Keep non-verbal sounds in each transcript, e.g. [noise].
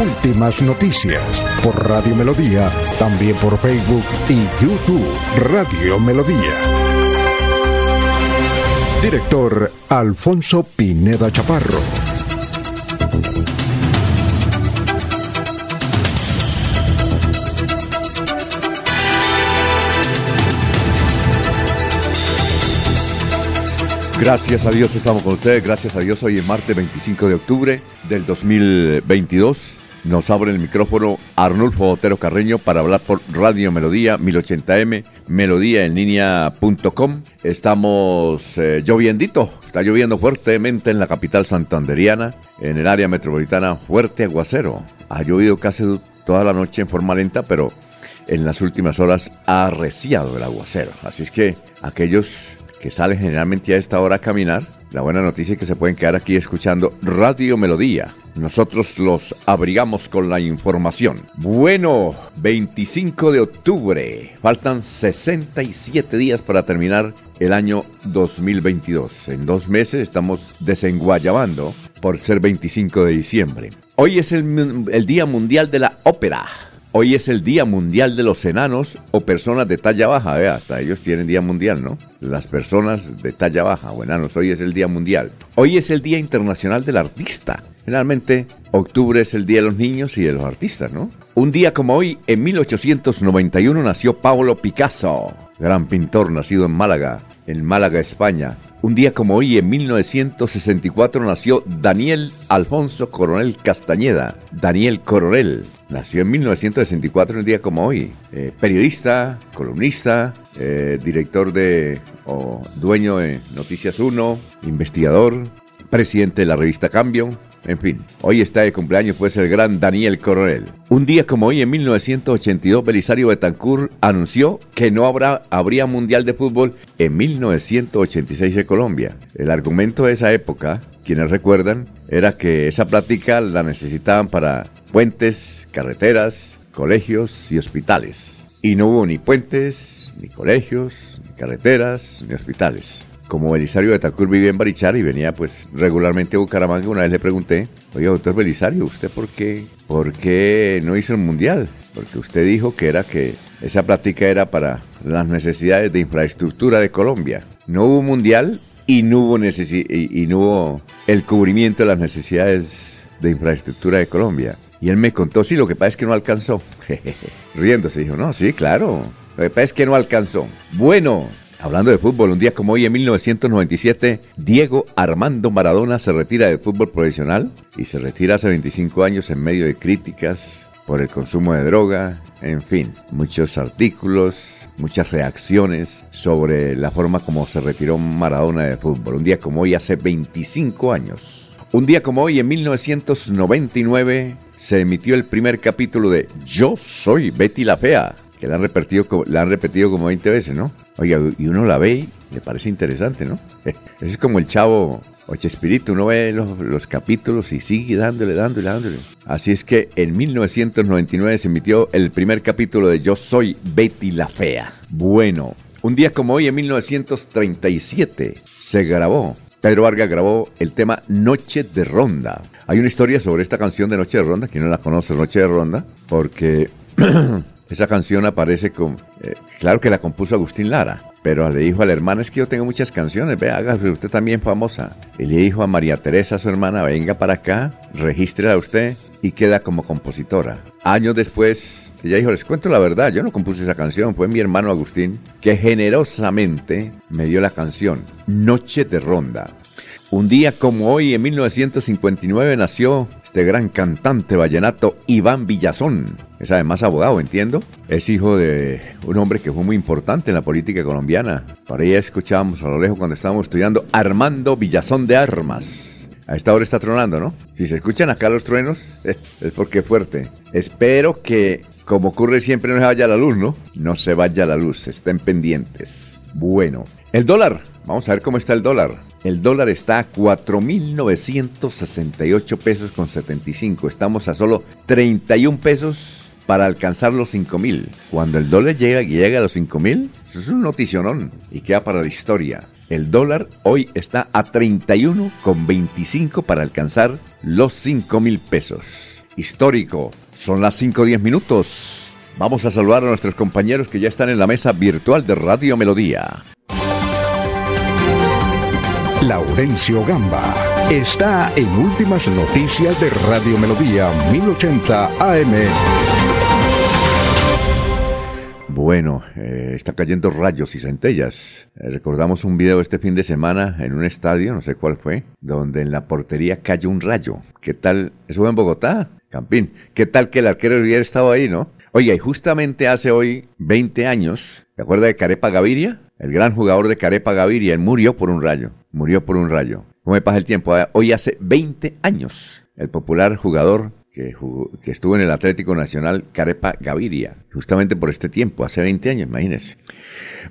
Últimas noticias por Radio Melodía, también por Facebook y YouTube Radio Melodía. Director Alfonso Pineda Chaparro. Gracias a Dios estamos con ustedes, gracias a Dios hoy es martes 25 de octubre del 2022. Nos abre el micrófono Arnulfo Otero Carreño para hablar por Radio Melodía 1080m, melodía. Estamos eh, lloviendito, está lloviendo fuertemente en la capital santanderiana, en el área metropolitana, fuerte aguacero. Ha llovido casi toda la noche en forma lenta, pero en las últimas horas ha arreciado el aguacero. Así es que aquellos que salen generalmente a esta hora a caminar, la buena noticia es que se pueden quedar aquí escuchando Radio Melodía. Nosotros los abrigamos con la información. Bueno, 25 de octubre. Faltan 67 días para terminar el año 2022. En dos meses estamos desenguayabando por ser 25 de diciembre. Hoy es el, Día Mundial de la Ópera. Hoy es el Día Mundial de los Enanos o personas de talla baja. Vea, hasta ellos tienen Día Mundial, ¿no? Las personas de talla baja o enanos. Hoy es el Día Mundial. Hoy es el Día Internacional del Artista. Generalmente, octubre es el Día de los Niños y de los Artistas, ¿no? Un día como hoy, en 1891, nació Pablo Picasso, gran pintor nacido en Málaga, en Málaga, España. Un día como hoy, en 1964, nació Daniel Alfonso Coronel Castañeda. Daniel Coronel. Nació en 1964, un día como hoy. Eh, periodista, columnista, eh, director de o dueño de Noticias 1, investigador, presidente de la revista Cambio. En fin, hoy está de cumpleaños pues el gran Daniel Coronel. Un día como hoy, en 1982, Belisario Betancourt anunció que no habrá, habría Mundial de Fútbol en 1986 en Colombia. El argumento de esa época, quienes recuerdan, era que esa plática la necesitaban para puentes, carreteras, colegios y hospitales. Y no hubo ni puentes, ni colegios, ni carreteras, ni hospitales como Belisario Betancourt vivía en Barichara y venía pues regularmente a Bucaramanga, una vez le pregunté, oye doctor Belisario, ¿usted por qué, por qué no hizo el mundial? Porque usted dijo que era que esa plática era para las necesidades de infraestructura de Colombia. No hubo mundial y no hubo, y, y no hubo el cubrimiento de las necesidades de infraestructura de Colombia. Y él me contó, sí, lo que pasa es que no alcanzó. [laughs] Riéndose, dijo, no, sí, claro. Lo que pasa es que no alcanzó. Bueno, Hablando de fútbol, un día como hoy en 1997, Diego Armando Maradona se retira del fútbol profesional y se retira hace 25 años en medio de críticas por el consumo de droga, en fin, muchos artículos, muchas reacciones sobre la forma como se retiró Maradona del fútbol. Un día como hoy hace 25 años. Un día como hoy en 1999 se emitió el primer capítulo de Yo soy Betty la Fea que la han repetido, la han repetido como 20 veces, ¿no? Oiga, y uno la ve y le parece interesante, ¿no? [laughs] Es como el chavo Oche Espíritu, uno ve los, capítulos y sigue dándole, dándole, dándole. Así es que en 1999 se emitió el primer capítulo de Yo Soy Betty la Fea. Bueno, un día como hoy, en 1937, se grabó Pedro Vargas grabó el tema Noche de Ronda. Hay una historia sobre esta canción de Noche de Ronda, quien no la conoce, Noche de Ronda, porque [clears throat] Esa canción aparece con... Eh, claro que la compuso Agustín Lara, pero le dijo al hermano, es que yo tengo muchas canciones, ve, hágase usted también famosa. Y le dijo a María Teresa, su hermana, venga para acá, regístrela usted y queda como compositora. Años después, ella dijo, les cuento la verdad, yo no compuse esa canción, fue mi hermano Agustín que generosamente me dio la canción, Noche de Ronda. Un día como hoy, en 1959, nació este gran cantante vallenato Iván Villazón. Es además abogado, entiendo. Es hijo de un hombre que fue muy importante en la política colombiana. Por ahí escuchábamos a lo lejos cuando estábamos estudiando Armando Villazón de Armas. A esta hora está tronando, ¿no? Si se escuchan acá los truenos, [laughs] es porque es fuerte. Espero que como ocurre siempre, no se vaya la luz, ¿no? No se vaya la luz, estén pendientes. Bueno, el dólar, vamos a ver cómo está el dólar. El dólar está a 4.968 pesos con 75. Estamos a solo 31 pesos para alcanzar los 5 mil. Cuando el dólar llega, llega a los 5 mil, eso es un noticionón y queda para la historia. El dólar hoy está a 31,25 para alcanzar los 5 mil pesos. Histórico, son las 5.10 minutos. Vamos a saludar a nuestros compañeros que ya están en la mesa virtual de Radio Melodía. Laurencio Gamba está en Últimas Noticias de Radio Melodía 1080 AM. Bueno, eh, está cayendo rayos y centellas. Eh, recordamos un video este fin de semana en un estadio, no sé cuál fue, donde en la portería cayó un rayo. ¿Qué tal? Eso fue en Bogotá, Campín. ¿Qué tal que el arquero hubiera estado ahí, no? Oye, y justamente hace hoy 20 años, ¿te acuerdas de Carepa Gaviria? El gran jugador de Carepa Gaviria, él murió por un rayo. Murió por un rayo. ¿Cómo me pasa el tiempo? Hoy hace 20 años, el popular jugador que, estuvo en el Atlético Nacional Carepa Gaviria, justamente por este tiempo, hace 20 años, imagínense.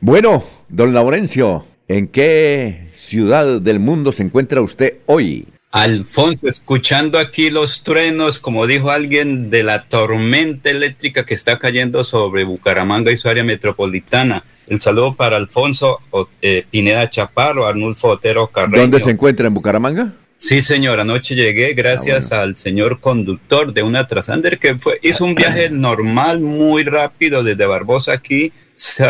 Bueno, don Laurencio, ¿en qué ciudad del mundo se encuentra usted hoy? Alfonso, escuchando aquí los truenos, como dijo alguien, de la tormenta eléctrica que está cayendo sobre Bucaramanga y su área metropolitana. El saludo para Alfonso eh, Pineda Chaparro, Arnulfo Otero Carreño. ¿Dónde se encuentra? ¿En Bucaramanga? Sí, señor, anoche llegué gracias ah, al señor conductor de una Trasander que fue, hizo un viaje [coughs] normal, muy rápido desde Barbosa aquí,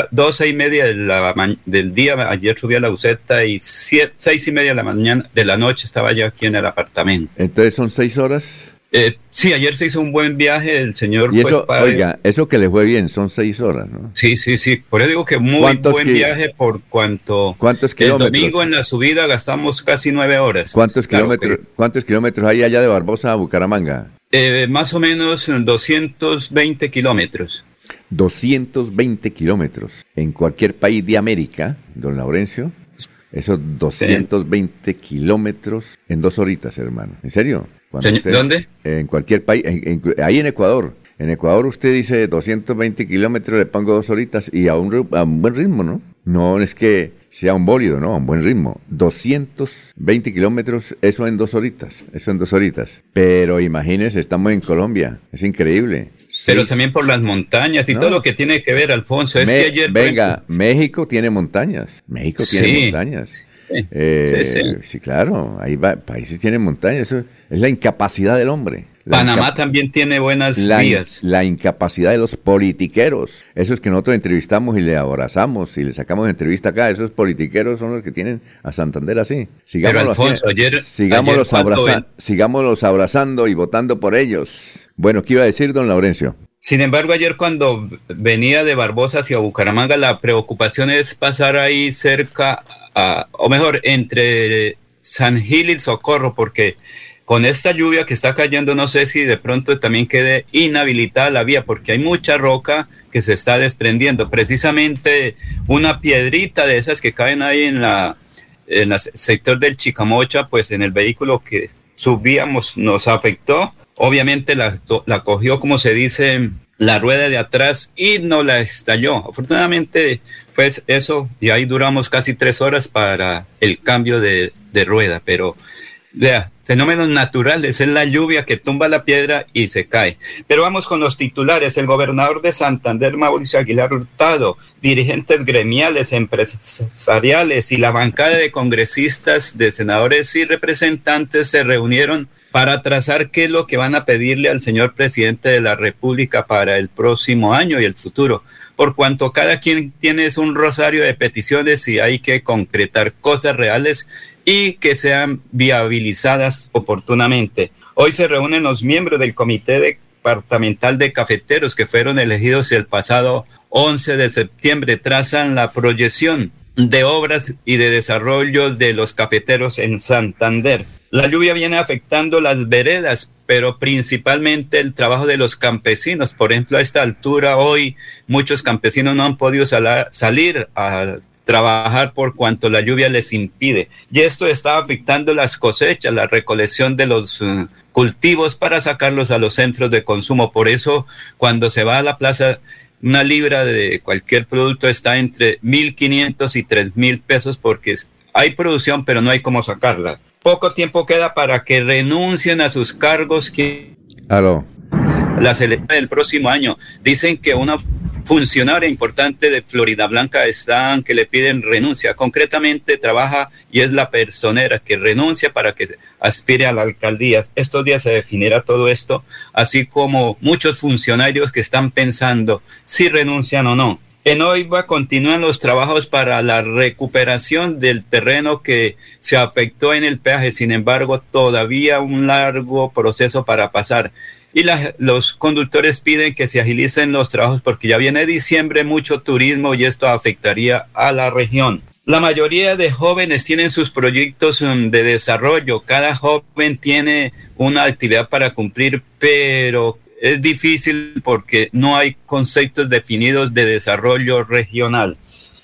doce y media del día, ayer subí a la useta y seis y media de la mañana, de la noche estaba ya aquí en el apartamento. Entonces son seis horas. Eh, sí, ayer se hizo un buen viaje, el señor. Y pues, eso, oiga, eso que le fue bien, son seis horas, ¿no? Sí, sí, sí. Por eso digo que muy buen viaje por cuanto. ¿Cuántos kilómetros? El domingo en la subida gastamos casi nueve horas. ¿Cuántos kilómetros? ¿Cuántos kilómetros hay allá de Barbosa a Bucaramanga? Eh, más o menos 220 kilómetros. 220 kilómetros. En cualquier país de América, don Laurencio, esos 220 kilómetros en dos horitas, hermano. ¿En serio? ¿Dónde? En cualquier país, ahí en Ecuador. En Ecuador usted dice 220 kilómetros, le pongo dos horitas y a un, a un buen ritmo, ¿no? No es que sea un bólido, ¿no? A un buen ritmo. 220 kilómetros, eso en dos horitas, eso en dos horitas. Pero imagínese, estamos en Colombia, es increíble. Pero también por las montañas y todo lo que tiene que ver, Alfonso. Es que ayer. Venga, México tiene montañas. México tiene montañas. Eh, sí, claro, hay países tienen montañas, eso es la incapacidad del hombre. Panamá también tiene buenas la, vías. La incapacidad de los politiqueros, esos que nosotros entrevistamos y le abrazamos y le sacamos entrevista acá, esos politiqueros son los que tienen a Santander así. Sigámoslos, sigámoslos abrazando y votando por ellos. Bueno, ¿qué iba a decir don Laurencio? Sin embargo, ayer cuando venía de Barbosa hacia Bucaramanga, la preocupación es pasar ahí cerca o mejor, entre San Gil y Socorro, porque con esta lluvia que está cayendo, no sé si de pronto también quede inhabilitada la vía, porque hay mucha roca que se está desprendiendo. Precisamente una piedrita de esas que caen ahí en la en el sector del Chicamocha, pues en el vehículo que subíamos nos afectó. Obviamente la, la cogió, como se dice, la rueda de atrás y no la estalló. Afortunadamente pues eso, y ahí duramos casi tres horas para el cambio de, rueda, pero vea, fenómenos naturales, es la lluvia que tumba la piedra y se cae. Pero vamos con los titulares. El gobernador de Santander, Mauricio Aguilar Hurtado, dirigentes gremiales, empresariales y la bancada de congresistas, de senadores y representantes se reunieron para trazar qué es lo que van a pedirle al señor presidente de la República para el próximo año y el futuro por cuanto cada quien tiene un rosario de peticiones y hay que concretar cosas reales y que sean viabilizadas oportunamente. Hoy se reúnen los miembros del Comité Departamental de Cafeteros que fueron elegidos el pasado 11 de septiembre. Trazan la proyección de obras y de desarrollo de los cafeteros en Santander. La lluvia viene afectando las veredas, pero principalmente el trabajo de los campesinos. Por ejemplo, a esta altura hoy muchos campesinos no han podido salir a trabajar por cuanto la lluvia les impide. Y esto está afectando las cosechas, la recolección de los, cultivos para sacarlos a los centros de consumo. Por eso, cuando se va a la plaza, una libra de cualquier producto está entre 1.500 y 3.000 pesos porque hay producción, pero no hay cómo sacarla. Poco tiempo queda para que renuncien a sus cargos. Aló. La selección del próximo año. Dicen que una funcionaria importante de Florida Blanca están que le piden renuncia. Concretamente trabaja y es la personera que renuncia para que aspire a la alcaldía. Estos días se definirá todo esto, así como muchos funcionarios que están pensando si renuncian o no. En Oiva continúan los trabajos para la recuperación del terreno que se afectó en el peaje, sin embargo, todavía un largo proceso para pasar y los conductores piden que se agilicen los trabajos porque ya viene diciembre, mucho turismo y esto afectaría a la región. La mayoría de jóvenes tienen sus proyectos um, de desarrollo, cada joven tiene una actividad para cumplir, pero es difícil porque no hay conceptos definidos de desarrollo regional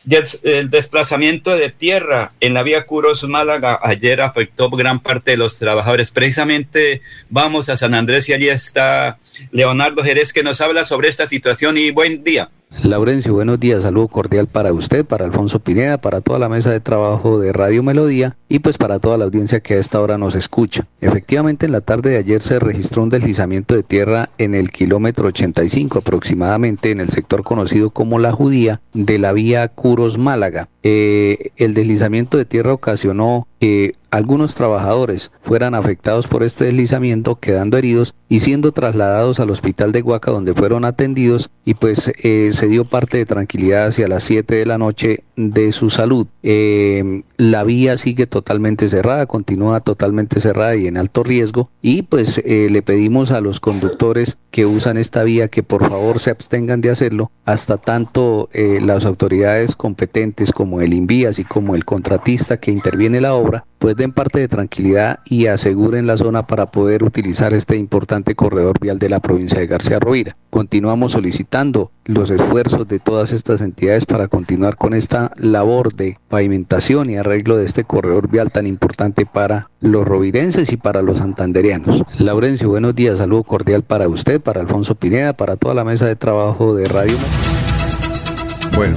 el desplazamiento de tierra en la vía Curos Málaga ayer afectó gran parte de los trabajadores. Precisamente vamos a San Andrés y allí está Leonardo Jerez que nos habla sobre esta situación y buen día. Laurencio, buenos días, saludo cordial para usted, para Alfonso Pineda, para toda la mesa de trabajo de Radio Melodía y pues para toda la audiencia que a esta hora nos escucha. Efectivamente, en la tarde de ayer se registró un deslizamiento de tierra en el kilómetro 85 aproximadamente en el sector conocido como La Judía de la vía Curos Málaga. Eh, el deslizamiento de tierra ocasionó que algunos trabajadores fueran afectados por este deslizamiento, quedando heridos y siendo trasladados al hospital de Huaca donde fueron atendidos y pues eh, se dio parte de tranquilidad hacia las 7 de la noche de su salud. Eh, la vía sigue totalmente cerrada, continúa totalmente cerrada y en alto riesgo y pues le pedimos a los conductores que usan esta vía que por favor se abstengan de hacerlo hasta tanto las autoridades competentes como el INVI, así como el contratista que interviene la obra, pues den parte de tranquilidad y aseguren la zona para poder utilizar este importante corredor vial de la provincia de García Rovira. Continuamos solicitando los esfuerzos de todas estas entidades para continuar con esta labor de pavimentación y arreglo de este corredor vial tan importante para los rovirenses y para los santanderianos. Laurencio, buenos días, saludo cordial para usted, para Alfonso Pineda, para toda la mesa de trabajo de Radio. Bueno,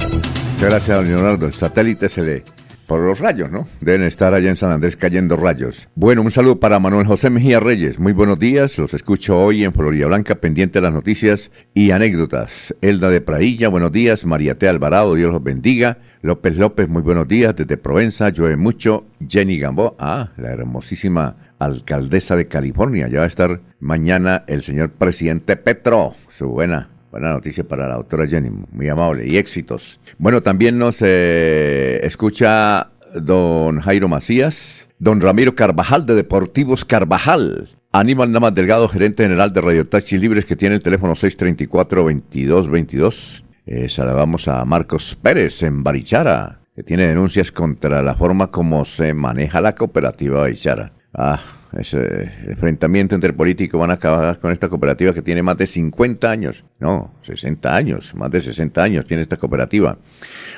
Muchas gracias, don Leonardo. El satélite se le... Por los rayos, ¿no? Deben estar allá en San Andrés cayendo rayos. Bueno, un saludo para Manuel José Mejía Reyes. Muy buenos días. Los escucho hoy en Florida Blanca, pendiente de las noticias y anécdotas. Elda de Prailla, buenos días. María T. Alvarado, Dios los bendiga. López López, muy buenos días. Desde Provenza, llueve mucho. Jenny Gambó, ah, la hermosísima alcaldesa de California. Ya va a estar mañana el señor presidente Petro. Su buena Buena noticia para la doctora Jenny, muy amable y éxitos. Bueno, también nos eh, escucha don Jairo Macías, don Ramiro Carvajal de Deportivos Carvajal, Aníbal Namas Delgado, gerente general de Radio Taxi Libres, que tiene el teléfono 634-2222. Eh, saludamos a Marcos Pérez en Barichara, que tiene denuncias contra la forma como se maneja la cooperativa Barichara. Ah, ese enfrentamiento entre políticos van a acabar con esta cooperativa que tiene más de 50 años. No, 60 años, más de 60 años tiene esta cooperativa.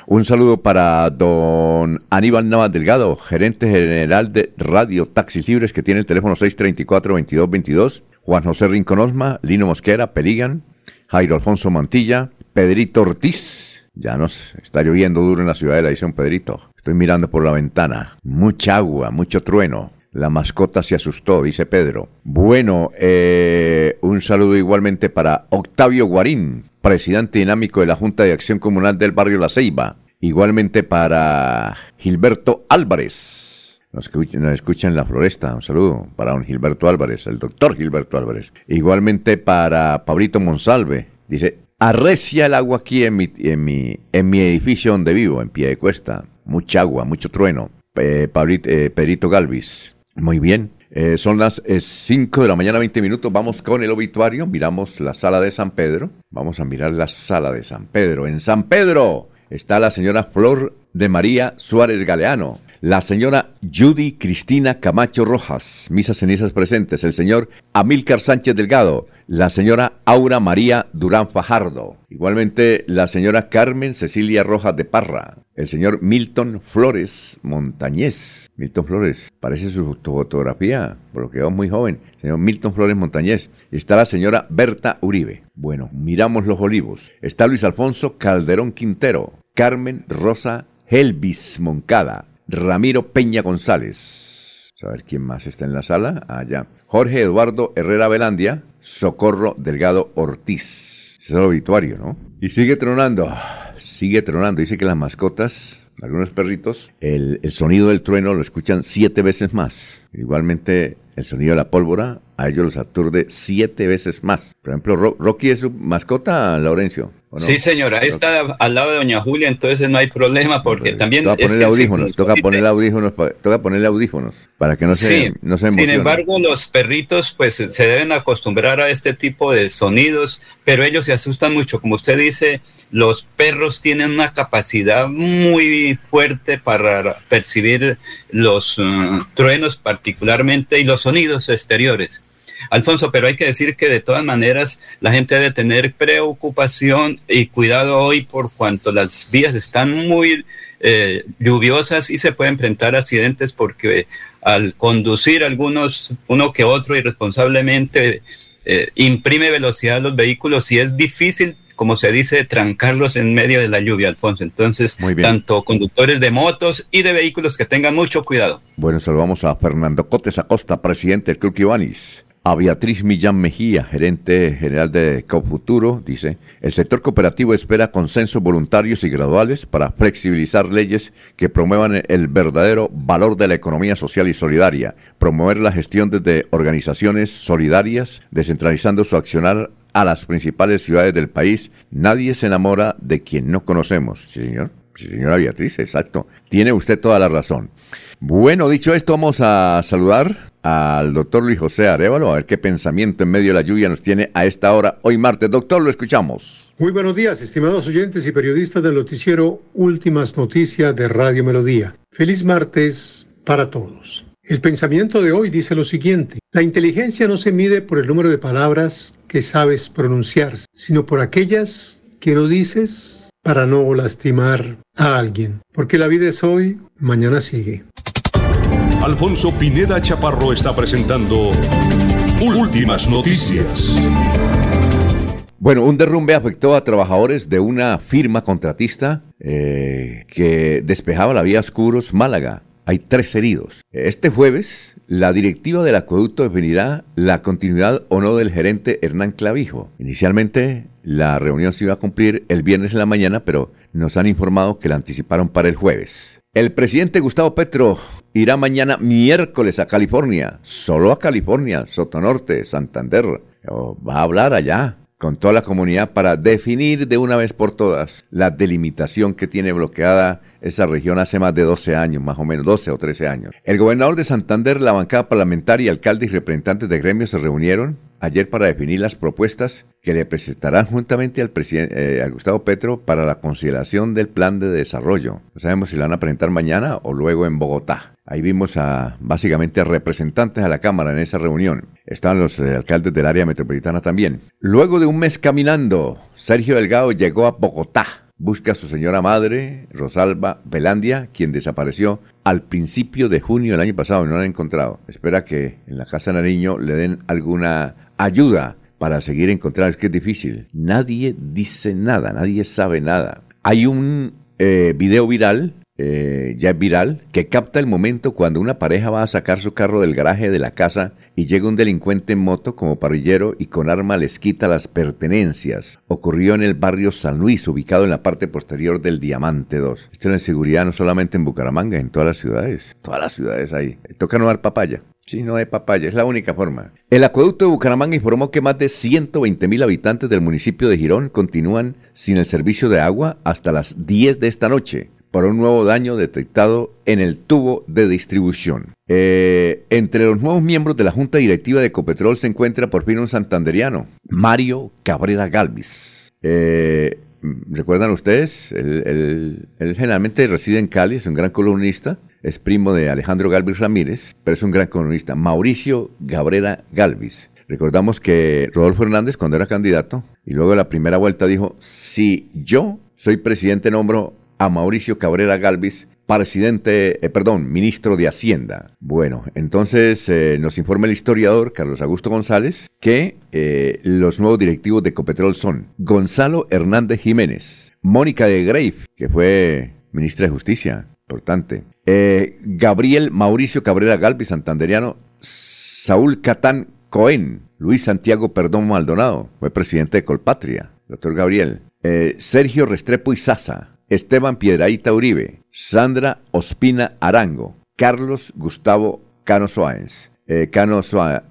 Un saludo para don Aníbal Navas Delgado, gerente general de Radio Taxis Libres, que tiene el teléfono 634-2222. Juan José Rinconosma, Lino Mosquera, Peligan, Jairo Alfonso Mantilla, Pedrito Ortiz. Ya nos está lloviendo duro en la ciudad de la edición, Pedrito. Estoy mirando por la ventana. Mucha agua, mucho trueno. La mascota se asustó, dice Pedro. Bueno, eh, un saludo igualmente para Octavio Guarín, presidente dinámico de la Junta de Acción Comunal del barrio La Ceiba. Igualmente para Gilberto Álvarez. Nos escucha, en la floresta. Un saludo para don Gilberto Álvarez, el doctor Gilberto Álvarez. Igualmente para Pablito Monsalve. Dice, arrecia el agua aquí en mi, en mi, en mi edificio donde vivo, en pie de cuesta. Mucha agua, mucho trueno. Pablito, eh, Pedrito Galvis. Muy bien. Eh, son las 5 eh, de la mañana, 20 minutos. Vamos con el obituario. Miramos la sala de San Pedro. Vamos a mirar la sala de San Pedro. En San Pedro está la señora Flor de María Suárez Galeano. La señora Judy Cristina Camacho Rojas, misas cenizas presentes, el señor Amílcar Sánchez Delgado, la señora Aura María Durán Fajardo, igualmente la señora Carmen Cecilia Rojas de Parra, el señor Milton Flores Montañez. Milton Flores, parece su fotografía, por lo muy joven, señor Milton Flores Montañez. Está la señora Berta Uribe. Bueno, miramos los olivos. Está Luis Alfonso Calderón Quintero, Carmen Rosa Helvis Moncada, Ramiro Peña González. A ver quién más está en la sala. Allá. Jorge Eduardo Herrera Velandia, Socorro Delgado Ortiz. es el obituario, ¿no? Y sigue tronando, sigue tronando. Dice que las mascotas, algunos perritos, el, el sonido del trueno lo escuchan siete veces más. Igualmente el sonido de la pólvora a ellos los aturde siete veces más. Por ejemplo, Rocky es su mascota, Laurencio. Sí, señora, está al lado de Doña Julia, entonces no hay problema porque también... Toca ponerle audífonos, toca ponerle audífonos, toca audífonos para que no se, no se Sin embargo, los perritos pues se deben acostumbrar a este tipo de sonidos, pero ellos se asustan mucho. Como usted dice, los perros tienen una capacidad muy fuerte para percibir los uh, truenos particularmente y los sonidos exteriores. Alfonso, pero hay que decir que de todas maneras la gente debe tener preocupación y cuidado hoy por cuanto las vías están muy eh, lluviosas y se pueden enfrentar accidentes porque al conducir algunos, uno que otro irresponsablemente, eh, imprime velocidad a los vehículos y es difícil como se dice, trancarlos en medio de la lluvia, Alfonso. Entonces, tanto conductores de motos y de vehículos que tengan mucho cuidado. Bueno, saludamos a Fernando Cotes Acosta, presidente del Club Kibanis. A Beatriz Millán Mejía, gerente general de Cofuturo, dice, el sector cooperativo espera consensos voluntarios y graduales para flexibilizar leyes que promuevan el verdadero valor de la economía social y solidaria, promover la gestión desde organizaciones solidarias, descentralizando su accionar a las principales ciudades del país. Nadie se enamora de quien no conocemos. Sí, señor. Sí, señora Beatriz, exacto. Tiene usted toda la razón. Bueno, dicho esto, vamos a saludar al doctor Luis José Arevalo, a ver qué pensamiento en medio de la lluvia nos tiene a esta hora, hoy martes. Doctor, lo escuchamos. Muy buenos días, estimados oyentes y periodistas del noticiero Últimas Noticias de Radio Melodía. Feliz martes para todos. El pensamiento de hoy dice lo siguiente, la inteligencia no se mide por el número de palabras que sabes pronunciar, sino por aquellas que no dices para no lastimar a alguien, porque la vida es hoy, mañana sigue. Alfonso Pineda Chaparro está presentando Últimas Noticias. Bueno, un derrumbe afectó a trabajadores de una firma contratista eh, que despejaba la vía Oscuros Málaga. Hay tres heridos. Este jueves, la directiva del acueducto definirá la continuidad o no del gerente Hernán Clavijo. Inicialmente, la reunión se iba a cumplir el viernes en la mañana, pero nos han informado que la anticiparon para el jueves. El presidente Gustavo Petro irá mañana miércoles a California, solo a California, Sotonorte, Santander. Va a hablar allá con toda la comunidad para definir de una vez por todas la delimitación que tiene bloqueada esa región hace más de 12 años, más o menos 12 o 13 años. El gobernador de Santander, la bancada parlamentaria, alcalde y representantes de gremios se reunieron ayer para definir las propuestas que le presentarán juntamente al presidente eh, Gustavo Petro para la consideración del plan de desarrollo. No sabemos si la van a presentar mañana o luego en Bogotá. Ahí vimos a básicamente a representantes a la Cámara en esa reunión. Estaban los eh, alcaldes del área metropolitana también. Luego de un mes caminando, Sergio Delgado llegó a Bogotá busca a su señora madre, Rosalba Velandia, quien desapareció al principio de junio del año pasado y no la han encontrado. Espera que en la Casa Nariño le den alguna ayuda para seguir encontrando. Es que es difícil. Nadie dice nada, nadie sabe nada. Hay un eh, video viral eh, ya es viral, que capta el momento cuando una pareja va a sacar su carro del garaje de la casa y llega un delincuente en moto como parrillero y con arma les quita las pertenencias. Ocurrió en el barrio San Luis, ubicado en la parte posterior del Diamante 2. Esto es la inseguridad no solamente en Bucaramanga, en todas las ciudades. Todas las ciudades ahí. Toca no dar papaya. Sí, no hay papaya, es la única forma. El acueducto de Bucaramanga informó que más de 120 mil habitantes del municipio de Girón continúan sin el servicio de agua hasta las 10 de esta noche por un nuevo daño detectado en el tubo de distribución. Eh, entre los nuevos miembros de la Junta Directiva de Ecopetrol se encuentra por fin un santanderiano, Mario Cabrera Galvis. Eh, ¿Recuerdan ustedes? Él, generalmente reside en Cali, es un gran columnista. es primo de Alejandro Galvis Ramírez, pero es un gran economista. Mauricio Gabrera Galvis. Recordamos que Rodolfo Hernández, cuando era candidato, y luego de la primera vuelta dijo, si yo soy presidente, nombro a Mauricio Cabrera Galvis presidente, eh, perdón, ministro de Hacienda. Bueno, entonces eh, nos informa el historiador Carlos Augusto González que eh, los nuevos directivos de Ecopetrol son Gonzalo Hernández Jiménez, Mónica de Greif, que fue ministra de Justicia, importante, Gabriel Mauricio Cabrera Galvis, santanderiano, Saúl Catán Cohen, Luis Santiago Perdón Maldonado, fue presidente de Colpatria, doctor Gabriel, Sergio Restrepo y Sasa, Esteban Piedraíta Uribe, Sandra Ospina Arango, Carlos Gustavo Cano Sáenz. Eh,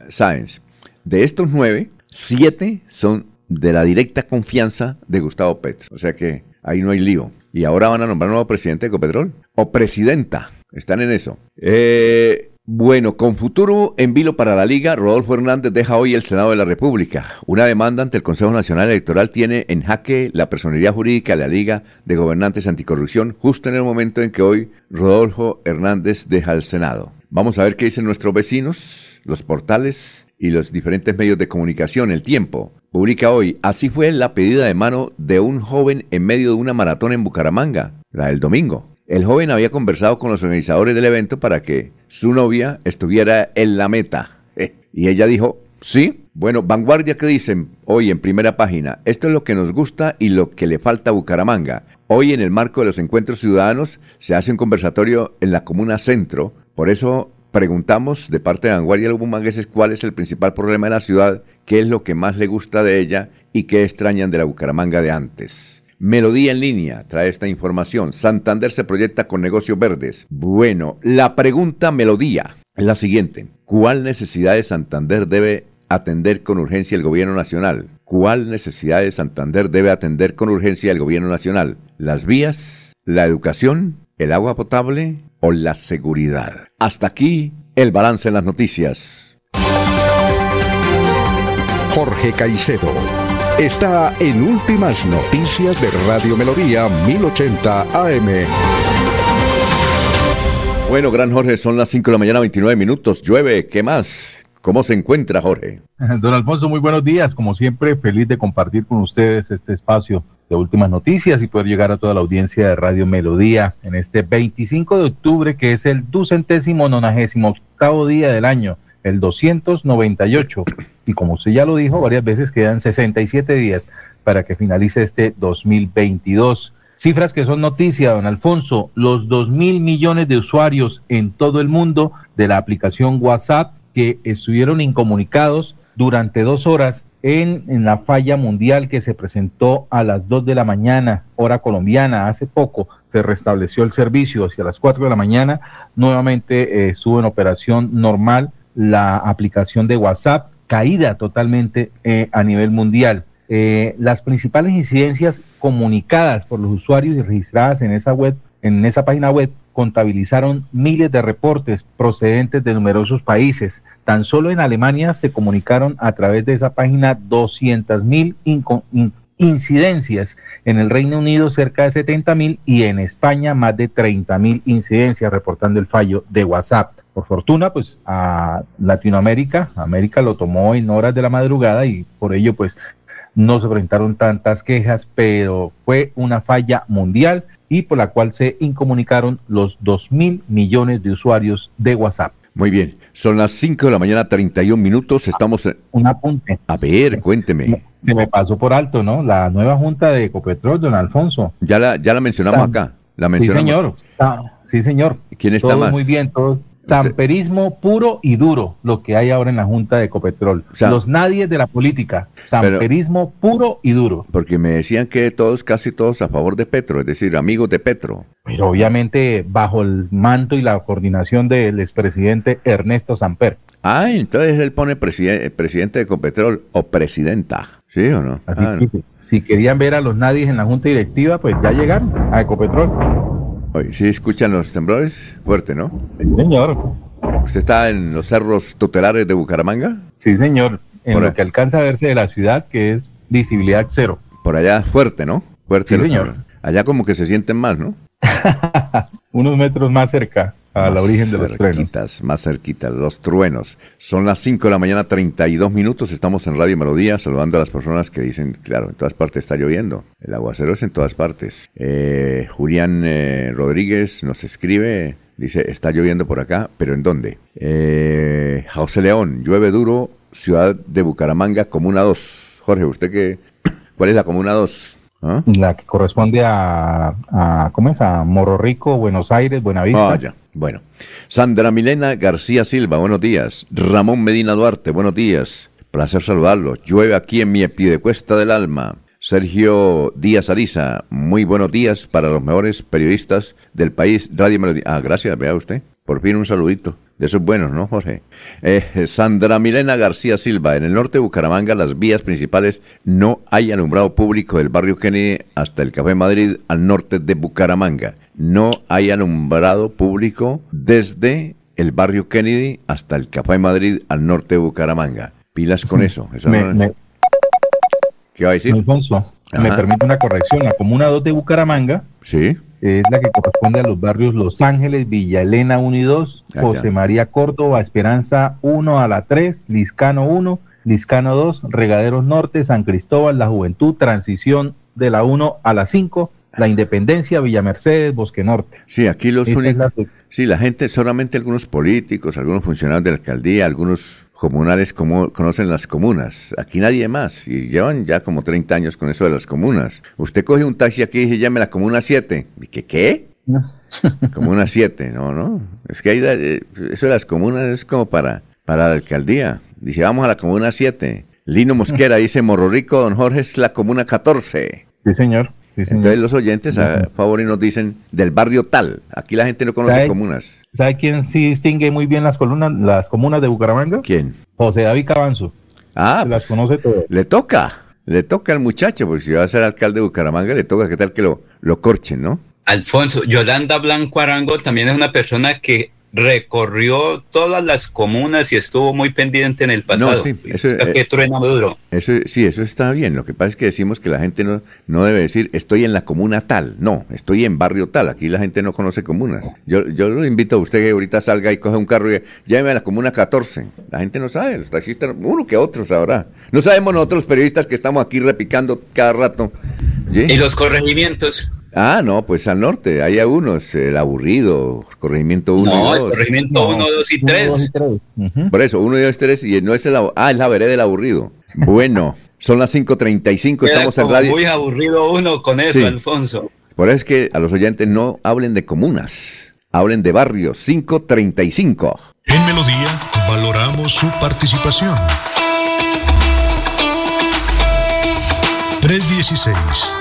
Sáenz. De estos nueve, siete son de la directa confianza de Gustavo Petro. O sea que ahí no hay lío. Y ahora van a nombrar nuevo presidente de Ecopetrol. O presidenta. Están en eso. Eh, bueno, con futuro en vilo para la Liga, Rodolfo Hernández deja hoy el Senado de la República. Una demanda ante el Consejo Nacional Electoral tiene en jaque la personería jurídica de la Liga de Gobernantes Anticorrupción justo en el momento en que hoy Rodolfo Hernández deja el Senado. Vamos a ver qué dicen nuestros vecinos, los portales y los diferentes medios de comunicación. El tiempo publica hoy, así fue la pedida de mano de un joven en medio de una maratón en Bucaramanga, la del domingo. El joven había conversado con los organizadores del evento para que su novia estuviera en la meta. [laughs] Y ella dijo, sí. Bueno, Vanguardia, ¿qué dicen hoy en primera página? Esto es lo que nos gusta y lo que le falta a Bucaramanga. Hoy en el marco de los encuentros ciudadanos se hace un conversatorio en la comuna centro. Por eso preguntamos de parte de Vanguardia los bumangueses cuál es el principal problema de la ciudad, qué es lo que más le gusta de ella y qué extrañan de la Bucaramanga de antes. Melodía en línea trae esta información. Santander se proyecta con negocios verdes. Bueno, la pregunta Melodía es la siguiente. ¿Cuál necesidad de Santander debe atender con urgencia el gobierno nacional? ¿Cuál necesidad de Santander debe atender con urgencia el gobierno nacional? ¿Las vías? ¿La educación? ¿El agua potable? ¿O la seguridad? Hasta aquí el balance en las noticias. Jorge Caicedo está en Últimas Noticias de Radio Melodía 1080 AM. Bueno, gran Jorge, son las 5 de la mañana, 29 minutos. Llueve, ¿qué más? ¿Cómo se encuentra, Jorge? [laughs] Don Alfonso, muy buenos días. Como siempre, feliz de compartir con ustedes este espacio de últimas noticias y poder llegar a toda la audiencia de Radio Melodía en este 25 de octubre, que es el ducentésimo nonagésimo octavo día del año el 298. Y como usted ya lo dijo varias veces, quedan 67 días para que finalice este 2022. Cifras que son noticia, don Alfonso, los 2 mil millones de usuarios en todo el mundo de la aplicación WhatsApp que estuvieron incomunicados durante dos horas en, la falla mundial que se presentó a las 2 de la mañana, hora colombiana. Hace poco se restableció el servicio hacia las 4 de la mañana. Nuevamente eh, estuvo en operación normal la aplicación de WhatsApp, caída totalmente eh, a nivel mundial. Eh, las principales incidencias comunicadas por los usuarios y registradas en esa web, en esa página web, contabilizaron miles de reportes procedentes de numerosos países. Tan solo en Alemania se comunicaron a través de esa página 200 mil incidencias, en el Reino Unido cerca de 70 mil y en España más de 30 mil incidencias reportando el fallo de WhatsApp. Por fortuna, pues a Latinoamérica, América lo tomó en horas de la madrugada y por ello pues no se presentaron tantas quejas, pero fue una falla mundial y por la cual se incomunicaron los 2 mil millones de usuarios de WhatsApp. Muy bien, son las 5 de la mañana, 31 minutos, estamos... En... Un apunte. A ver, cuénteme. Se me pasó por alto, ¿no? La nueva junta de Ecopetrol, don Alfonso. Ya la, ya la mencionamos acá. La mencionamos. Sí, señor. sí, señor. ¿Quién está todo Muy bien, todo, Samperismo puro y duro, lo que hay ahora en la Junta de Ecopetrol. Los nadies de la política. Samperismo puro y duro. Porque me decían que todos, casi todos a favor de Petro, es decir, amigos de Petro. Pero obviamente bajo el manto y la coordinación del expresidente Ernesto Samper. Ah, entonces él pone presidente de Ecopetrol o presidenta. ¿Sí o no? Así ah, que, si querían ver a los nadies en la Junta Directiva, pues ya llegaron a Ecopetrol. Oye, ¿sí escuchan los temblores? Fuerte, ¿no? Sí, señor. ¿Usted está en los cerros tutelares de Bucaramanga? Sí, señor. En lo que alcanza a verse de la ciudad, que es visibilidad cero. Por allá fuerte, ¿no? Fuerte. Sí, señor. Allá como que se sienten más, ¿no? [laughs] Unos metros más cerca. Al origen de los truenos. Más cerquitas, los truenos. Son las 5 de la mañana, 32 minutos. Estamos en Radio Melodía saludando a las personas que dicen, claro, en todas partes está lloviendo. El aguacero es en todas partes. Eh, Julián eh, Rodríguez nos escribe, dice, está lloviendo por acá, pero ¿en dónde? Eh, José León, llueve duro, ciudad de Bucaramanga, Comuna 2. Jorge, ¿usted qué? [coughs] ¿Cuál es la Comuna 2? ¿Ah? La que corresponde a, a, ¿cómo es? A Morro Rico, Buenos Aires, Buenavista. Ah, Bueno. Sandra Milena García Silva, buenos días. Ramón Medina Duarte, buenos días. Placer saludarlos. Llueve aquí en mi cuesta del alma. Sergio Díaz Ariza, muy buenos días para los mejores periodistas del país. Radio. Ah, gracias, vea usted. Por fin un saludito. De esos buenos, ¿no, Jorge? Eh, Sandra Milena García Silva. En el norte de Bucaramanga, las vías principales no hay alumbrado público del barrio Kennedy hasta el Café Madrid al norte de Bucaramanga. No hay alumbrado público desde el barrio Kennedy hasta el Café Madrid al norte de Bucaramanga. Pilas con eso. ¿Qué va a decir? Alfonso, me permite una corrección. La comuna 2 de Bucaramanga. Sí es la que corresponde a los barrios Los Ángeles, Villa Elena 1 y 2, ah, José María Córdoba, Esperanza 1 a la 3, Liscano 1, Liscano 2, Regaderos Norte, San Cristóbal, La Juventud, Transición de la 1 a la 5, La Independencia, Villa Mercedes, Bosque Norte. Sí, aquí los únicos... Sí, la gente, solamente algunos políticos, algunos funcionarios de la alcaldía, algunos comunales como conocen las comunas. Aquí nadie más. Y llevan ya como 30 años con eso de las comunas. Usted coge un taxi aquí y se llame la comuna 7. ¿Y qué qué? [laughs] comuna 7, no, no. Es que hay, eh, eso de las comunas es como para, para la alcaldía. Dice, vamos a la comuna 7. Lino Mosquera dice, Morro Rico, don Jorge es la comuna 14. Sí, señor. Entonces los oyentes a favor y nos dicen del barrio tal. Aquí la gente no conoce comunas. ¿Sabe quién sí distingue muy bien las columnas, las comunas de Bucaramanga? ¿Quién? José David Cabanzo. Ah, las conoce todas. Le toca, le toca al muchacho, porque si va a ser alcalde de Bucaramanga, le toca, ¿qué tal que lo, lo corchen, no? Alfonso, Yolanda Blanco Arango también es una persona que recorrió todas las comunas y estuvo muy pendiente en el pasado. No, sí, eso, que truena duro. Eso, sí, eso está bien. Lo que pasa es que decimos que la gente no, no debe decir estoy en la comuna tal. No, estoy en barrio tal. Aquí la gente no conoce comunas. Yo, yo lo invito a usted que ahorita salga y coge un carro y lléveme a la comuna 14. La gente no sabe. Los taxistas, uno que otros sabrá. No sabemos nosotros periodistas que estamos aquí repicando cada rato. Y los corregimientos. Ah, no, pues al norte, hay algunos, el aburrido, corregimiento 1 no, y 2. corregimiento 1, 2 y 3. Por eso, 1 y 2 y 3, y no es el, ah, es la vereda del aburrido. [laughs] Bueno, son las 5.35, estamos en radio. Muy aburrido uno con eso, Alfonso. Por eso es que a los oyentes no hablen de comunas, hablen de barrios, 5.35. En Melodía valoramos su participación. 316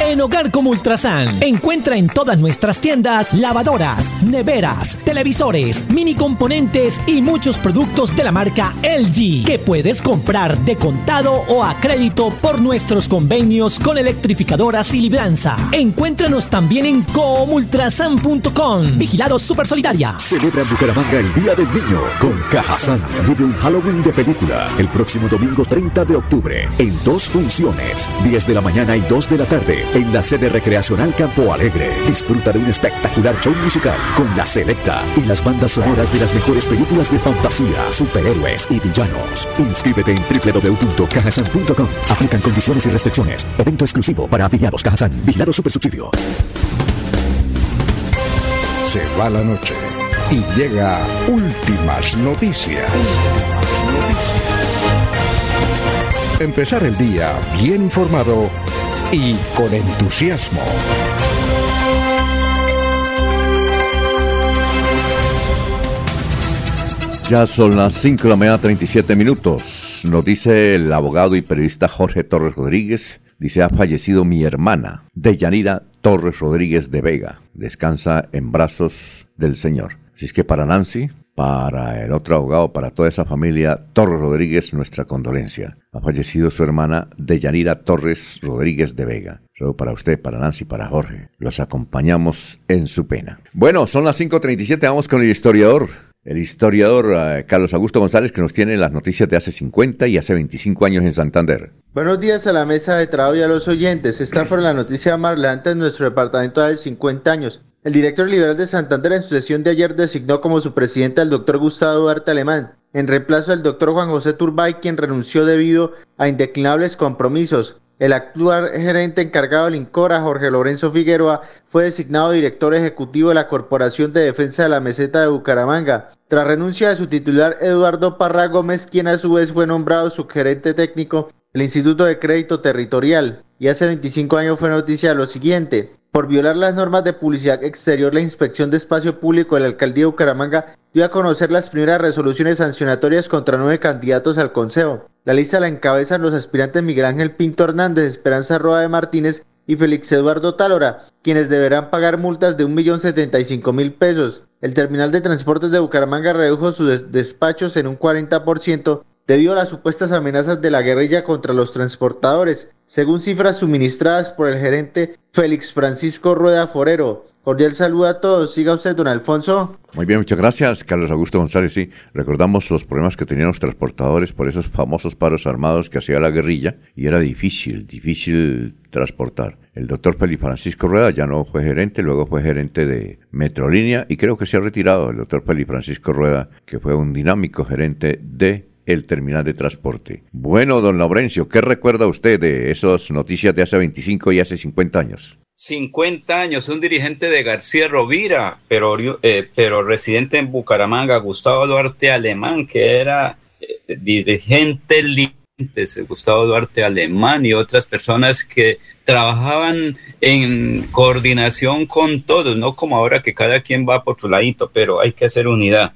En Hogar como Ultrasan, encuentra en todas nuestras tiendas lavadoras, neveras, televisores, mini componentes y muchos productos de la marca LG que puedes comprar de contado o a crédito por nuestros convenios con electrificadoras y libranza. Encuéntranos también en comultrasan.com. Vigilado Super Solidaria. Celebra en Bucaramanga el Día del Niño con Cajazán. Vive un Halloween de película el próximo domingo 30 de octubre en dos funciones, 10 de la mañana y 2 de la tarde en la sede recreacional Campo Alegre. Disfruta de un espectacular show musical con la selecta y las bandas sonoras de las mejores películas de fantasía, superhéroes y villanos. Inscríbete en www.cajasan.com. Aplican condiciones y restricciones. Evento exclusivo para afiliados Cajasan. Vigilado Supersubsidio. Se va la noche y llega últimas noticias. Empezar el día bien informado y con entusiasmo. Ya son las 5 de la mañana 37 minutos. Nos dice el abogado y periodista Jorge Torres Rodríguez. Dice, ha fallecido mi hermana, Deyanira Torres Rodríguez de Vega. Descansa en brazos del Señor. Así es que para Nancy, para el otro abogado, para toda esa familia Torres Rodríguez, nuestra condolencia. Ha fallecido su hermana Deyanira Torres Rodríguez de Vega. Solo para usted, para Nancy, para Jorge. Los acompañamos en su pena. Bueno, son las 5.37, vamos con el historiador. El historiador eh, Carlos Augusto González que nos tiene las noticias de hace 50 y hace 25 años en Santander. Buenos días a la mesa de trabajo y a los oyentes. Esta fue la noticia más relevante en nuestro departamento de 50 años. El director liberal de Santander en su sesión de ayer designó como su presidente al doctor Gustavo Duarte Alemán, en reemplazo del doctor Juan José Turbay, quien renunció debido a indeclinables compromisos. El actual gerente encargado del INCORA, Jorge Lorenzo Figueroa, fue designado director ejecutivo de la Corporación de Defensa de la Meseta de Bucaramanga, tras renuncia de su titular Eduardo Parra Gómez, quien a su vez fue nombrado su gerente técnico del Instituto de Crédito Territorial. Y hace 25 años fue noticia lo siguiente. Por violar las normas de publicidad exterior, la Inspección de Espacio Público de la Alcaldía de Bucaramanga dio a conocer las primeras resoluciones sancionatorias contra nueve candidatos al Consejo. La lista la encabezan los aspirantes Miguel Ángel Pinto Hernández, Esperanza Roa de Martínez y Félix Eduardo Tálora, quienes deberán pagar multas de 1.075.000 pesos. El terminal de transportes de Bucaramanga redujo sus despachos en un 40% debido a las supuestas amenazas de la guerrilla contra los transportadores, según cifras suministradas por el gerente Félix Francisco Rueda Forero. Cordial saludo a todos. Siga usted, don Alfonso. Muy bien, muchas gracias, Carlos Augusto González. Sí, recordamos los problemas que tenían los transportadores por esos famosos paros armados que hacía la guerrilla y era difícil, difícil transportar. El doctor Félix Francisco Rueda ya no fue gerente, luego fue gerente de Metrolínea y creo que se ha retirado el doctor Félix Francisco Rueda, que fue un dinámico gerente de el terminal de transporte. Bueno, don Laurencio, ¿qué recuerda usted de esas noticias de hace 25 y hace 50 años? 50 años, un dirigente de García Rovira, pero, eh, pero residente en Bucaramanga, Gustavo Duarte Alemán, que era eh, dirigente Gustavo Duarte Alemán y otras personas que trabajaban en coordinación con todos, no como ahora que cada quien va por su ladito, pero hay que hacer unidad.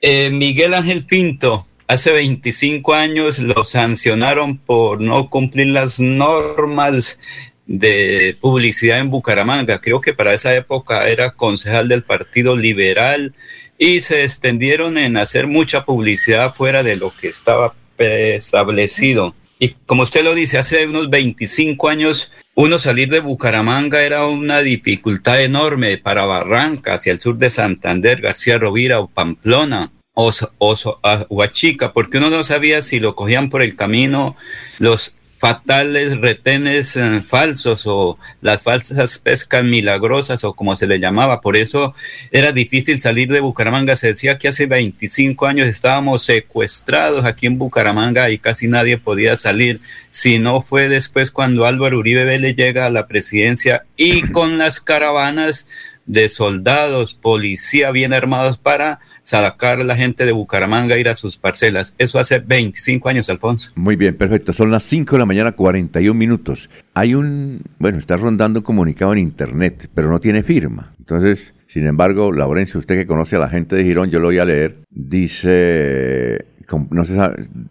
Eh, Miguel Ángel Pinto, Hace 25 años lo sancionaron por no cumplir las normas de publicidad en Bucaramanga. Creo que para esa época era concejal del Partido Liberal y se extendieron en hacer mucha publicidad fuera de lo que estaba establecido. Y como usted lo dice, hace unos 25 años uno salir de Bucaramanga era una dificultad enorme para Barranca, hacia el sur de Santander, García Rovira o Pamplona o, o Huachica, porque uno no sabía si lo cogían por el camino los fatales retenes eh, falsos o las falsas pescas milagrosas o como se le llamaba. Por eso era difícil salir de Bucaramanga. Se decía que hace 25 años estábamos secuestrados aquí en Bucaramanga y casi nadie podía salir. Si no fue después cuando Álvaro Uribe Vélez llega a la presidencia y con las caravanas de soldados, policía bien armados para sacar a la gente de Bucaramanga a ir a sus parcelas. Eso hace 25 años, Alfonso. Muy bien, perfecto. Son las 5 de la mañana, 41 minutos. Hay un, bueno, está rondando un comunicado en Internet, pero no tiene firma. Entonces, sin embargo, Laurencio, usted que conoce a la gente de Girón, yo lo voy a leer. Dice, no,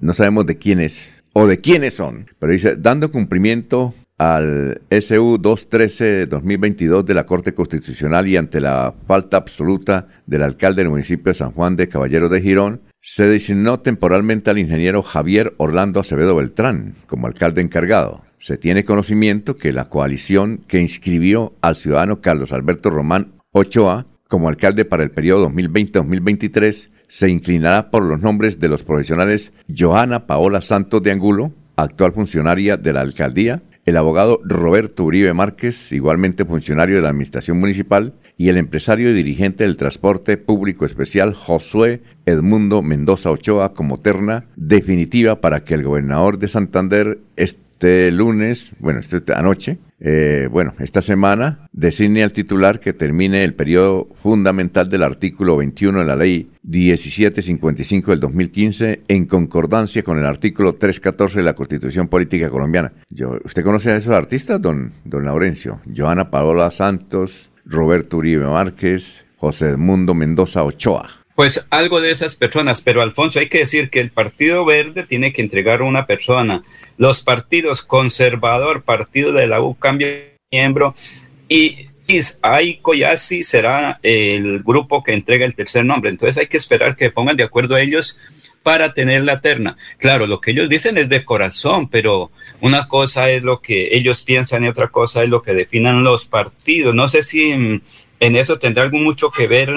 no sabemos de quién es o de quiénes son, pero dice, dando cumplimiento al SU 213-2022 de la Corte Constitucional y ante la falta absoluta del alcalde del municipio de San Juan de Caballero de Girón, se designó temporalmente al ingeniero Javier Orlando Acevedo Beltrán como alcalde encargado. Se tiene conocimiento que la coalición que inscribió al ciudadano Carlos Alberto Román Ochoa como alcalde para el periodo 2020-2023 se inclinará por los nombres de los profesionales Johanna Paola Santos de Angulo, actual funcionaria de la alcaldía, el abogado Roberto Uribe Márquez, igualmente funcionario de la Administración Municipal, y el empresario y dirigente del transporte público especial Josué Edmundo Mendoza Ochoa como terna definitiva para que el gobernador de Santander este lunes, bueno, esta anoche, eh, bueno, esta semana, designe al titular que termine el periodo fundamental del artículo 21 de la ley 1755 del 2015 en concordancia con el artículo 314 de la Constitución Política Colombiana. ¿Usted conoce a esos artistas, don, don Laurencio? Joana Paola Santos, Roberto Uribe Márquez, José Edmundo Mendoza Ochoa. Pues algo de esas personas, pero Alfonso, hay que decir que el Partido Verde tiene que entregar una persona. Los partidos conservador, Partido de la U cambia miembro y Aiko y Asi será el grupo que entrega el tercer nombre. Entonces hay que esperar que pongan de acuerdo ellos para tener la terna. Claro, lo que ellos dicen es de corazón, pero una cosa es lo que ellos piensan y otra cosa es lo que definan los partidos. No sé si en, eso tendrá algo mucho que ver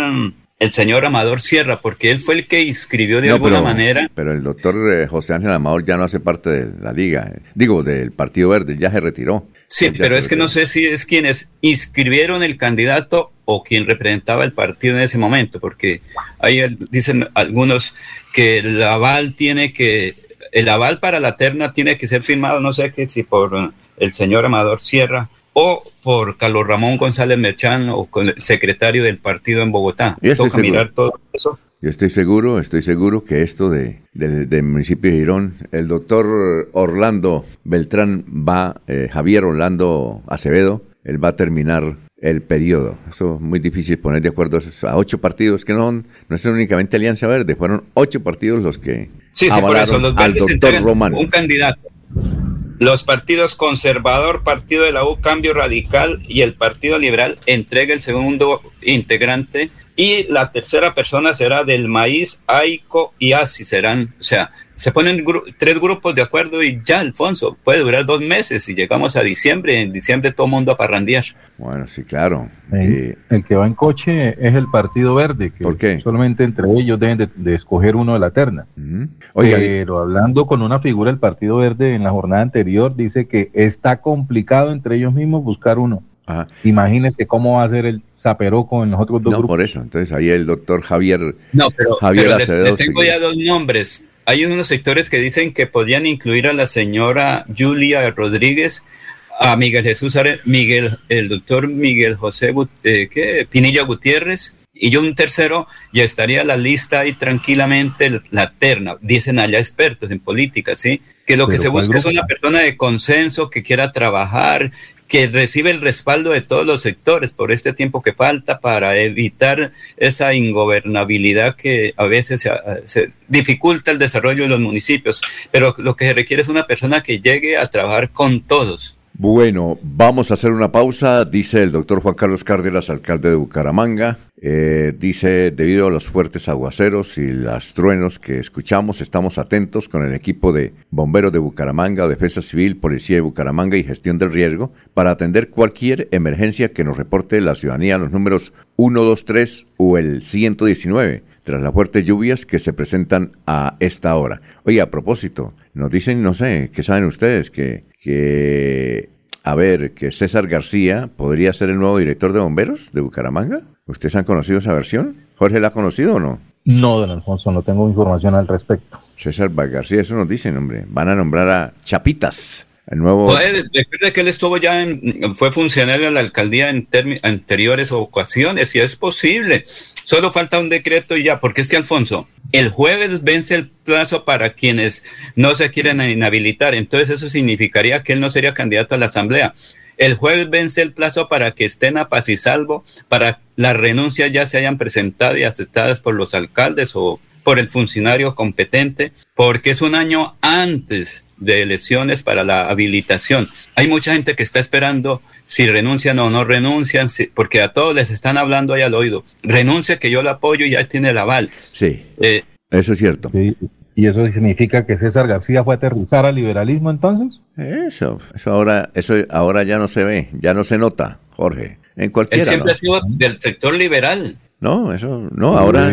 el señor Amador Sierra, porque él fue el que inscribió de alguna manera. Pero el doctor eh, José Ángel Amador ya no hace parte de la liga, eh, digo, del Partido Verde, ya se retiró. Sí, pero es que no sé si es quienes inscribieron el candidato o quien representaba el partido en ese momento, porque ahí dicen algunos que el aval tiene que, el aval para la terna tiene que ser firmado, no sé qué, si por el señor Amador Sierra o por Carlos Ramón González Merchán o con el secretario del partido en Bogotá. Toca mirar todo eso. Yo estoy seguro, estoy seguro que esto de, del municipio de Girón, el doctor Orlando Beltrán va, eh, Javier Orlando Acevedo, él va a terminar el periodo. Eso es muy difícil poner de acuerdo a ocho partidos que no, no es únicamente Alianza Verde, fueron ocho partidos los que sí, sí, por eso, los al doctor Román. Un candidato. Los partidos conservador, Partido de la U, Cambio Radical y el Partido Liberal entrega el segundo integrante y la tercera persona será del maíz, AICO y ASI serán, o sea, se ponen tres grupos de acuerdo y ya, Alfonso, puede durar dos meses y llegamos a diciembre, en diciembre todo el mundo a parrandear. Bueno, sí, claro. Eh, el que va en coche es el Partido Verde, que ¿Por qué? solamente entre ellos deben de, escoger uno de la terna. Pero hablando con una figura del Partido Verde en la jornada anterior, dice que está complicado entre ellos mismos buscar uno. Imagínese cómo va a ser el zaperoco en los otros dos no, por eso. Entonces ahí el doctor Javier. No, pero, Javier tengo ya dos nombres. Hay unos sectores que dicen que podían incluir a la señora Julia Rodríguez, a Miguel Jesús, Miguel, el doctor Miguel José eh, ¿qué? Pinilla Gutiérrez, y yo un tercero, ya estaría la lista ahí tranquilamente, la terna, dicen allá expertos en política, ¿sí? Que lo que se busca es una persona de consenso que quiera trabajar, que recibe el respaldo de todos los sectores por este tiempo que falta para evitar esa ingobernabilidad que a veces se, dificulta el desarrollo de los municipios. Pero lo que se requiere es una persona que llegue a trabajar con todos. Bueno, vamos a hacer una pausa, dice el doctor Juan Carlos Cárdenas, alcalde de Bucaramanga. Eh, dice, debido a los fuertes aguaceros y los truenos que escuchamos, estamos atentos con el equipo de bomberos de Bucaramanga, Defensa Civil, Policía de Bucaramanga y Gestión del Riesgo para atender cualquier emergencia que nos reporte la ciudadanía los números 123 o el 119 tras las fuertes lluvias que se presentan a esta hora. Oye, a propósito, nos dicen, no sé, ¿qué saben ustedes? Que, que a ver, que César García podría ser el nuevo director de bomberos de Bucaramanga. ¿Ustedes han conocido esa versión? ¿Jorge la ha conocido o no? No, don Alfonso, no tengo información al respecto. César García, eso nos dicen, hombre. Van a nombrar a Chapitas, el nuevo. Pues, de que él estuvo ya en, fue funcionario de la alcaldía en anteriores ocasiones, y es posible. Solo falta un decreto y ya, porque es que Alfonso, el jueves vence el plazo para quienes no se quieren inhabilitar, entonces eso significaría que él no sería candidato a la asamblea. El jueves vence el plazo para que estén a paz y salvo, para las renuncias ya se hayan presentado y aceptadas por los alcaldes o por el funcionario competente, porque es un año antes de elecciones para la habilitación. Hay mucha gente que está esperando si renuncian o no renuncian, porque a todos les están hablando ahí al oído. Renuncia que yo lo apoyo y ya tiene el aval. Sí. Eh, eso es cierto. ¿Y eso significa que César García fue a aterrizar al liberalismo entonces? Eso, eso ahora, eso ahora ya no se ve, ya no se nota, Jorge. En cualquiera. Él siempre ha sido del sector liberal. No, eso, no, ahora.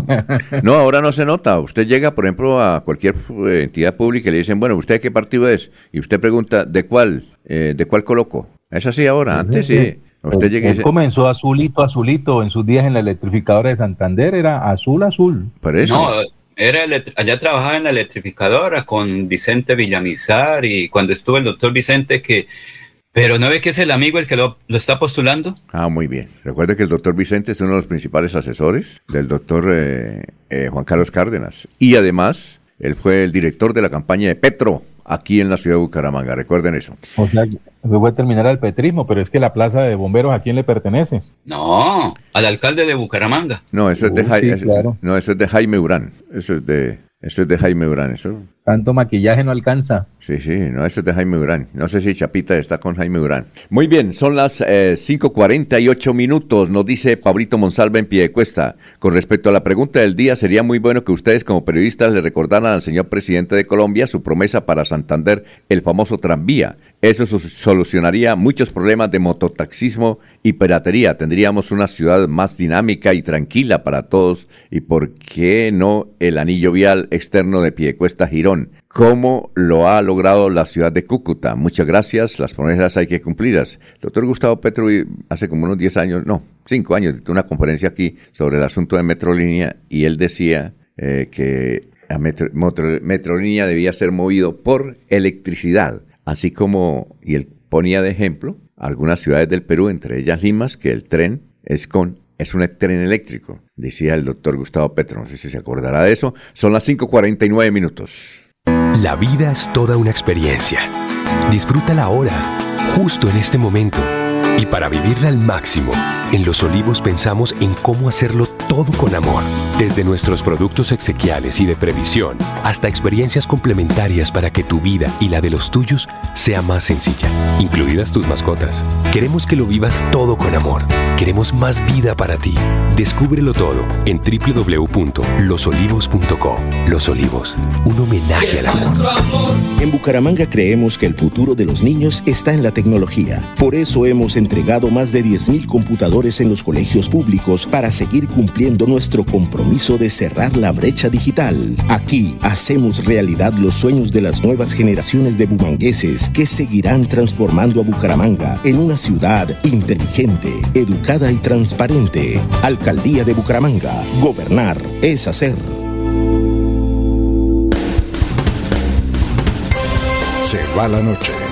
[laughs] no, ahora no se nota. Usted llega, por ejemplo, a cualquier eh, entidad pública y le dicen, bueno, ¿usted qué partido es? Y usted pregunta, ¿de cuál? Eh, ¿De cuál coloco? Es así ahora, antes sí. Usted llega y dice, comenzó azulito, azulito en sus días en la electrificadora de Santander, era azul, azul. Por eso. No, era allá trabajaba en la electrificadora con Vicente Villamizar y cuando estuvo el doctor Vicente que... Pero ¿no ve que es el amigo el que lo, está postulando? Ah, muy bien. Recuerde que el doctor Vicente es uno de los principales asesores del doctor eh, eh, Juan Carlos Cárdenas. Y además, él fue el director de la campaña de Petro aquí en la ciudad de Bucaramanga. Recuerden eso. O sea, se puede terminar al petrismo, pero es que la plaza de bomberos, ¿a quién le pertenece? No, al alcalde de Bucaramanga. No, eso es de, Jaime, no, eso es de Jaime Urán. Eso es de, eso es de Jaime Urán. Eso Tanto maquillaje no alcanza. Sí, sí, no, eso es de Jaime Durán. No sé si Chapita está con Jaime Durán. Muy bien, son las eh, 5.48 minutos, nos dice Pablito Monsalva en Piedecuesta. Con respecto a la pregunta del día, sería muy bueno que ustedes como periodistas le recordaran al señor presidente de Colombia su promesa para Santander, el famoso tranvía. Eso solucionaría muchos problemas de mototaxismo y piratería. Tendríamos una ciudad más dinámica y tranquila para todos. ¿Y por qué no el anillo vial externo de Piedecuesta Girón? ¿Cómo lo ha logrado la ciudad de Cúcuta? Muchas gracias. Las promesas hay que cumplirlas. El doctor Gustavo Petro hace como unos 10 años, no, 5 años, dio una conferencia aquí sobre el asunto de Metrolínea y él decía eh, que la Metrolínea debía ser movido por electricidad así como, y él ponía de ejemplo, algunas ciudades del Perú, entre ellas Limas, que el tren es con es un tren eléctrico, decía el doctor Gustavo Petro, no sé si se acordará de eso. Son las 5.49 minutos. La vida es toda una experiencia. Disfrútala ahora, justo en este momento. Y para vivirla al máximo, en Los Olivos pensamos en cómo hacerlo todo con amor. Desde nuestros productos exequiales y de previsión hasta experiencias complementarias para que tu vida y la de los tuyos sea más sencilla, incluidas tus mascotas. Queremos que lo vivas todo con amor. Queremos más vida para ti. Descúbrelo todo en www.losolivos.co. Los Olivos, un homenaje al amor. En Bucaramanga creemos que el futuro de los niños está en la tecnología. Por eso hemos entregado más de 10.000 computadores en los colegios públicos para seguir cumpliendo nuestro compromiso de cerrar la brecha digital. Aquí hacemos realidad los sueños de las nuevas generaciones de bumangueses que seguirán transformando a Bucaramanga en una ciudad inteligente, educada y transparente. Alcaldía de Bucaramanga. Gobernar es hacer. Se va la noche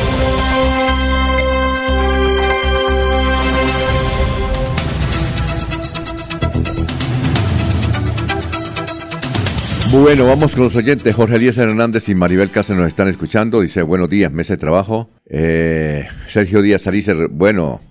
Bueno, vamos con los oyentes. Jorge Elías Hernández y Maribel Cáceres nos están escuchando. Dice, buenos días, mesa de trabajo. Eh, Sergio Díaz Alicer, bueno,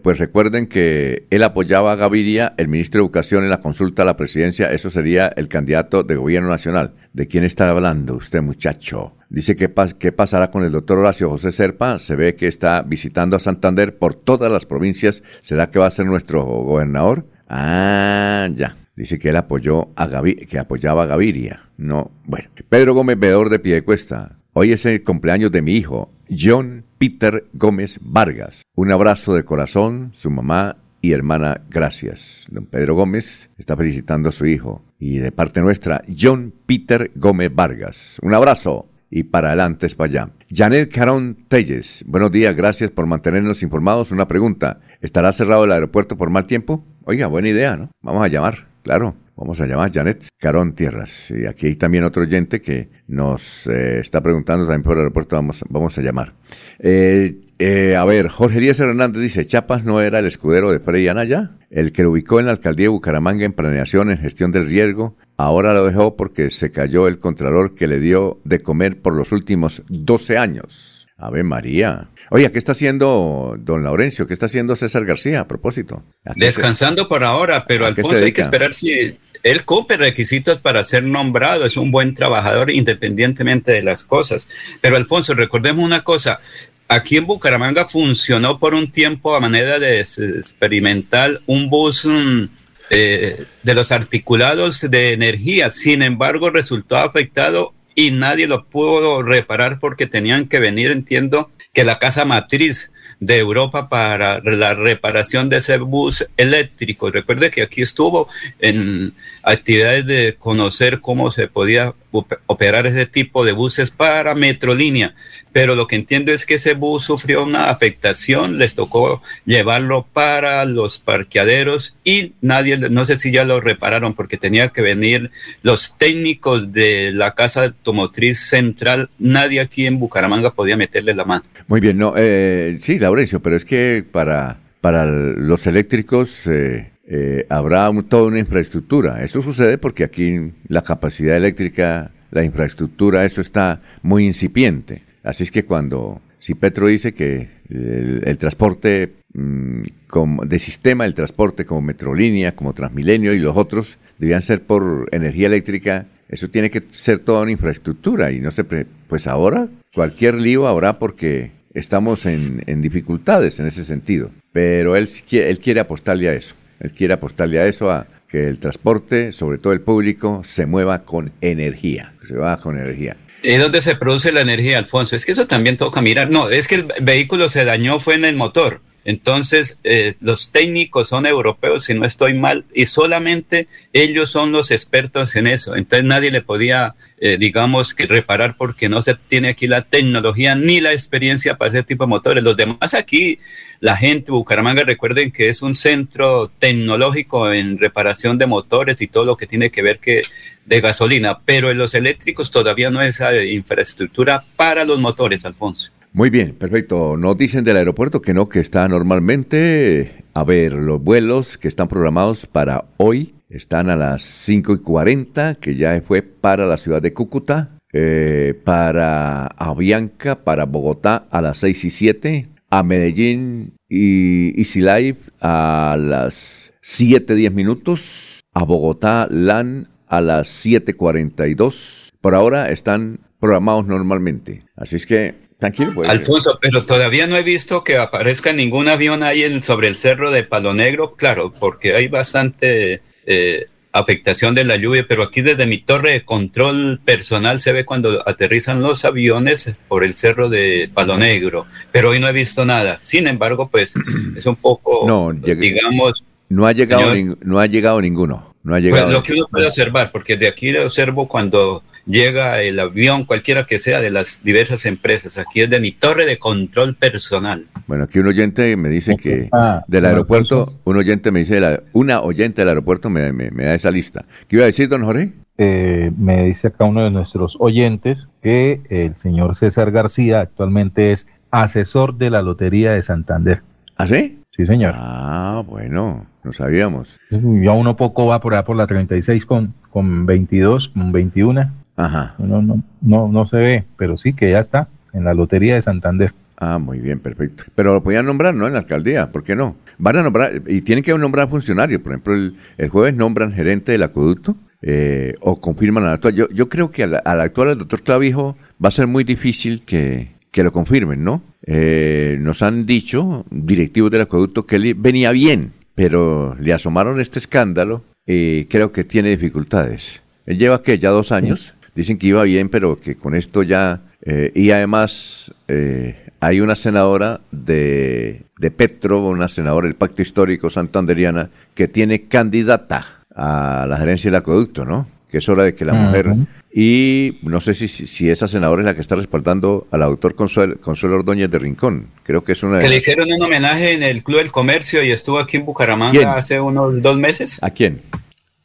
pues recuerden que él apoyaba a Gaviria, el ministro de Educación, en la consulta a la presidencia. Eso sería el candidato de gobierno nacional. ¿De quién está hablando usted, muchacho? Dice qué pasará con el doctor Horacio José Serpa. Se ve que está visitando a Santander por todas las provincias. ¿Será que va a ser nuestro gobernador? Ah, ya. Dice que él apoyó a que apoyaba a Gaviria. No, bueno. Pedro Gómez, veedor de Piedecuesta. Hoy es el cumpleaños de mi hijo, John Peter Gómez Vargas. Un abrazo de corazón, su mamá y hermana, gracias. Don Pedro Gómez está felicitando a su hijo. Y de parte nuestra, John Peter Gómez Vargas. Un abrazo y para adelante es para allá. Janet Carón Telles, buenos días, gracias por mantenernos informados. Una pregunta, ¿estará cerrado el aeropuerto por mal tiempo? Oiga, buena idea, ¿no? Vamos a llamar. Claro, vamos a llamar Janet Carón Tierras. Y aquí hay también otro oyente que nos eh, está preguntando también por el aeropuerto, vamos, vamos a llamar. Eh, eh, a ver, Jorge Díaz Hernández dice, Chapas no era el escudero de Frey Anaya, el que lo ubicó en la alcaldía de Bucaramanga en planeación, en gestión del riesgo, ahora lo dejó porque se cayó el contralor que le dio de comer por los últimos 12 años. Ave María. Oye, ¿qué está haciendo don Laurencio? ¿Qué está haciendo César García a propósito? Descansando por ahora, pero Alfonso hay que esperar si él cumple requisitos para ser nombrado, es un buen trabajador independientemente de las cosas. Pero Alfonso, recordemos una cosa, aquí en Bucaramanga funcionó por un tiempo a manera de experimental un bus mm, eh, de los articulados de energía, sin embargo resultó afectado y nadie lo pudo reparar porque tenían que venir, entiendo, que la casa matriz de Europa para la reparación de ese bus eléctrico. Recuerde que aquí estuvo en actividades de conocer cómo se podía operar ese tipo de buses para Metrolínea, pero lo que entiendo es que ese bus sufrió una afectación, les tocó llevarlo para los parqueaderos y nadie, no sé si ya lo repararon porque tenía que venir los técnicos de la casa automotriz central, nadie aquí en Bucaramanga podía meterle la mano. Muy bien, no, eh, sí, Laurencio, pero es que para, para los eléctricos... Eh, eh, habrá toda una infraestructura. Eso sucede porque aquí la capacidad eléctrica la infraestructura, eso está muy incipiente. Así es que cuando, si Petro dice que el, transporte mm, como, de sistema, el transporte como Metrolínea, como Transmilenio y los otros, debían ser por energía eléctrica, eso tiene que ser toda una infraestructura y no se... Pues ahora cualquier lío habrá porque estamos en, en dificultades en ese sentido. Pero él, él quiere apostarle a eso. Él quiere apostarle a eso, a que el transporte, sobre todo el público, se mueva con energía. Se va con energía. ¿Y dónde se produce la energía, Alfonso? Es que eso también toca mirar. No, es que el vehículo se dañó, fue en el motor. Entonces, eh, los técnicos son europeos, si no estoy mal, y solamente ellos son los expertos en eso. Entonces, nadie le podía, eh, digamos, que reparar porque no se tiene aquí la tecnología ni la experiencia para ese tipo de motores. Los demás aquí, la gente, Bucaramanga, recuerden que es un centro tecnológico en reparación de motores y todo lo que tiene que ver que de gasolina, pero en los eléctricos todavía no hay esa infraestructura para los motores, Alfonso. Muy bien, perfecto. Nos dicen del aeropuerto que no, que está normalmente. A ver, los vuelos que están programados para hoy están a las 5 y 40, que ya fue para la ciudad de Cúcuta, eh, para Avianca, para Bogotá a las 6 y 7, a Medellín y Easy Life a las 7 10 minutos, a Bogotá LAN a las 7.42. Por ahora están programados normalmente. Así es que Tranquilo, pues. Alfonso, pero todavía no he visto que aparezca ningún avión ahí en, sobre el cerro de Palo Negro, claro, porque hay bastante eh, afectación de la lluvia, pero aquí desde mi torre de control personal se ve cuando aterrizan los aviones por el cerro de Palo Negro, pero hoy no he visto nada. Sin embargo, pues [clears throat] es un poco, no, digamos... No ha llegado, no ha llegado ninguno. No ha llegado. Pues lo que uno puede observar, porque de aquí observo cuando llega el avión, cualquiera que sea, de las diversas empresas. Aquí es de mi torre de control personal. Bueno, aquí un oyente me dice que ah, del aeropuerto, un oyente me dice, una oyente del aeropuerto me, da esa lista. ¿Qué iba a decir, don Jorge? Eh, me dice acá uno de nuestros oyentes que el señor César García actualmente es asesor de la Lotería de Santander. ¿Ah, sí? Sí, señor. Ah, bueno, no sabíamos. Ya uno poco va por allá por la 36 con, con 22, con 21. Ajá. No, no, no, no se ve, pero sí que ya está en la Lotería de Santander. Ah, muy bien, perfecto. Pero lo podían nombrar, ¿no? En la alcaldía, ¿por qué no? Van a nombrar, y tienen que nombrar funcionarios. Por ejemplo, el, jueves nombran gerente del acueducto eh, o confirman al actual. Yo, yo creo que al, actual, el doctor Clavijo, va a ser muy difícil que, que lo confirmen, ¿no? Eh, nos han dicho, directivos del acueducto, que él venía bien, pero le asomaron este escándalo y creo que tiene dificultades. Él lleva, ¿qué? Ya dos años dicen que iba bien, pero que con esto ya... Eh, y además eh, hay una senadora de, de Petro, una senadora del Pacto Histórico Santanderiana, que tiene candidata a la gerencia del acueducto, ¿no? Que es hora de que la mujer... Y no sé si, si, esa senadora es la que está respaldando al autor Consuelo, Consuelo Ordóñez de Rincón. Creo que es una Que le hicieron un homenaje en el Club del Comercio y estuvo aquí en Bucaramanga hace unos dos meses. ¿A quién?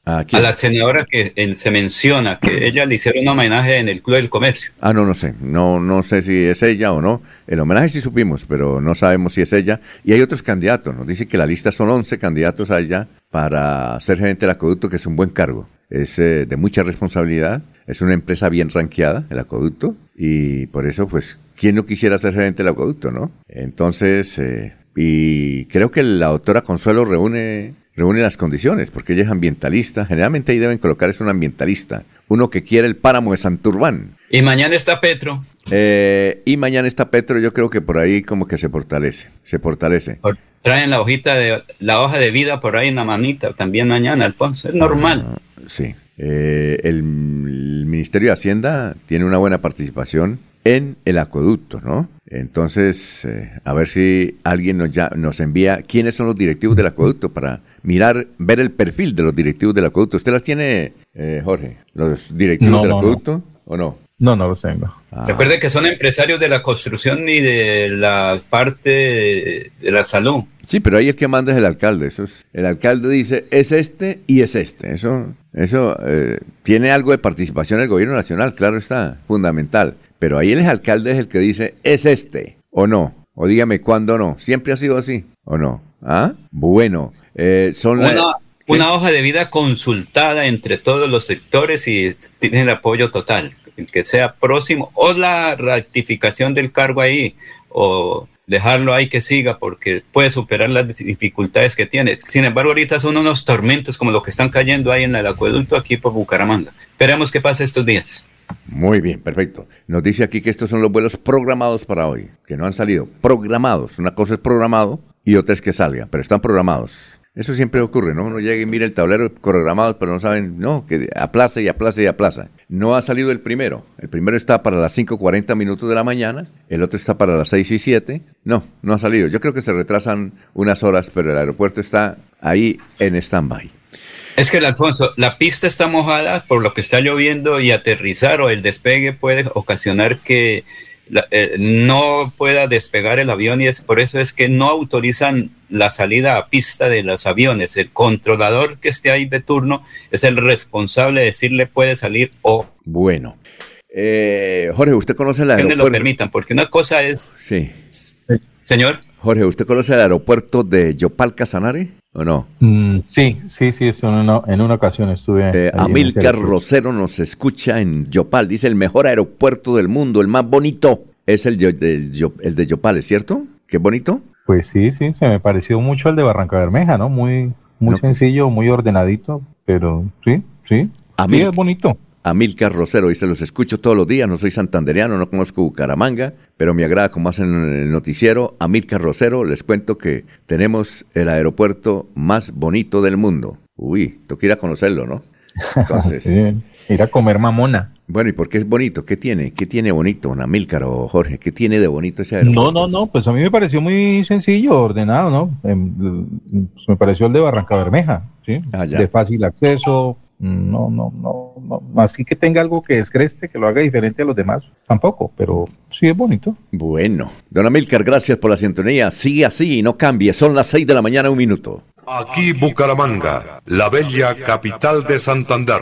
¿A, la senadora que se menciona que [clears throat] ella le hicieron un homenaje en el Club del Comercio. Ah, no, no sé. No, no sé si es ella o no. El homenaje sí supimos, pero no sabemos si es ella. Y hay otros candidatos. Nos dice que la lista son 11 candidatos a ella para ser gerente del acueducto, que es un buen cargo. Es eh, de mucha responsabilidad. Es una empresa bien ranqueada, el acueducto. Y por eso, pues, ¿quién no quisiera ser gerente del acueducto, no? Entonces, eh, y creo que la doctora Consuelo reúne reúne las condiciones, porque ella es ambientalista. Generalmente ahí deben colocar es un ambientalista, uno que quiere el páramo de Santurbán. Y mañana está Petro. Eh, y mañana está Petro, yo creo que por ahí como que se fortalece, se fortalece. traen la hojita de la hoja de vida por ahí en la manita también mañana, Alfonso, es normal. Ah, sí. Eh, el, el Ministerio de Hacienda tiene una buena participación en el acueducto, ¿no? Entonces, eh, a ver si alguien nos, ya, nos envía quiénes son los directivos del acueducto para mirar, ver el perfil de los directivos del acueducto. ¿Usted las tiene, eh, Jorge? ¿Los directivos del acueducto o no? No, no los tengo. Ah. Recuerde que son empresarios de la construcción y de la parte de la salud. Sí, pero ahí el que manda es el alcalde. Eso es, el alcalde dice, es este y es este. Eso, eso eh, tiene algo de participación el gobierno nacional, claro está, fundamental. Pero ahí el alcalde es el que dice, es este, o no. O dígame cuándo no. ¿Siempre ha sido así, o no? ¿Ah? Bueno, eh, son Una hoja de vida consultada entre todos los sectores y tiene el apoyo total, el que sea próximo, o la ratificación del cargo ahí, o dejarlo ahí que siga porque puede superar las dificultades que tiene. Sin embargo, ahorita son unos tormentos como los que están cayendo ahí en el acueducto aquí por Bucaramanga. Esperemos que pase estos días. Muy bien, perfecto. Nos dice aquí que estos son los vuelos programados para hoy, que no han salido. Programados. Una cosa es programado y otra es que salga, pero están programados. Eso siempre ocurre, ¿no? Uno llega y mira el tablero programado, pero no saben, no, que aplaza y aplaza y aplaza. No ha salido el primero. El primero está para las 5.40 minutos de la mañana, el otro está para las 6 y 7. No, no ha salido. Yo creo que se retrasan unas horas, pero el aeropuerto está ahí en stand-by. Es que, Alfonso, la pista está mojada por lo que está lloviendo y aterrizar o el despegue puede ocasionar que eh, no pueda despegar el avión y es por eso es que no autorizan la salida a pista de los aviones. El controlador que esté ahí de turno es el responsable de decirle puede salir o... Bueno. Eh, Jorge, ¿usted conoce el aeropuerto? Que lo permitan, porque una cosa es... Sí. Señor. Jorge, ¿usted conoce el aeropuerto de Yopal Casanare o no? Mm, sí, sí, sí, en una, en una ocasión estuve. Eh, Amilcar Rosero nos escucha en Yopal, dice el mejor aeropuerto del mundo, el más bonito es el, el de Yopal, ¿es cierto? ¿Qué bonito? Pues sí, sí, se me pareció mucho al de Barranca Bermeja, ¿no? Muy, muy sencillo, muy ordenadito, pero sí, sí. sí, es bonito. Amilcar Rosero, y se los escucho todos los días, no soy santandereano, no conozco Bucaramanga, pero me agrada como hacen en el noticiero. Amilcar Rosero, les cuento que tenemos el aeropuerto más bonito del mundo. Uy, tú a conocerlo, ¿no? [laughs] Entonces... ir a comer mamona. Bueno, ¿y por qué es bonito? ¿Qué tiene? ¿Qué tiene bonito, Amílcar o Jorge? ¿Qué tiene de bonito ese aeropuerto? No, no, no, pues a mí me pareció muy sencillo, ordenado, ¿no? Em, pues me pareció el de Barranca Bermeja, ¿sí? Ah, de fácil acceso, no, no, no, no, más que tenga algo que descreste, que lo haga diferente a los demás, tampoco, pero sí es bonito. Bueno, don Amílcar, gracias por la sintonía. Sigue así y no cambie. Son las seis de la mañana, un minuto. Aquí Bucaramanga, la bella capital de Santander.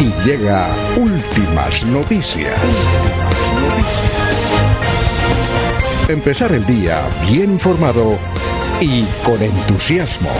y llega últimas noticias. Empezar el día bien informado y con entusiasmo.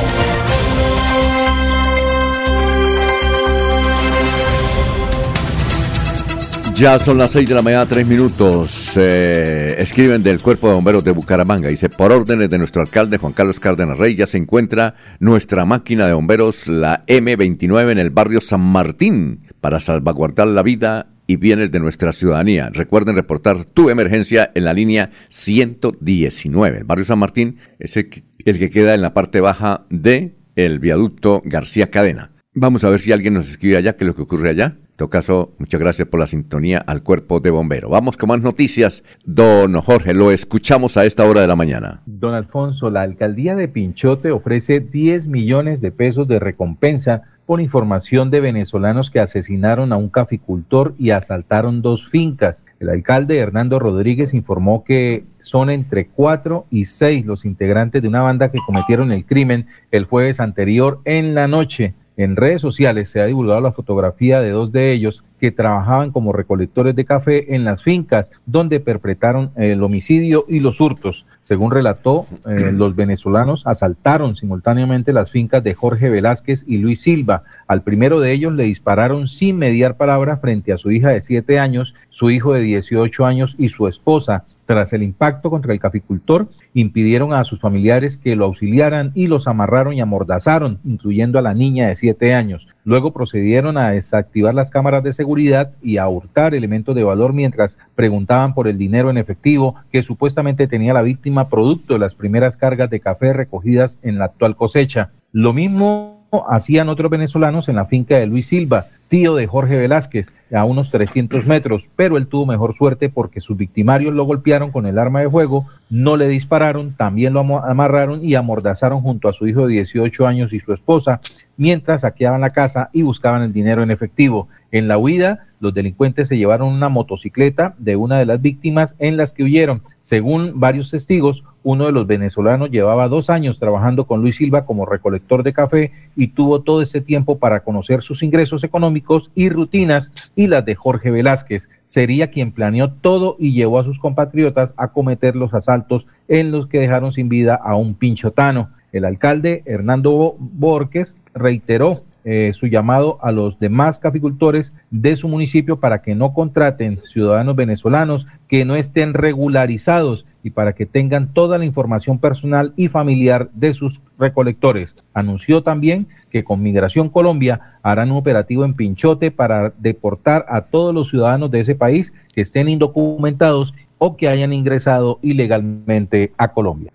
Ya son las 6 de la mañana, 3 minutos. Escriben del Cuerpo de Bomberos de Bucaramanga. Dice, por órdenes de nuestro alcalde Juan Carlos Cárdenas Rey, ya se encuentra nuestra máquina de bomberos, la M29, en el barrio San Martín, para salvaguardar la vida y bienes de nuestra ciudadanía. Recuerden reportar tu emergencia en la línea 119. El barrio San Martín es el que, queda en la parte baja de el viaducto García Cadena. Vamos a ver si alguien nos escribe allá qué es lo que ocurre allá todo caso, muchas gracias por la sintonía al cuerpo de bomberos. Vamos con más noticias. Don Jorge, lo escuchamos a esta hora de la mañana. Don Alfonso, la alcaldía de Pinchote ofrece 10 millones de pesos de recompensa por información de venezolanos que asesinaron a un caficultor y asaltaron dos fincas. El alcalde Hernando Rodríguez informó que son entre cuatro y seis los integrantes de una banda que cometieron el crimen el jueves anterior en la noche. En redes sociales se ha divulgado la fotografía de dos de ellos que trabajaban como recolectores de café en las fincas donde perpetraron el homicidio y los hurtos. Según relató, eh, los venezolanos asaltaron simultáneamente las fincas de Jorge Velázquez y Luis Silva. Al primero de ellos le dispararon sin mediar palabra frente a su hija de siete años, su hijo de 18 años y su esposa. Tras el impacto contra el caficultor, impidieron a sus familiares que lo auxiliaran y los amarraron y amordazaron, incluyendo a la niña de siete años. Luego procedieron a desactivar las cámaras de seguridad y a hurtar elementos de valor mientras preguntaban por el dinero en efectivo que supuestamente tenía la víctima producto de las primeras cargas de café recogidas en la actual cosecha. Lo mismo hacían otros venezolanos en la finca de Luis Silva, tío de Jorge Velázquez, a unos 300 metros, pero él tuvo mejor suerte porque sus victimarios lo golpearon con el arma de fuego, no le dispararon, también lo amarraron y amordazaron junto a su hijo de 18 años y su esposa, mientras saqueaban la casa y buscaban el dinero en efectivo. En la huida, los delincuentes se llevaron una motocicleta de una de las víctimas en las que huyeron. Según varios testigos, uno de los venezolanos llevaba dos años trabajando con Luis Silva como recolector de café y tuvo todo ese tiempo para conocer sus ingresos económicos y rutinas y las de Jorge Velázquez. Sería quien planeó todo y llevó a sus compatriotas a cometer los asaltos en los que dejaron sin vida a un pinchotano. El alcalde Hernando Borges reiteró eh, su llamado a los demás caficultores de su municipio para que no contraten ciudadanos venezolanos que no estén regularizados y para que tengan toda la información personal y familiar de sus recolectores. Anunció también que con Migración Colombia harán un operativo en Pinchote para deportar a todos los ciudadanos de ese país que estén indocumentados o que hayan ingresado ilegalmente a Colombia.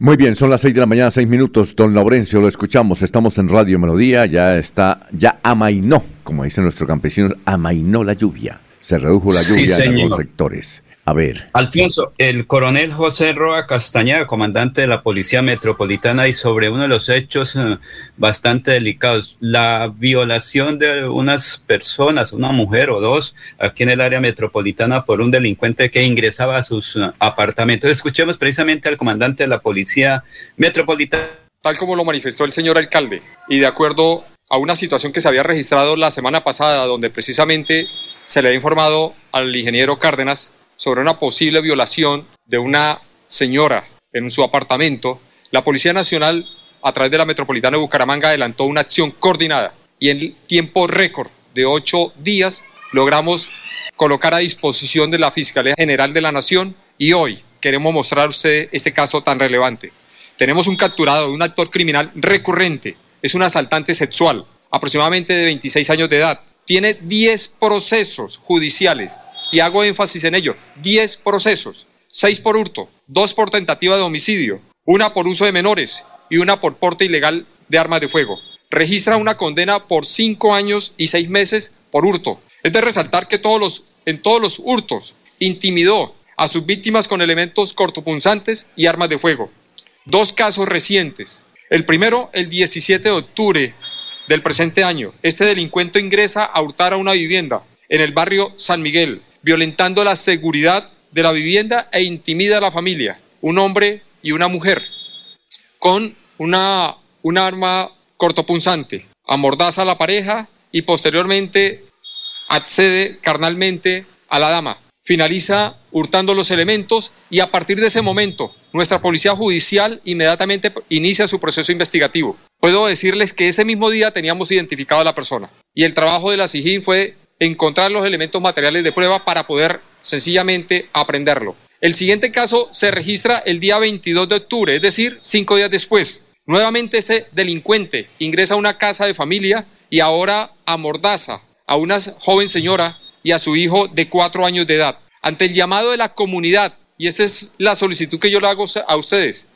Muy bien, son las seis de la mañana, seis minutos. Don Laurencio, lo escuchamos. Estamos en Radio Melodía. Ya está, ya amainó, como dicen nuestros campesinos, amainó la lluvia. Se redujo la lluvia en algunos sectores. A ver. Alfonso, el coronel José Roa Castañeda, comandante de la Policía Metropolitana, y sobre uno de los hechos eh, bastante delicados, la violación de unas personas, una mujer o dos, aquí en el área metropolitana por un delincuente que ingresaba a sus eh, apartamentos. Escuchemos precisamente al comandante de la Policía Metropolitana. Tal como lo manifestó el señor alcalde, y de acuerdo a una situación que se había registrado la semana pasada, donde precisamente se le ha informado al ingeniero Cárdenas sobre una posible violación de una señora en su apartamento, la Policía Nacional, a través de la Metropolitana de Bucaramanga, adelantó una acción coordinada y en tiempo récord de ocho días logramos colocar a disposición de la Fiscalía General de la Nación y hoy queremos mostrar este caso tan relevante. Tenemos un capturado, un actor criminal recurrente, es un asaltante sexual, aproximadamente de 26 años de edad. Tiene 10 procesos judiciales y hago énfasis en ello, 10 procesos, 6 por hurto, 2 por tentativa de homicidio, una por uso de menores y una por porte ilegal de armas de fuego. Registra una condena por 5 años y 6 meses por hurto. Es de resaltar que todos los, en todos los hurtos intimidó a sus víctimas con elementos cortopunzantes y armas de fuego. Dos casos recientes. El primero, el 17 de octubre del presente año. Este delincuente ingresa a hurtar a una vivienda en el barrio San Miguel, violentando la seguridad de la vivienda e intimida a la familia, un hombre y una mujer, con una, un arma cortopunzante, amordaza a la pareja y posteriormente accede carnalmente a la dama. Finaliza hurtando los elementos y a partir de ese momento nuestra policía judicial inmediatamente inicia su proceso investigativo. Puedo decirles que ese mismo día teníamos identificado a la persona y el trabajo de la SIGIN fue encontrar los elementos materiales de prueba para poder sencillamente aprenderlo. El siguiente caso se registra el día 22 de octubre, es decir, cinco días después. Nuevamente ese delincuente ingresa a una casa de familia y ahora amordaza a una joven señora y a su hijo de cuatro años de edad. Ante el llamado de la comunidad, y esa es la solicitud que yo le hago a ustedes,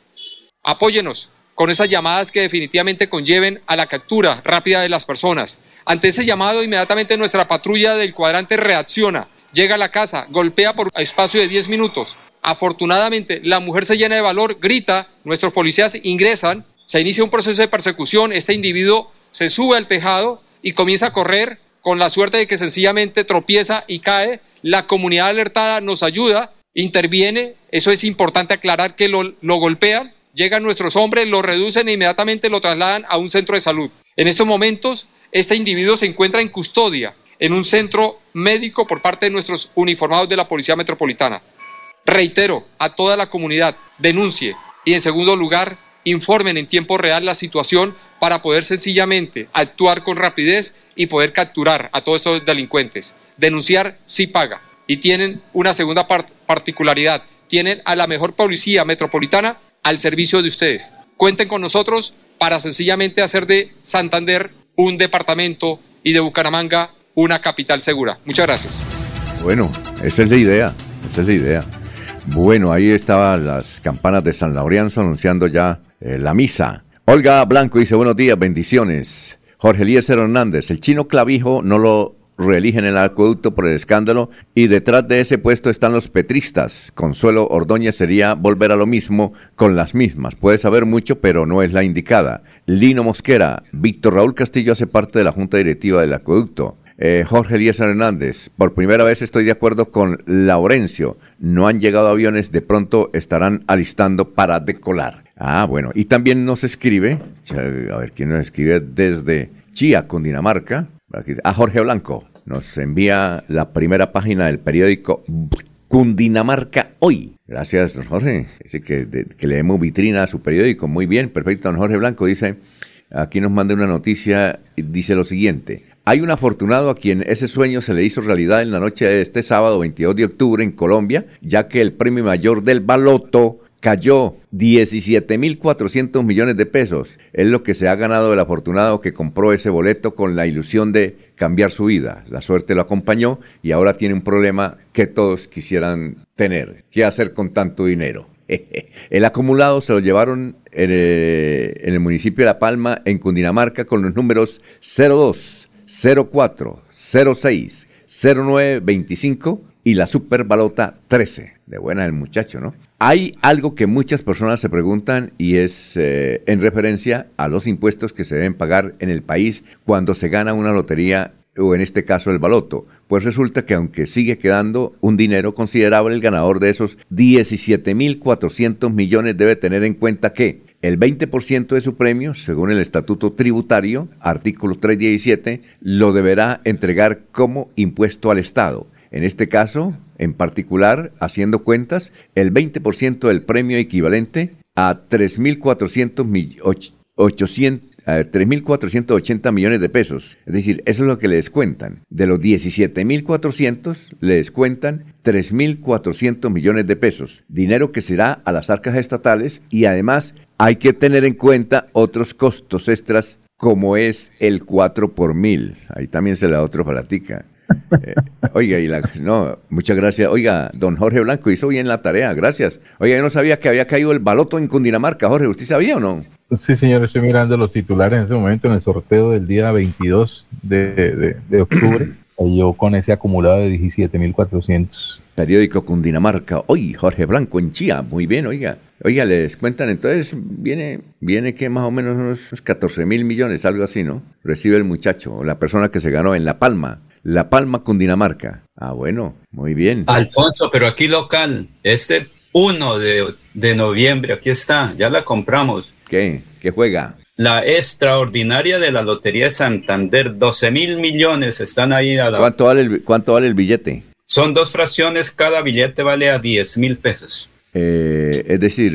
apóyenos con esas llamadas que definitivamente conlleven a la captura rápida de las personas. Ante ese llamado, inmediatamente nuestra patrulla del cuadrante reacciona, llega a la casa, golpea por espacio de 10 minutos. Afortunadamente, la mujer se llena de valor, grita, nuestros policías ingresan, se inicia un proceso de persecución, este individuo se sube al tejado y comienza a correr con la suerte de que sencillamente tropieza y cae. La comunidad alertada nos ayuda, interviene, eso es importante aclarar que lo, lo golpean, llegan nuestros hombres, lo reducen e inmediatamente lo trasladan a un centro de salud. En estos momentos este individuo se encuentra en custodia en un centro médico por parte de nuestros uniformados de la Policía Metropolitana. Reitero a toda la comunidad, denuncie y en segundo lugar, informen en tiempo real la situación para poder sencillamente actuar con rapidez y poder capturar a todos estos delincuentes. Denunciar sí paga. Y tienen una segunda particularidad. Tienen a la mejor policía metropolitana al servicio de ustedes. Cuenten con nosotros para sencillamente hacer de Santander un departamento y de Bucaramanga una capital segura. Muchas gracias. Bueno, esa es la idea. Esa es la idea. Bueno, ahí estaban las campanas de San Laureanzo anunciando ya eh, la misa. Olga Blanco dice buenos días, bendiciones. Jorge Eliezer Hernández, el chino clavijo no lo reeligen en el acueducto por el escándalo y detrás de ese puesto están los petristas. Consuelo Ordóñez sería volver a lo mismo con las mismas. Puede saber mucho, pero no es la indicada. Lino Mosquera, Víctor Raúl Castillo hace parte de la junta directiva del acueducto. Eh, Jorge Elías Hernández, por primera vez estoy de acuerdo con Laurencio. No han llegado aviones, de pronto estarán alistando para decolar. Ah, bueno. Y también nos escribe, a ver quién nos escribe desde Chía, Cundinamarca. A Jorge Blanco. Nos envía la primera página del periódico Cundinamarca Hoy. Gracias, don Jorge. Dice que, que leemos vitrina a su periódico. Muy bien, perfecto. Don Jorge Blanco dice, aquí nos manda una noticia, dice lo siguiente. Hay un afortunado a quien ese sueño se le hizo realidad en la noche de este sábado 22 de octubre en Colombia, ya que el premio mayor del baloto cayó 17.400 millones de pesos. Es lo que se ha ganado el afortunado que compró ese boleto con la ilusión de cambiar su vida. La suerte lo acompañó y ahora tiene un problema que todos quisieran tener. ¿Qué hacer con tanto dinero? [laughs] El acumulado se lo llevaron en el, eh, en el municipio de La Palma, en Cundinamarca, con los números 02. 04 06 09 25 y la Superbalota 13. De buena el muchacho, ¿no? Hay algo que muchas personas se preguntan y es eh, en referencia a los impuestos que se deben pagar en el país cuando se gana una lotería o en este caso el baloto. Pues resulta que aunque sigue quedando un dinero considerable, el ganador de esos 17.400 millones debe tener en cuenta que el 20% de su premio, según el Estatuto Tributario, artículo 317, lo deberá entregar como impuesto al Estado. En este caso, en particular, haciendo cuentas, el 20% del premio equivalente a 3.480 millones de pesos. Es decir, eso es lo que le descuentan. De los 17.400 le descuentan 3.400 millones de pesos. Dinero que será a las arcas estatales y además hay que tener en cuenta otros costos extras como es el 4 por mil. Ahí también se la otro platica. Eh, oiga, y la, no, muchas gracias. Oiga, don Jorge Blanco hizo bien la tarea, gracias. Oiga, yo no sabía que había caído el baloto en Cundinamarca. Jorge, ¿usted sabía o no? Sí, señor, estoy mirando los titulares en ese momento en el sorteo del día 22 de, de octubre. [clears throat] Yo con ese acumulado de 17.400. Periódico Cundinamarca. Hoy, Jorge Blanco en Chía. Muy bien, oiga. Oiga, les cuentan, entonces viene, viene que más o menos unos 14 mil millones, algo así, ¿no? Recibe el muchacho, la persona que se ganó en La Palma. La Palma, Cundinamarca. Ah, bueno, muy bien. Alfonso, pero aquí local, este 1 de, de noviembre, aquí está, ya la compramos. ¿Qué? ¿Qué juega? La extraordinaria de la Lotería de Santander, 12 mil millones están ahí. A ¿Cuánto, vale el, ¿Cuánto vale el billete? Son dos fracciones, cada billete vale a 10 mil pesos. Eh, es decir,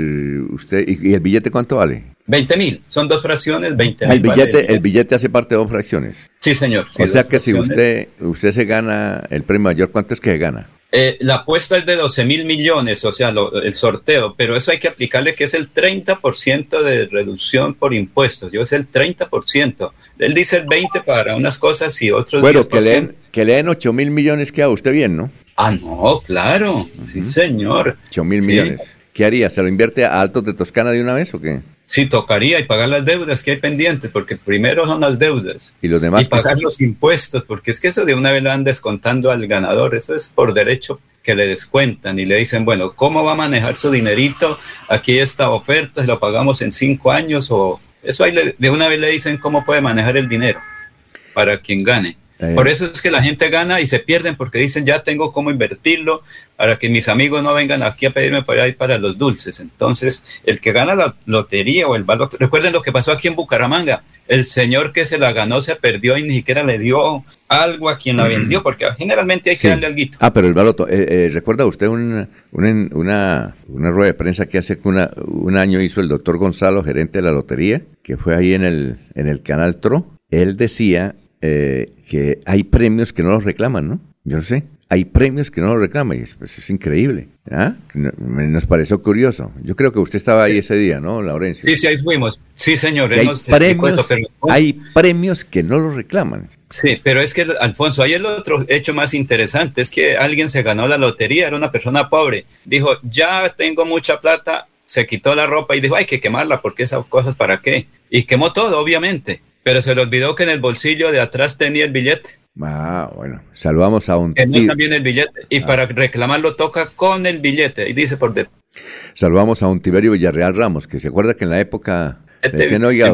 usted, ¿y, el billete cuánto vale? 20 mil, son dos fracciones, 20 mil. El billete, el billete hace parte de dos fracciones. Sí, señor. o sea que si usted, usted se gana el premio mayor, ¿cuánto es que se gana? Eh, la apuesta es de 12 mil millones, o sea, el sorteo, pero eso hay que aplicarle que es el 30% de reducción por impuestos. Yo es el 30%. Él dice el 20% para unas cosas y otros bueno, que leen, que leen 8 mil millones, queda usted bien, ¿no? Ah, no, claro, sí, señor. 8 mil millones. ¿Qué haría? ¿Se lo invierte a Altos de Toscana de una vez o qué? Sí, tocaría y pagar las deudas que hay pendientes, porque primero son las deudas. Y los demás. Y pagar los impuestos, porque es que eso de una vez lo van descontando al ganador, eso es por derecho que le descuentan y le dicen, bueno, ¿cómo va a manejar su dinerito? Aquí esta oferta, lo pagamos en cinco años o eso ahí de una vez le dicen cómo puede manejar el dinero para quien gane. Eh. Por eso es que la gente gana y se pierden porque dicen ya tengo cómo invertirlo para que mis amigos no vengan aquí a pedirme para ahí para los dulces. Entonces, el que gana la lotería o el valor, recuerden lo que pasó aquí en Bucaramanga, el señor que se la ganó se perdió y ni siquiera le dio algo a quien la vendió, porque generalmente hay que darle algo. Ah, pero el baloto, eh, eh, ¿recuerda usted una, rueda de prensa que hace una, un año hizo el doctor Gonzalo, gerente de la lotería, que fue ahí en el, en el canal TRO? Él decía eh, que hay premios que no los reclaman, ¿no? Yo no sé hay premios que no lo reclaman y pues, es increíble. ¿ah? Nos pareció curioso. Yo creo que usted estaba ahí ese día, ¿no, Laurencio? Sí, sí, ahí fuimos. Sí, señor. Hay premios, hay premios que no lo reclaman. Sí, pero es que, Alfonso, hay el otro hecho más interesante, es que alguien se ganó la lotería, era una persona pobre. Dijo, ya tengo mucha plata, se quitó la ropa y dijo, hay que quemarla porque esas cosas para qué. Y quemó todo, obviamente. Pero se le olvidó que en el bolsillo de atrás tenía el billete. Ah, bueno, saludamos a un también el billete y para reclamarlo toca con el billete y dice por detrás. Saludamos a un Tiberio Villarreal Ramos, que se acuerda que en la época este, decían, oiga,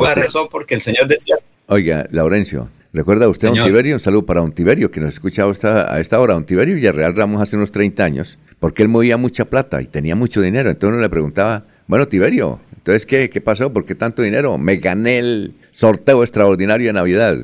porque el señor decía. Oiga, Laurencio, ¿recuerda usted a un Tiberio? Un saludo para un Tiberio que nos escucha a esta hora. Un Tiberio Villarreal Ramos hace unos 30 años, porque él movía mucha plata y tenía mucho dinero. Entonces uno le preguntaba, bueno, Tiberio, entonces ¿qué, qué pasó? ¿Por qué tanto dinero? Me gané el sorteo extraordinario de Navidad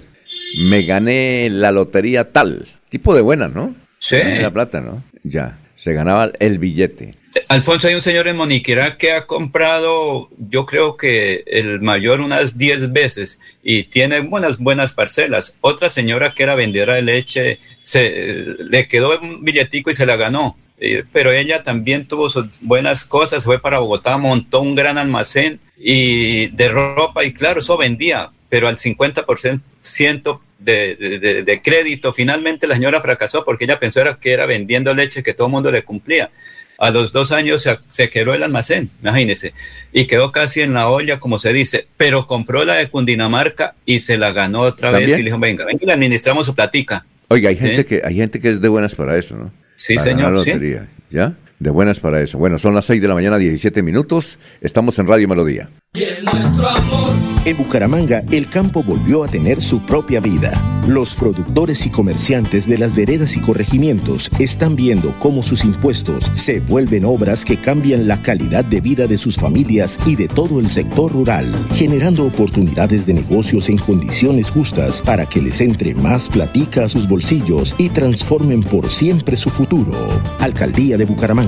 me gané la lotería tal. Tipo de buena, ¿no? Sí. La plata, ¿no? Ya, se ganaba el billete. Alfonso, hay un señor en Moniquera que ha comprado, yo creo que el mayor unas 10 veces y tiene buenas, buenas parcelas. Otra señora que era vendedora de leche, se, le quedó un billetico y se la ganó. Eh, pero ella también tuvo sus buenas cosas, fue para Bogotá, montó un gran almacén y de ropa y claro, eso vendía, pero al 50% de, de, de, crédito. Finalmente la señora fracasó porque ella pensó que era vendiendo leche que todo el mundo le cumplía. A los dos años se, se quedó el almacén, imagínese, y quedó casi en la olla, como se dice, pero compró la de Cundinamarca y se la ganó otra vez y le dijo, venga, venga, le administramos su platica. Oiga, hay gente, que, hay gente que es de buenas para eso, ¿no? Sí, señor. ¿sí? ¿Ya? De buenas para eso. Bueno, son las 6 de la mañana, 17 minutos. Estamos en Radio Melodía. En Bucaramanga, el campo volvió a tener su propia vida. Los productores y comerciantes de las veredas y corregimientos están viendo cómo sus impuestos se vuelven obras que cambian la calidad de vida de sus familias y de todo el sector rural, generando oportunidades de negocios en condiciones justas para que les entre más platica a sus bolsillos y transformen por siempre su futuro. Alcaldía de Bucaramanga.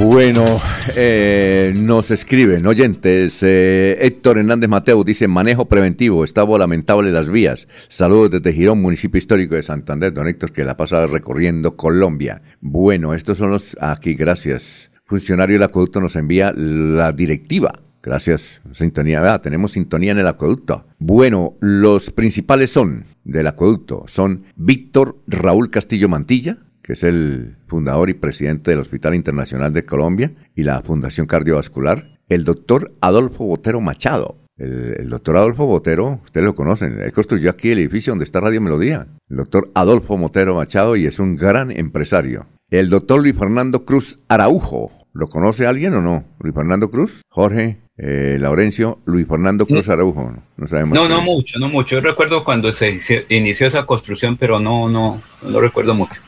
Bueno, eh, nos escriben oyentes. Eh, Héctor Hernández Mateo dice: manejo preventivo, estado lamentable las vías. Saludos desde Girón, municipio histórico de Santander. Don Héctor, que la pasada recorriendo Colombia. Bueno, estos son los. Aquí, gracias. Funcionario del acueducto nos envía la directiva. Gracias, sintonía. Ah, tenemos sintonía en el acueducto. Bueno, los principales son del acueducto son Víctor Raúl Castillo Mantilla, que es el fundador y presidente del Hospital Internacional de Colombia y la Fundación Cardiovascular, el doctor Adolfo Botero Machado. El, doctor Adolfo Botero, ustedes lo conocen, él construyó aquí el edificio donde está Radio Melodía. El doctor Adolfo Botero Machado y es un gran empresario. El doctor Luis Fernando Cruz Araujo, ¿lo conoce alguien o no? Luis Fernando Cruz, Jorge, eh, Laurencio, Luis Fernando Cruz Araujo. No, sabemos. No, no mucho, no mucho. Yo recuerdo cuando se inició esa construcción, pero no, no, no lo recuerdo mucho.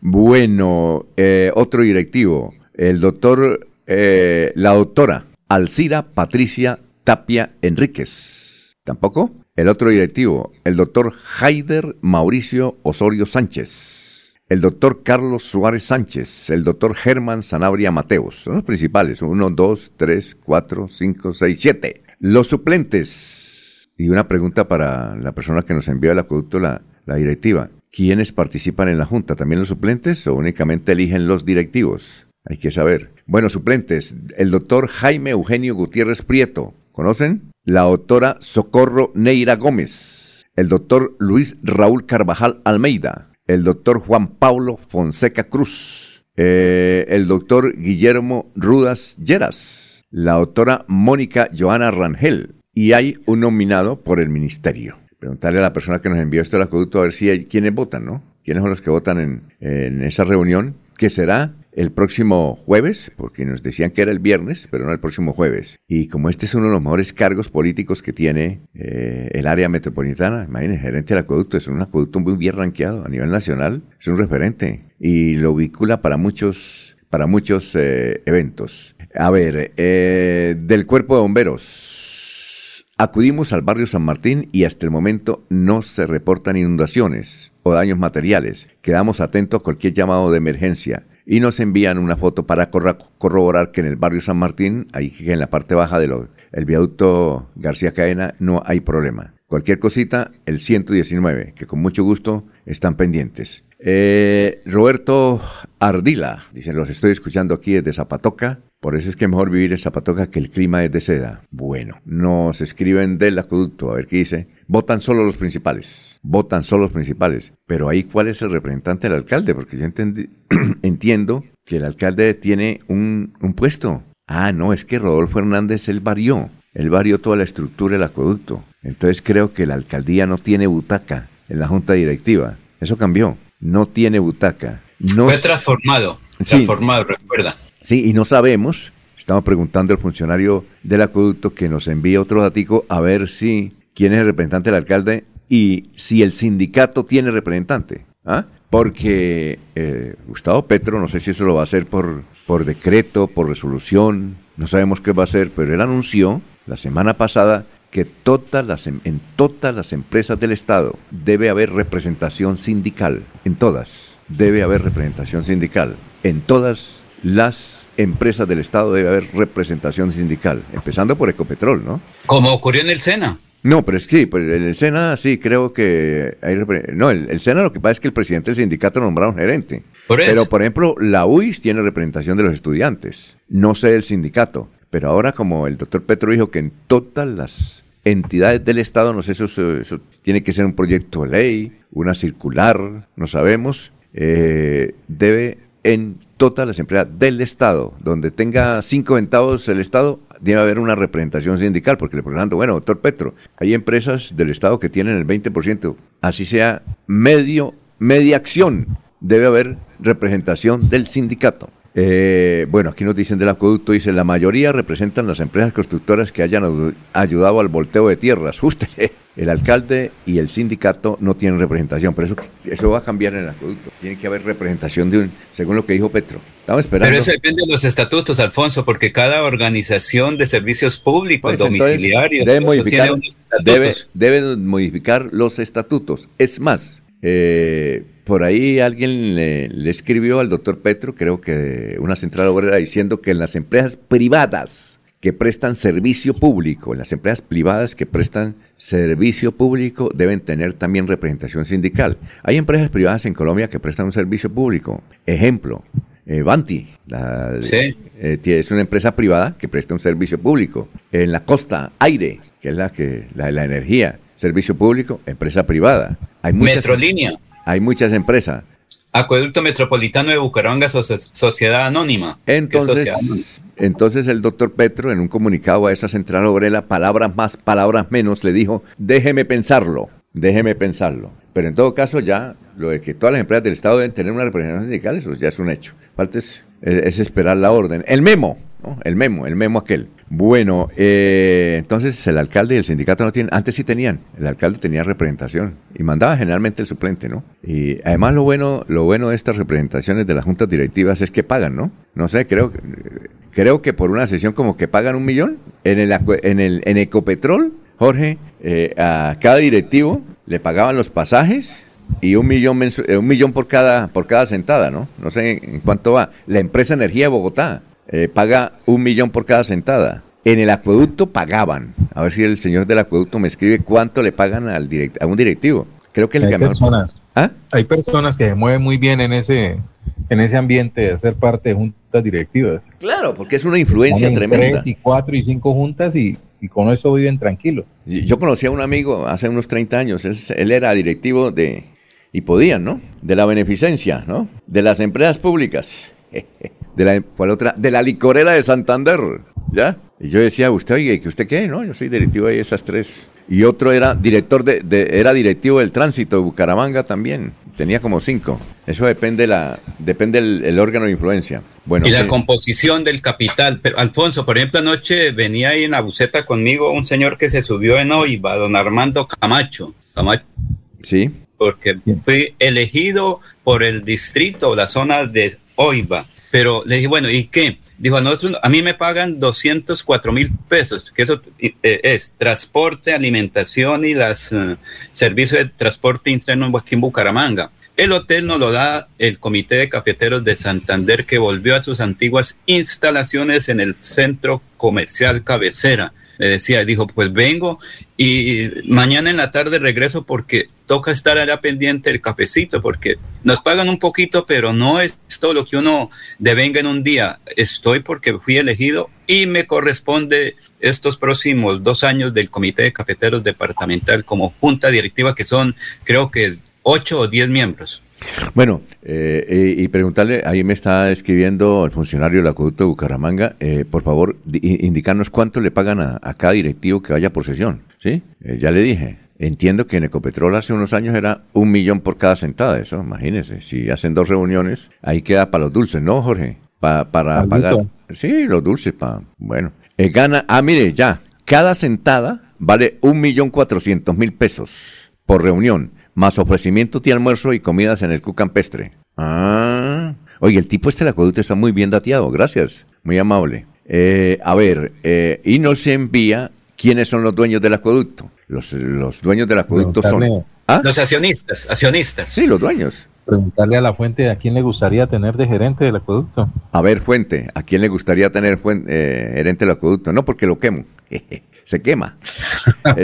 Bueno, eh, otro directivo, el doctor, eh, la doctora Alcira Patricia Tapia Enríquez. ¿Tampoco? El otro directivo, el doctor Haider Mauricio Osorio Sánchez. El doctor Carlos Suárez Sánchez, el doctor Germán Sanabria Mateos. Son los principales. Uno, dos, tres, cuatro, cinco, seis, siete. Los suplentes. Y una pregunta para la persona que nos envió el acueducto, la, la directiva. ¿Quiénes participan en la Junta? ¿También los suplentes o únicamente eligen los directivos? Hay que saber. Bueno, suplentes, el doctor Jaime Eugenio Gutiérrez Prieto, ¿conocen? La doctora Socorro Neira Gómez, el doctor Luis Raúl Carvajal Almeida, el doctor Juan Pablo Fonseca Cruz, eh, el doctor Guillermo Rudas Lleras, la doctora Mónica Joana Rangel, y hay un nominado por el ministerio preguntarle a la persona que nos envió esto al acueducto a ver si hay quienes votan, ¿no? quiénes son los que votan en, en esa reunión, que será el próximo jueves, porque nos decían que era el viernes, pero no el próximo jueves. Y como este es uno de los mejores cargos políticos que tiene eh, el área metropolitana, imagínense, gerente del acueducto, es un acueducto muy bien rankeado a nivel nacional, es un referente y lo vincula para muchos, para muchos eh, eventos. A ver, eh, del cuerpo de bomberos. Acudimos al barrio San Martín y hasta el momento no se reportan inundaciones o daños materiales. Quedamos atentos a cualquier llamado de emergencia y nos envían una foto para corroborar que en el barrio San Martín, ahí en la parte baja del viaducto García Cadena, no hay problema. Cualquier cosita, el 119, que con mucho gusto están pendientes. Eh, Roberto Ardila, dicen, los estoy escuchando aquí desde Zapatoca. Por eso es que mejor vivir en Zapatoca que el clima es de seda. Bueno, nos escriben del acueducto, a ver qué dice. Votan solo los principales. Votan solo los principales. Pero ahí, ¿cuál es el representante del alcalde? Porque yo [clears throat] entiendo que el alcalde tiene un, un puesto. Ah, no, es que Rodolfo Hernández, él varió. Él varió toda la estructura del acueducto. Entonces creo que la alcaldía no tiene butaca en la junta directiva. Eso cambió. No tiene butaca. No Fue transformado. Transformado, recuerda. Sí, y no sabemos. Estamos preguntando al funcionario del acueducto que nos envíe otro datico a ver si quién es el representante del alcalde y si el sindicato tiene representante. ¿ah? Porque eh, Gustavo Petro, no sé si eso lo va a hacer por, por decreto, por resolución, no sabemos qué va a hacer, pero él anunció la semana pasada que todas las, em, en todas las empresas del Estado debe haber representación sindical, en todas debe haber representación sindical, en todas las empresas del Estado debe haber representación sindical, empezando por Ecopetrol, ¿no? Como ocurrió en el SENA. No, pero sí, pues en el SENA sí creo que hay no, el, SENA lo que pasa es que el presidente del sindicato nombrado un gerente. Pero por ejemplo, la UIS tiene representación de los estudiantes, no sé el sindicato, pero ahora como el doctor Petro dijo que en todas las entidades del Estado, no sé, eso, eso, tiene que ser un proyecto de ley, una circular, no sabemos, eh, debe en todas las empresas del Estado, donde tenga cinco centavos el Estado, debe haber una representación sindical, porque le preguntan, bueno, doctor Petro, hay empresas del Estado que tienen el 20%, así sea medio, media acción, debe haber representación del sindicato. Eh, bueno, aquí nos dicen del acueducto, dice, la mayoría representan las empresas constructoras que hayan ayudado al volteo de tierras. [laughs] Justo el alcalde y el sindicato no tienen representación, pero eso, eso va a cambiar en el acueducto. Tiene que haber representación de un, según lo que dijo Petro. Estamos esperando. Pero eso depende de los estatutos, Alfonso, porque cada organización de servicios públicos, pues, domiciliarios, debe modificar, debe, debe modificar los estatutos. Es más, eh, por ahí alguien le, escribió al doctor Petro, creo que una central obrera, diciendo que en las empresas privadas que prestan servicio público, en las empresas privadas que prestan servicio público deben tener también representación sindical. Hay empresas privadas en Colombia que prestan un servicio público. Ejemplo, eh, Banti, eh, es una empresa privada que presta un servicio público. En la costa, Aire, que es la que la, la energía, servicio público, empresa privada. Hay muchas, Metrolínea. Hay muchas empresas. Acueducto Metropolitano de Bucaramanga, Sociedad Anónima. Entonces, entonces el doctor Petro, en un comunicado a esa central obrera, palabras más, palabras menos, le dijo, déjeme pensarlo, déjeme pensarlo. Pero en todo caso ya, lo de que todas las empresas del Estado deben tener una representación sindical, eso ya es un hecho. Falta es, esperar la orden. El memo, el memo, el memo aquel. Bueno, eh, entonces el alcalde y el sindicato no tienen, antes sí tenían, el alcalde tenía representación y mandaba generalmente el suplente, ¿no? Y además lo bueno, lo bueno de estas representaciones de las juntas directivas es que pagan, ¿no? No sé, creo, creo que por una sesión como que pagan un millón en el, en en Ecopetrol, Jorge, eh, a cada directivo le pagaban los pasajes y un millón eh, un millón por cada por cada sentada, ¿no? No sé en cuánto va. La empresa Energía de Bogotá eh, paga un millón por cada sentada. En el acueducto pagaban. A ver si el señor del acueducto me escribe cuánto le pagan al a un directivo. Creo que el hay personas, ¿Ah? Hay personas que se mueven muy bien en ese, en ese ambiente de ser parte de juntas directivas. Claro, porque es una influencia tremenda. Tres y cuatro y cinco juntas y, con eso viven tranquilos. Yo conocí a un amigo hace unos 30 años. él era directivo de, y podían, ¿no? De la beneficencia, ¿no? De las empresas públicas. [laughs] de la, ¿cuál otra? De la licorera de Santander, ¿ya? Y yo decía, usted, oye, ¿que usted qué? No, yo soy directivo de esas tres. Y otro era director de, era directivo del tránsito de Bucaramanga también. tenía como cinco. Eso depende la depende el, órgano de influencia. Bueno, y la composición del capital. Pero, Alfonso, por ejemplo, anoche venía ahí en la buceta conmigo un señor que se subió en Oiva, don Armando Camacho. Camacho. Sí. Porque fui elegido por el distrito, la zona de Oiva. Pero le dije, bueno, ¿y qué? Dijo, a nosotros, a mí me pagan 204 mil pesos, que eso eh, es transporte, alimentación y los eh, servicios de transporte interno aquí en Bucaramanga. El hotel nos lo da el Comité de Cafeteros de Santander que volvió a sus antiguas instalaciones en el centro comercial cabecera me decía, dijo, pues vengo y mañana en la tarde regreso porque toca estar allá pendiente del cafecito, porque nos pagan un poquito, pero no es todo lo que uno devenga en un día. Estoy porque fui elegido y me corresponde estos próximos dos años del Comité de Cafeteros Departamental como junta directiva, que son creo que ocho o diez miembros. Bueno, eh, eh, y preguntarle, ahí me está escribiendo el funcionario del acueducto de Bucaramanga, eh, por favor, indicarnos cuánto le pagan a, cada directivo que vaya por sesión, ¿sí? ya le dije, entiendo que en Ecopetrol hace unos años era un millón por cada sentada, eso, imagínese, si hacen dos reuniones, ahí queda para los dulces, ¿no, Jorge? para pagar. Sí, los dulces, para, bueno. gana, ah, mire, ya, cada sentada vale un millón cuatrocientos mil pesos por reunión más ofrecimiento de almuerzo y comidas en el Cu Campestre. Ah, oye, el tipo este del acueducto está muy bien dateado, gracias, muy amable. Eh, a ver, eh, y nos envía quiénes son los dueños del acueducto. Los, los dueños del acueducto son... ¿Ah? Los accionistas, accionistas. Sí, los dueños. Preguntarle a la fuente a quién le gustaría tener de gerente del acueducto. A ver, fuente, ¿a quién le gustaría tener eh, gerente del acueducto? No, porque lo quemo. [laughs] Se quema. [laughs]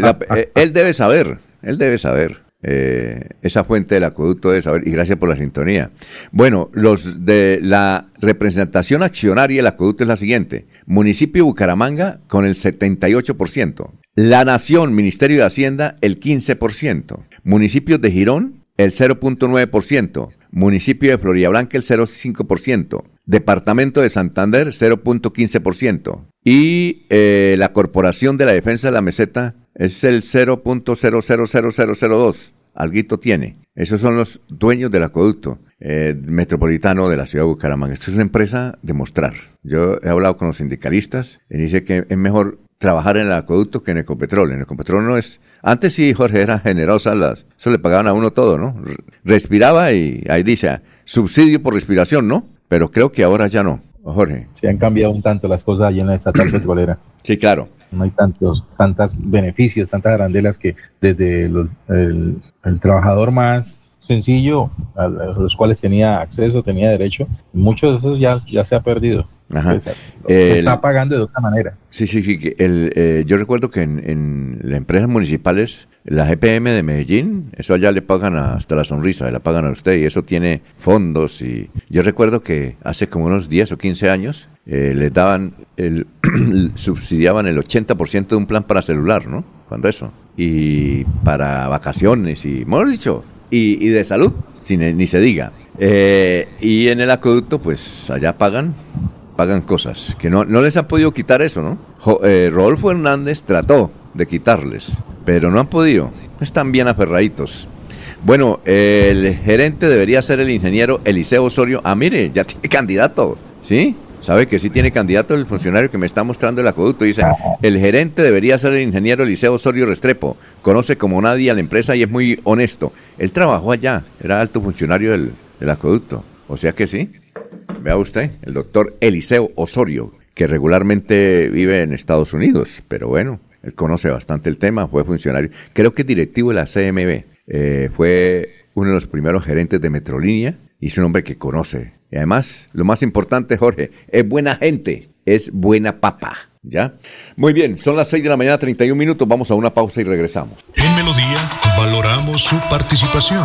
él debe saber, él debe saber. Eh, esa fuente del acueducto de y gracias por la sintonía. Bueno, los de la representación accionaria del acueducto es la siguiente. Municipio de Bucaramanga con el 78%. La Nación, Ministerio de Hacienda, el 15%. Municipios de Girón, el 0.9%. Municipio de Florida Blanca, el 0.5%. Departamento de Santander, 0.15%. Y eh, la Corporación de la Defensa de la Meseta, es el 0.000002. Alguito tiene. Esos son los dueños del acueducto eh, metropolitano de la ciudad de Bucaramanga. Esto es una empresa de mostrar. Yo he hablado con los sindicalistas y dice que es mejor trabajar en el acueducto que en Ecopetrol. En Ecopetrol no es... Antes sí, [laughs] Jorge, era generosa, las, eso le pagaban a uno todo, ¿no? Respiraba y ahí dice, subsidio por respiración, ¿no? Pero creo que ahora ya no, Jorge. Se han cambiado un tanto las cosas allí en la estatal petrolera. Sí, claro no hay tantos tantas beneficios, tantas arandelas que desde el, trabajador más sencillo, a, los cuales tenía acceso, tenía derecho, muchos de esos ya, ya se ha perdido. está pagando de otra manera. Sí, sí, sí. El, eh, yo recuerdo que en, en, las empresas municipales, la GPM de Medellín, eso allá le pagan hasta la sonrisa, le pagan a usted y eso tiene fondos. y Yo recuerdo que hace como unos 10 o 15 años eh, les daban, el, [clears throat] subsidiaban el 80% de un plan para celular, ¿no? Cuando eso. Y para vacaciones y, mejor dicho, y, de salud, sin, ni se diga. Eh, y en el acueducto, pues allá pagan, pagan cosas, que no, no les han podido quitar eso, ¿no? Eh, Rodolfo Hernández trató de quitarles, pero no han podido, están bien aferraditos. Bueno, el gerente debería ser el ingeniero Eliseo Osorio. Ah, mire, ya tiene [laughs] candidato, ¿sí? Sabe que sí tiene candidato el funcionario que me está mostrando el acueducto. Dice, el gerente debería ser el ingeniero Eliseo Osorio Restrepo. Conoce como nadie a la empresa y es muy honesto. Él trabajó allá, era alto funcionario del, acueducto. O sea que sí. Vea usted, el doctor Eliseo Osorio, que regularmente vive en Estados Unidos. Pero bueno, él conoce bastante el tema, fue funcionario. Creo que directivo de la CMB. Eh, fue uno de los primeros gerentes de Metrolínea y es un hombre que conoce. Y además, lo más importante, Jorge, es buena gente, es buena papa. ¿Ya? Muy bien, son las 6 de la mañana, 31 minutos. Vamos a una pausa y regresamos. En Melodía valoramos su participación.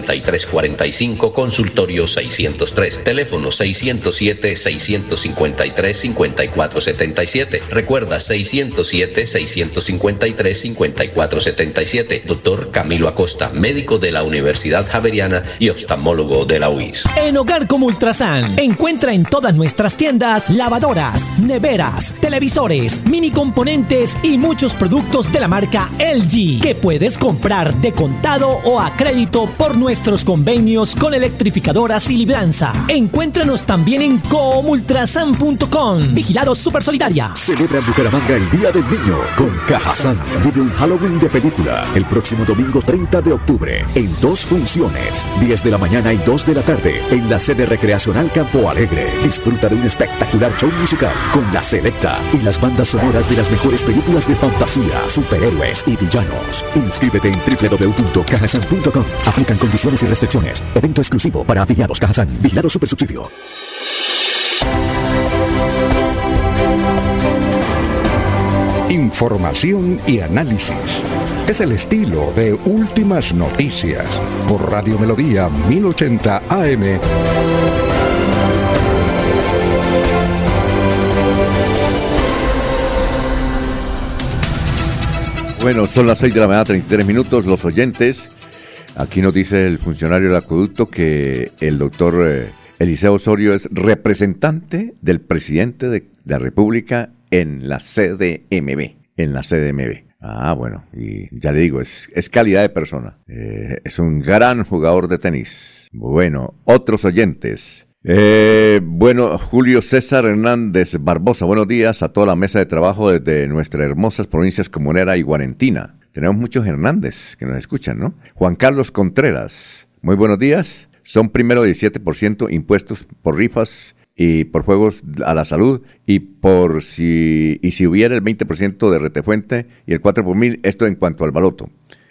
3345, consultorio 603, teléfono 607-653-5477. Recuerda 607-653-5477. Doctor Camilo Acosta, médico de la Universidad Javeriana y oftalmólogo de la UIS. En Hogar como Ultrasan, encuentra en todas nuestras tiendas lavadoras, neveras, televisores, mini componentes y muchos productos de la marca LG que puedes comprar de contado o a crédito por nuestra nuestros convenios con electrificadoras y libranza. Encuéntranos también en comultrasan.com. Vigilado Super Solidaria. Celebra Bucaramanga el Día del Niño con Cajazán. Vive un Halloween de película el próximo domingo 30 de octubre en dos funciones, 10 de la mañana y 2 de la tarde en la sede recreacional Campo Alegre. Disfruta de un espectacular show musical con la selecta y las bandas sonoras de las mejores películas de fantasía, superhéroes y villanos. Inscríbete en www.cajasan.com. Aplican condiciones y restricciones. Evento exclusivo para afiliados Cajazán. Vigilado Super Subsidio. Información y análisis. Es el estilo de Últimas Noticias por Radio Melodía 1080 AM. Bueno, son las 6 de la mañana, 33 minutos. Los oyentes Aquí nos dice el funcionario del acueducto que el doctor eh, Eliseo Osorio es representante del presidente de la República en la CDMB. En la CDMB. Ah, bueno, y ya le digo, es, calidad de persona. Eh, es un gran jugador de tenis. Bueno, otros oyentes. Eh, bueno, Julio César Hernández Barbosa, buenos días a toda la mesa de trabajo desde nuestras hermosas provincias comunera y Guarentina. Tenemos muchos Hernández que nos escuchan, ¿no? Juan Carlos Contreras, muy buenos días. Son primero 17% impuestos por rifas y por juegos a la salud y por si y si hubiera el 20% de retefuente y el 4 por mil, esto en cuanto al baloto.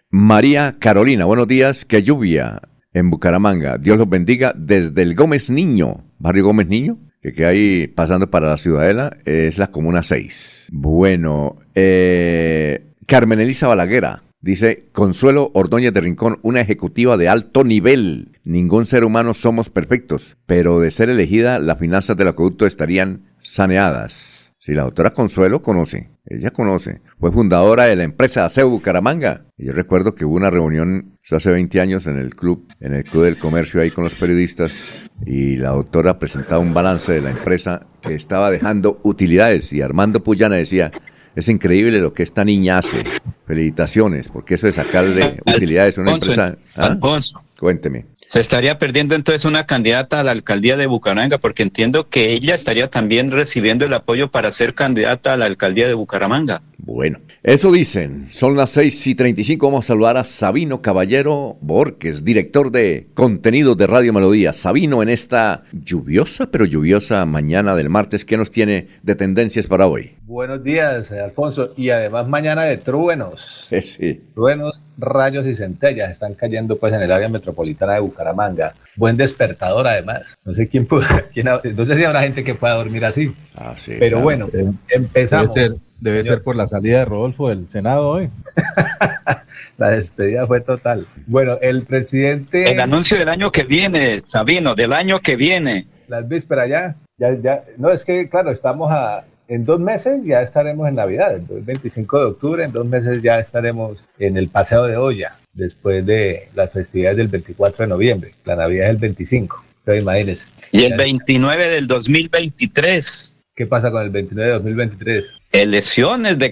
María Carolina, buenos días, qué lluvia en Bucaramanga. Dios los bendiga desde el Gómez Niño, barrio Gómez Niño, que queda ahí pasando para la Ciudadela, es la Comuna 6. Bueno, eh, Carmen Elisa Balaguera dice, Consuelo Ordóñez de Rincón, una ejecutiva de alto nivel. Ningún ser humano somos perfectos, pero de ser elegida, las finanzas del acueducto estarían saneadas. Si la doctora Consuelo conoce, ella conoce, fue fundadora de la empresa Aceu Bucaramanga. Y yo recuerdo que hubo una reunión hace 20 años en el club, en el club del comercio ahí con los periodistas y la doctora presentaba un balance de la empresa que estaba dejando utilidades y Armando Puyana decía, es increíble lo que esta niña hace. Felicitaciones, porque eso de sacarle utilidades a una empresa. ¿ah? Cuénteme. Se estaría perdiendo entonces una candidata a la alcaldía de Bucaramanga, porque entiendo que ella estaría también recibiendo el apoyo para ser candidata a la alcaldía de Bucaramanga. Bueno, eso dicen. Son las 6 y 35. Vamos a saludar a Sabino Caballero Borges, director de contenidos de Radio Melodía. Sabino, en esta lluviosa, pero lluviosa mañana del martes, ¿qué nos tiene de tendencias para hoy? Buenos días, Alfonso. Y además mañana de truenos. [laughs] Sí. Truenos, rayos y centellas están cayendo pues en el área metropolitana de Bucaramanga. Buen despertador además. No sé quién, puede, [laughs] quién no sé si habrá gente que pueda dormir así. Ah, sí, Pero claro. bueno, empezamos. Debe, ser, por la salida de Rodolfo del Senado hoy. [laughs] la despedida fue total. Bueno, el presidente... El anuncio del año que viene, Sabino, del año que viene. Las vísperas ya, ya, ya. No, es que claro, estamos a... En dos meses ya estaremos en Navidad, el 25 de octubre, en dos meses ya estaremos en el Paseo de Olla, después de las festividades del 24 de noviembre. La Navidad es el 25, pero imagínense. Y el 29 del 2023. ¿Qué pasa con el 29 de 2023? Elecciones de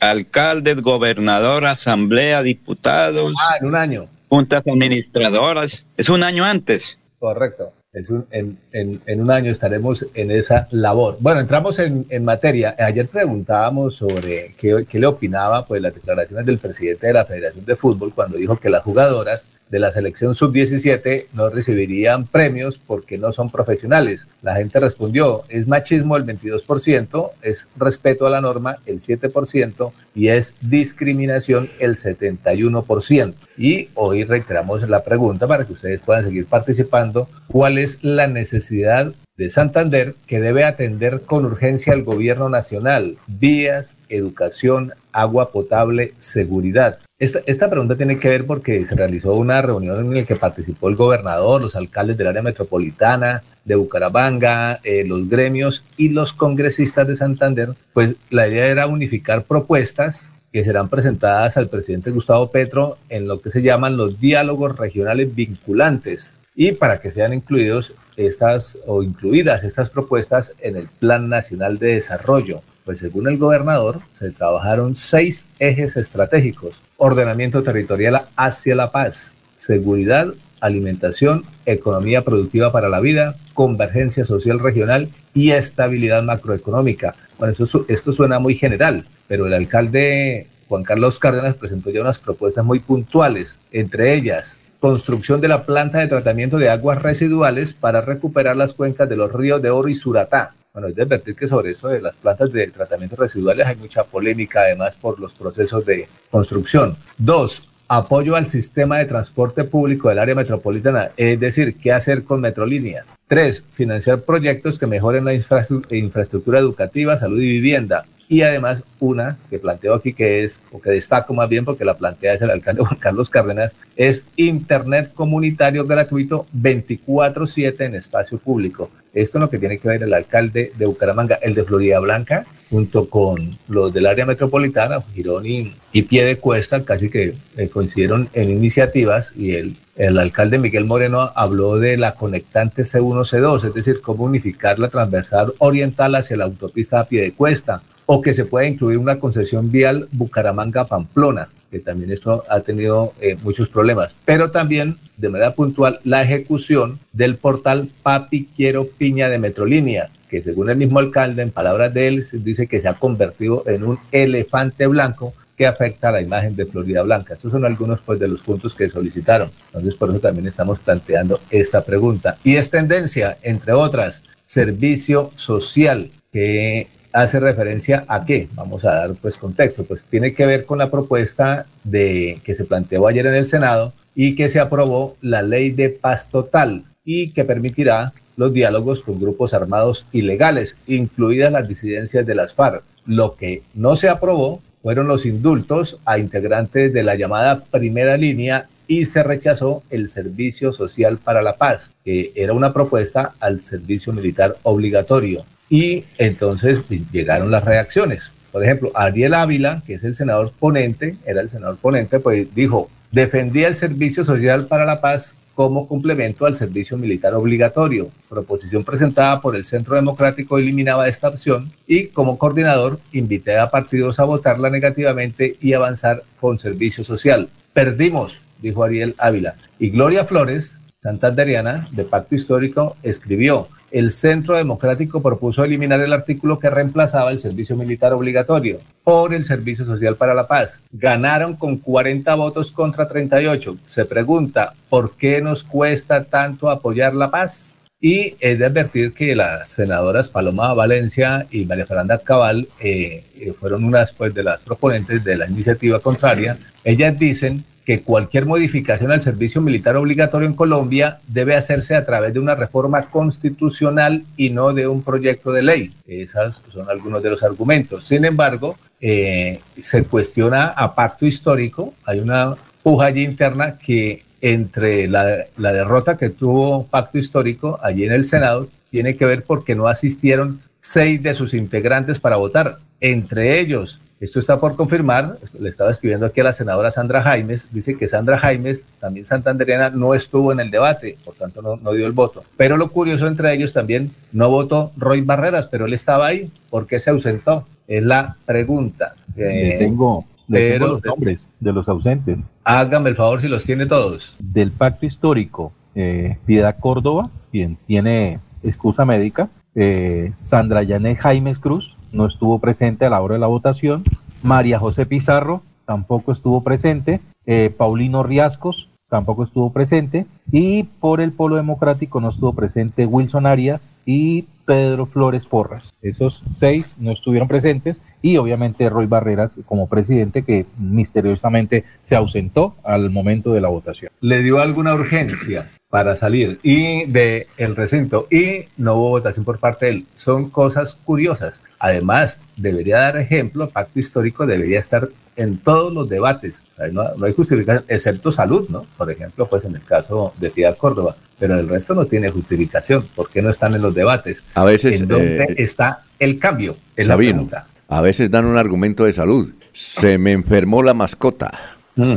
alcaldes, gobernador, asamblea, diputados. Ah, en un año. Juntas administradoras. Es un año antes. Correcto. Es un, en, en, en, un año estaremos en esa labor. Bueno, entramos en, en materia. Ayer preguntábamos sobre qué, qué, le opinaba pues las declaraciones del presidente de la Federación de Fútbol cuando dijo que las jugadoras de la selección sub-17 no recibirían premios porque no son profesionales. La gente respondió, es machismo el 22%, es respeto a la norma el 7% y es discriminación el 71%. Y hoy reiteramos la pregunta para que ustedes puedan seguir participando. ¿Cuál es la necesidad de Santander que debe atender con urgencia el gobierno nacional? Vías, educación, agua potable, seguridad. Esta, esta, pregunta tiene que ver porque se realizó una reunión en la que participó el gobernador, los alcaldes del área metropolitana, de Bucaramanga, eh, los gremios y los congresistas de Santander. Pues la idea era unificar propuestas que serán presentadas al presidente Gustavo Petro en lo que se llaman los diálogos regionales vinculantes y para que sean incluidos estas o incluidas estas propuestas en el Plan Nacional de Desarrollo. Pues según el gobernador, se trabajaron seis ejes estratégicos. Ordenamiento territorial hacia la paz, seguridad, alimentación, economía productiva para la vida, convergencia social regional y estabilidad macroeconómica. Bueno, esto, esto suena muy general, pero el alcalde Juan Carlos Cárdenas presentó ya unas propuestas muy puntuales, entre ellas construcción de la planta de tratamiento de aguas residuales para recuperar las cuencas de los ríos de Oro y Suratá. Bueno, es de advertir que sobre eso de las plantas de tratamiento residuales hay mucha polémica, además por los procesos de construcción. Dos, apoyo al sistema de transporte público del área metropolitana, es decir, qué hacer con Metrolínea. Tres, financiar proyectos que mejoren la infraestructura educativa, salud y vivienda y además una que planteo aquí que es, o que destaco más bien porque la plantea es el alcalde Juan Carlos Cárdenas, es Internet comunitario gratuito 24/7 en espacio público. Esto es lo que tiene que ver el alcalde de Bucaramanga, el de Florida Blanca, junto con los del área metropolitana, Girón y, Pie de Cuesta, casi que eh, coincidieron en iniciativas y el, el alcalde Miguel Moreno habló de la conectante C1, C2, es decir, cómo unificar la transversal oriental hacia la autopista a Pie de Cuesta o que se pueda incluir una concesión vial Bucaramanga-Pamplona, que también esto ha tenido eh, muchos problemas, pero también de manera puntual la ejecución del portal Papi Quiero Piña de Metrolínea, que según el mismo alcalde, en palabras de él, dice que se ha convertido en un elefante blanco que afecta a la imagen de Florida Blanca. Estos son algunos pues, de los puntos que solicitaron. Entonces, por eso también estamos planteando esta pregunta. Y es tendencia, entre otras, servicio social, que hace referencia a qué? Vamos a dar pues contexto, pues tiene que ver con la propuesta de que se planteó ayer en el Senado y que se aprobó la ley de paz total y que permitirá los diálogos con grupos armados ilegales, incluidas las disidencias de las FARC. Lo que no se aprobó fueron los indultos a integrantes de la llamada primera línea y se rechazó el servicio social para la paz, que era una propuesta al servicio militar obligatorio. Y entonces llegaron las reacciones. Por ejemplo, Ariel Ávila, que es el senador ponente, era el senador ponente, pues dijo, defendía el servicio social para la paz como complemento al servicio militar obligatorio. Proposición presentada por el Centro Democrático eliminaba esta opción y como coordinador invité a partidos a votarla negativamente y avanzar con servicio social. Perdimos, dijo Ariel Ávila. Y Gloria Flores, santanderiana de Pacto Histórico, escribió, el Centro Democrático propuso eliminar el artículo que reemplazaba el servicio militar obligatorio por el servicio social para la paz. Ganaron con 40 votos contra 38. Se pregunta, ¿por qué nos cuesta tanto apoyar la paz? Y es de advertir que las senadoras Paloma Valencia y María Fernanda Cabal eh, eh, fueron unas pues, de las proponentes de la iniciativa contraria. Ellas dicen que cualquier modificación al servicio militar obligatorio en Colombia debe hacerse a través de una reforma constitucional y no de un proyecto de ley. Esos son algunos de los argumentos. Sin embargo, eh, se cuestiona a pacto histórico. Hay una puja allí interna que entre la, la derrota que tuvo pacto histórico allí en el Senado tiene que ver porque no asistieron seis de sus integrantes para votar. Entre ellos, esto está por confirmar, le estaba escribiendo aquí a la senadora Sandra Jaimes, dice que Sandra Jaimes, también santanderiana, no estuvo en el debate, por tanto no, dio el voto. Pero lo curioso entre ellos también, no votó Roy Barreras, pero él estaba ahí, ¿por qué se ausentó? Es la pregunta. Eh, tengo, tengo los nombres de los ausentes. Hágame el favor si los tiene todos. Del pacto histórico, eh, Piedad Córdoba, quien tiene excusa médica. Eh, Sandra Yané Jaimes Cruz no estuvo presente a la hora de la votación. María José Pizarro tampoco estuvo presente. Eh, Paulino Riascos tampoco estuvo presente. Y por el Polo Democrático no estuvo presente Wilson Arias y Pedro Flores Porras. Esos seis no estuvieron presentes y obviamente Roy Barreras como presidente que misteriosamente se ausentó al momento de la votación. Le dio alguna urgencia para salir y de el recinto y no hubo votación por parte de él. Son cosas curiosas. Además, debería dar ejemplo, pacto histórico debería estar en todos los debates. No, hay justificación, excepto salud, ¿no? Por ejemplo, pues en el caso de Piedad Córdoba, pero el resto no tiene justificación. ¿Por qué no están en los debates? A veces. ¿En dónde eh, está el cambio? Es la pregunta. A veces dan un argumento de salud. Se me enfermó la mascota. Mm.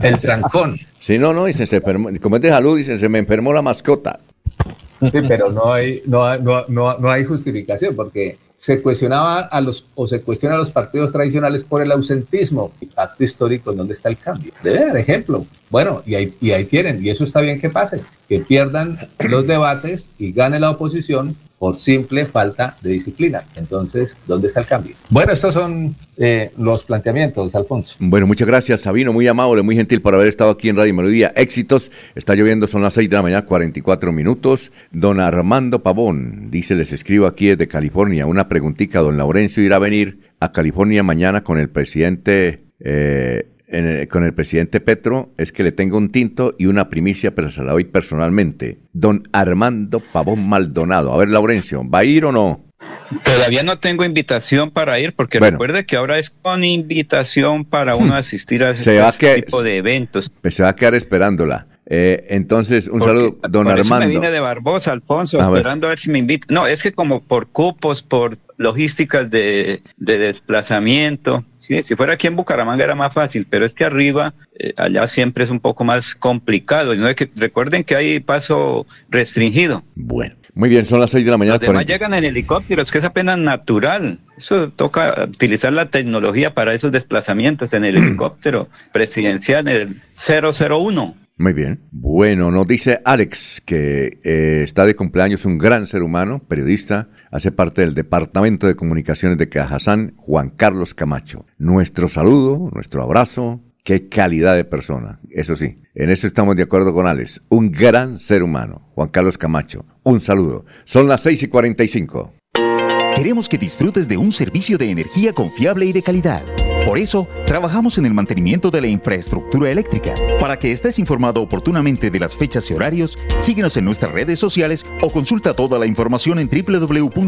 El trancón. Sí, no, no, dicen, se enfermó, como es de salud, dicen, se me enfermó la mascota. Sí, pero no hay, no, no, no, no hay justificación, porque se cuestionaba a los, o se cuestiona a los partidos tradicionales por el ausentismo. Y histórico, ¿dónde está el cambio? Debe dar ejemplo. Bueno, y ahí, y ahí tienen, y eso está bien que pase, que pierdan los debates y gane la oposición por simple falta de disciplina. Entonces, ¿dónde está el cambio? Bueno, estos son eh, los planteamientos, Alfonso. Bueno, muchas gracias, Sabino, muy amable, muy gentil por haber estado aquí en Radio Melodía. Éxitos, está lloviendo, son las 6 de la mañana, 44 minutos. Don Armando Pavón, dice, les escribo aquí desde California, una preguntita, don Laurencio irá a venir a California mañana con el presidente... Eh, con el presidente Petro es que le tengo un tinto y una primicia, pero se la doy personalmente. Don Armando Pavón Maldonado. A ver, Laurencio, ¿va a ir o no? Todavía no tengo invitación para ir, porque recuerde que ahora es con invitación para uno asistir a ese tipo de eventos. Se va a quedar esperándola. Eh, entonces, un saludo, don Armando. me vine de Barbosa, Alfonso, esperando a ver si me invita. No, es que como por cupos, por logísticas de, de desplazamiento, si fuera aquí en Bucaramanga era más fácil, pero es que arriba, eh, allá siempre es un poco más complicado. ¿no? Que, recuerden que hay paso restringido. Bueno, muy bien, son las 6 de la mañana. Los demás llegan en helicópteros, que es apenas natural. Eso toca utilizar la tecnología para esos desplazamientos en el [clears throat] helicóptero presidencial, en el 001. Muy bien. Bueno, nos dice Alex que eh, está de cumpleaños un gran ser humano, periodista, hace parte del Departamento de Comunicaciones de Cajazán, Juan Carlos Camacho. Nuestro saludo, nuestro abrazo, qué calidad de persona. Eso sí, en eso estamos de acuerdo con Alex. Un gran ser humano, Juan Carlos Camacho. Un saludo. Son las 6 y 45. Queremos que disfrutes de un servicio de energía confiable y de calidad. Por eso, trabajamos en el mantenimiento de la infraestructura eléctrica. Para que estés informado oportunamente de las fechas y horarios, síguenos en nuestras redes sociales o consulta toda la información en www.esa.com.co.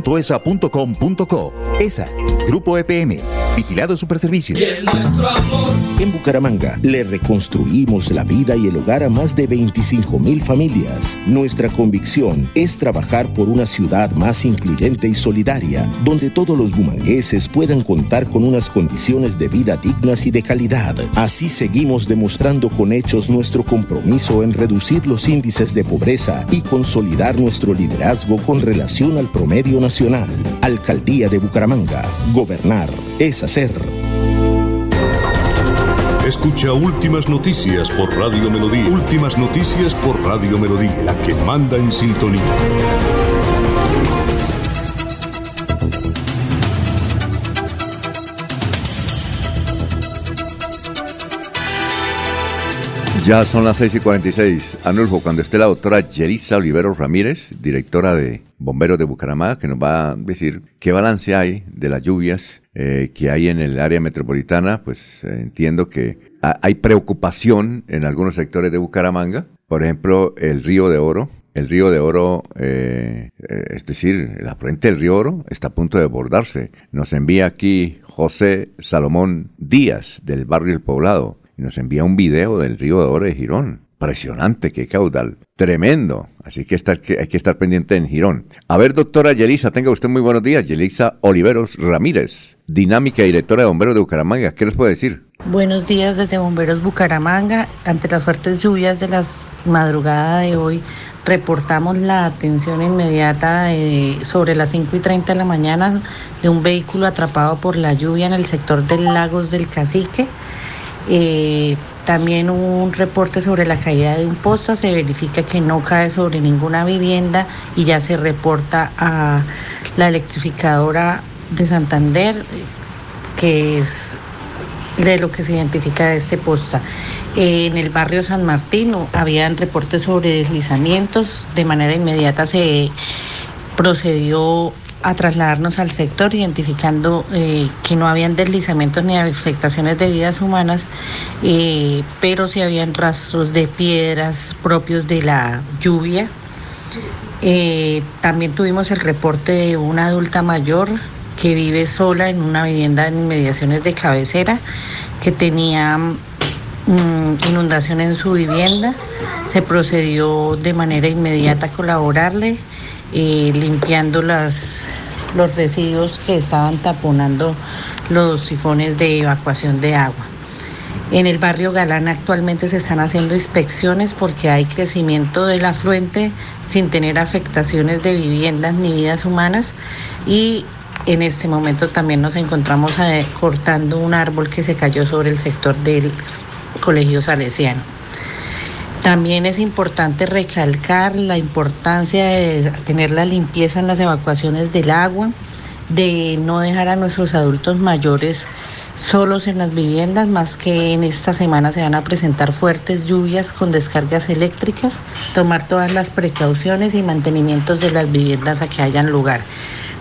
ESA, Grupo EPM, Vigilado Superservicios. En Bucaramanga le reconstruimos la vida y el hogar a más de 25 mil familias. Nuestra convicción es trabajar por una ciudad más incluyente y solidaria, donde todos los bumangueses puedan contar con unas condiciones de vida dignas y de calidad. Así seguimos demostrando con hechos nuestro compromiso en reducir los índices de pobreza y consolidar nuestro liderazgo con relación al promedio nacional. Alcaldía de Bucaramanga. Gobernar es hacer. Escucha Últimas Noticias por Radio Melodía. Últimas Noticias por Radio Melodía, la que manda en sintonía. Ya son las 6 y 46. Anulfo, cuando esté la doctora Yerisa Olivero Ramírez, directora de Bomberos de Bucaramanga, que nos va a decir qué balance hay de las lluvias eh, que hay en el área metropolitana, pues eh, entiendo que hay preocupación en algunos sectores de Bucaramanga. Por ejemplo, el río de Oro. El río de Oro, eh, es decir, la frente del río Oro está a punto de desbordarse. Nos envía aquí José Salomón Díaz del barrio El Poblado nos envía un video del río de Oro de Girón. Impresionante, qué caudal. Tremendo. Así que, estar, hay que estar pendiente en Girón. A ver, doctora Yelisa, tenga usted muy buenos días. Yelisa Oliveros Ramírez, dinámica directora de Bomberos de Bucaramanga. ¿Qué les puede decir? Buenos días desde Bomberos Bucaramanga. Ante las fuertes lluvias de las madrugadas de hoy, reportamos la atención inmediata sobre las 5 y 30 de la mañana de un vehículo atrapado por la lluvia en el sector del Lagos del Cacique Eh, también un reporte sobre la caída de un posto, se verifica que no cae sobre ninguna vivienda y ya se reporta a la electrificadora de Santander, que es de lo que se identifica de este posta. en el barrio San Martín habían reportes sobre deslizamientos, de manera inmediata se procedió a trasladarnos al sector identificando eh, que no habían deslizamientos ni afectaciones de vidas humanas, eh, pero sí habían rastros de piedras propios de la lluvia. Eh, también tuvimos el reporte de una adulta mayor que vive sola en una vivienda en inmediaciones de cabecera, que tenía inundación en su vivienda. Se procedió de manera inmediata a colaborarle eh, limpiando las, los residuos que estaban taponando los sifones de evacuación de agua. En el barrio Galán actualmente se están haciendo inspecciones porque hay crecimiento del afluente sin tener afectaciones de viviendas ni vidas humanas y en este momento también nos encontramos eh, cortando un árbol que se cayó sobre el sector del Colegio Salesiano. También es importante recalcar la importancia de tener la limpieza en las evacuaciones del agua, de no dejar a nuestros adultos mayores solos en las viviendas, más que en esta semana se van a presentar fuertes lluvias con descargas eléctricas, tomar todas las precauciones y mantenimientos de las viviendas a que hayan lugar.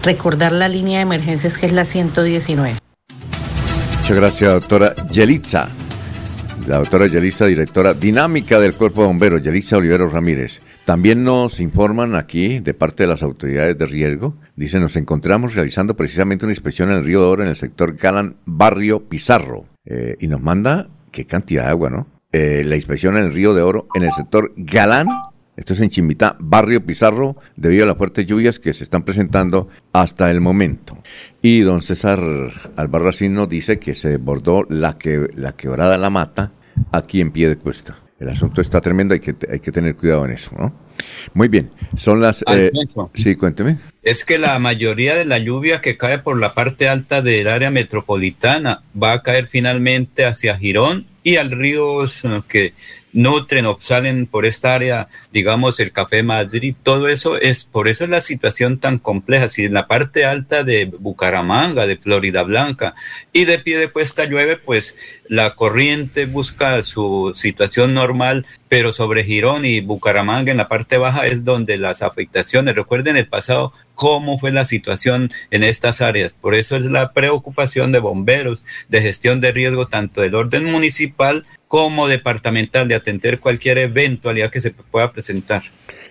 Recordar la línea de emergencias que es la 119. Muchas gracias, doctora Yelitza la doctora Yelisa, directora dinámica del Cuerpo de Bomberos, Yelisa Olivero Ramírez. También nos informan aquí, de parte de las autoridades de riesgo, dice, nos encontramos realizando precisamente una inspección en el río de Oro en el sector Galán, barrio Pizarro. Eh, y nos manda, qué cantidad de agua, ¿no? Eh, la inspección en el río de Oro en el sector Galán, esto es en Chimbitá, barrio Pizarro, debido a las fuertes lluvias que se están presentando hasta el momento. Y don César Albarracín nos dice que se desbordó la, que, la quebrada La Mata aquí en pie de cuesta. El asunto está tremendo, hay que, hay que tener cuidado en eso, ¿no? Muy bien, son las... Eh, sí, cuénteme. Es que la mayoría de la lluvia que cae por la parte alta del área metropolitana va a caer finalmente hacia Girón y al río que nutren o salen por esta área, digamos el Café Madrid, todo eso es, por eso es la situación tan compleja. Si en la parte alta de Bucaramanga, de Florida Blanca y de pie de cuesta llueve, pues la corriente busca su situación normal, pero sobre Girón y Bucaramanga en la parte baja es donde las afectaciones, recuerden el pasado, cómo fue la situación en estas áreas. Por eso es la preocupación de bomberos, de gestión de riesgo, tanto del orden municipal como departamental, de atender cualquier eventualidad que se pueda presentar.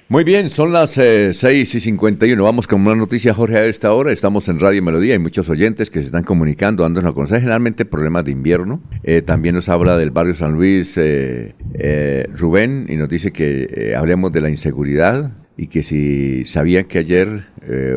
Muy bien, son las eh, 6 y 51. Vamos con una noticia, Jorge, a esta hora. Estamos en Radio Melodía. Hay muchos oyentes que se están comunicando, dándonos a conocer generalmente problemas de invierno. Eh, también nos habla del barrio San Luis eh, eh, Rubén y nos dice que hablemos de la inseguridad y que si sabían que ayer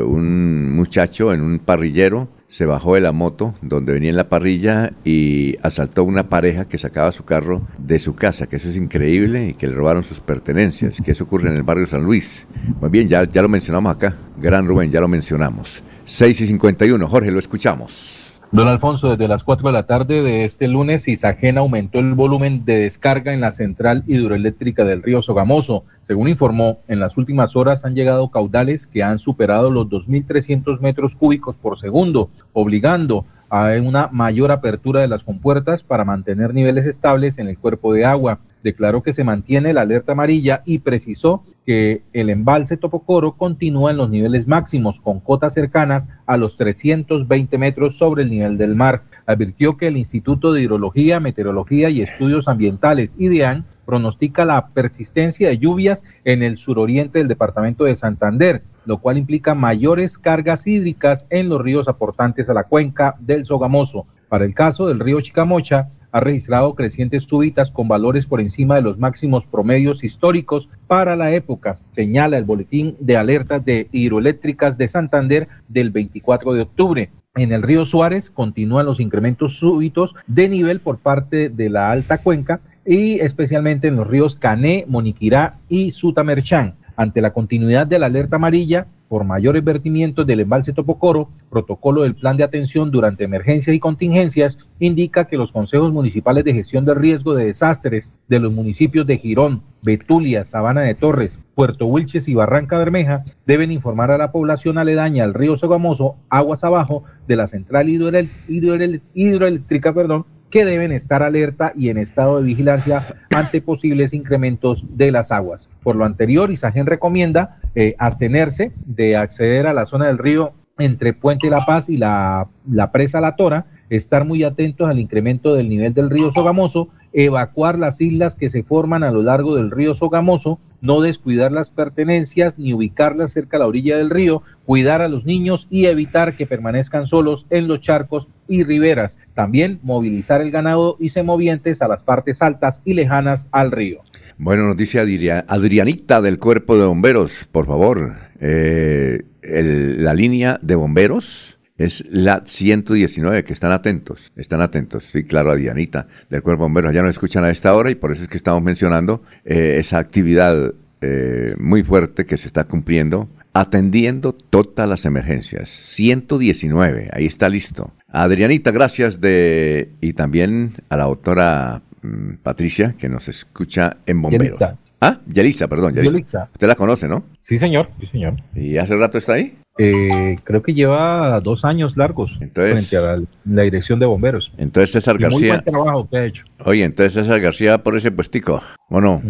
un muchacho en un parrillero se bajó de la moto donde venía en la parrilla y asaltó una pareja que sacaba su carro de su casa, que eso es increíble y que le robaron sus pertenencias, que eso ocurre en el barrio San Luis. Muy bien, ya, ya lo mencionamos acá, Gran Rubén, ya lo mencionamos. 6 y 51, Jorge, lo escuchamos. Don Alfonso, desde las 4 de la tarde de este lunes, Isagena aumentó el volumen de descarga en la central hidroeléctrica del río Sogamoso. Según informó, en las últimas horas han llegado caudales que han superado los 2.300 metros cúbicos por segundo, obligando a una mayor apertura de las compuertas para mantener niveles estables en el cuerpo de agua. Declaró que se mantiene la alerta amarilla y precisó que el embalse Topocoro continúa en los niveles máximos con cotas cercanas a los 320 metros sobre el nivel del mar. Advirtió que el Instituto de Hidrología, Meteorología y Estudios Ambientales, IDEAN, pronostica la persistencia de lluvias en el suroriente del departamento de Santander, lo cual implica mayores cargas hídricas en los ríos aportantes a la cuenca del Sogamoso. Para el caso del río Chicamocha, ha registrado crecientes súbitas con valores por encima de los máximos promedios históricos para la época, señala el boletín de alertas de hidroeléctricas de Santander del 24 de octubre. En el río Suárez continúan los incrementos súbitos de nivel por parte de la alta cuenca y especialmente en los ríos Cané, Moniquirá y Sutamerchán. Ante la continuidad de la alerta amarilla por mayores vertimientos del embalse Topocoro, protocolo del plan de atención durante emergencias y contingencias indica que los consejos municipales de gestión del riesgo de desastres de los municipios de Girón, Betulia, Sabana de Torres, Puerto Wilches y Barranca Bermeja deben informar a la población aledaña al río Sogamoso, aguas abajo de la central hidroeléctrica, perdón, que deben estar alerta y en estado de vigilancia ante posibles incrementos de las aguas. Por lo anterior, Isagen recomienda eh, abstenerse de acceder a la zona del río entre Puente La Paz y la, la presa La Tora, estar muy atentos al incremento del nivel del río Sogamoso, evacuar las islas que se forman a lo largo del río Sogamoso, no descuidar las pertenencias ni ubicarlas cerca a la orilla del río, cuidar a los niños y evitar que permanezcan solos en los charcos y riberas. También movilizar el ganado y semovientes a las partes altas y lejanas al río. Bueno, noticia Adrianita del Cuerpo de Bomberos, por favor. Eh, la línea de bomberos es la 119, que están atentos, están atentos. Sí, claro, Adrianita del Cuerpo de Bomberos. Ya nos escuchan a esta hora y por eso es que estamos mencionando eh, esa actividad eh, muy fuerte que se está cumpliendo atendiendo todas las emergencias. 119, ahí está listo. Adrianita, gracias de y también a la doctora mm, Patricia que nos escucha en Bomberos. Yelisa. Ah, Yelisa, perdón, Yelisa. Usted la conoce, ¿no? Sí, señor, sí, señor. ¿Y hace rato está ahí? Eh, creo que lleva dos años largos entonces, frente a la, dirección de bomberos. Entonces César García. Muy buen trabajo que ha hecho. Oye, entonces César García por ese puestico, ¿o no?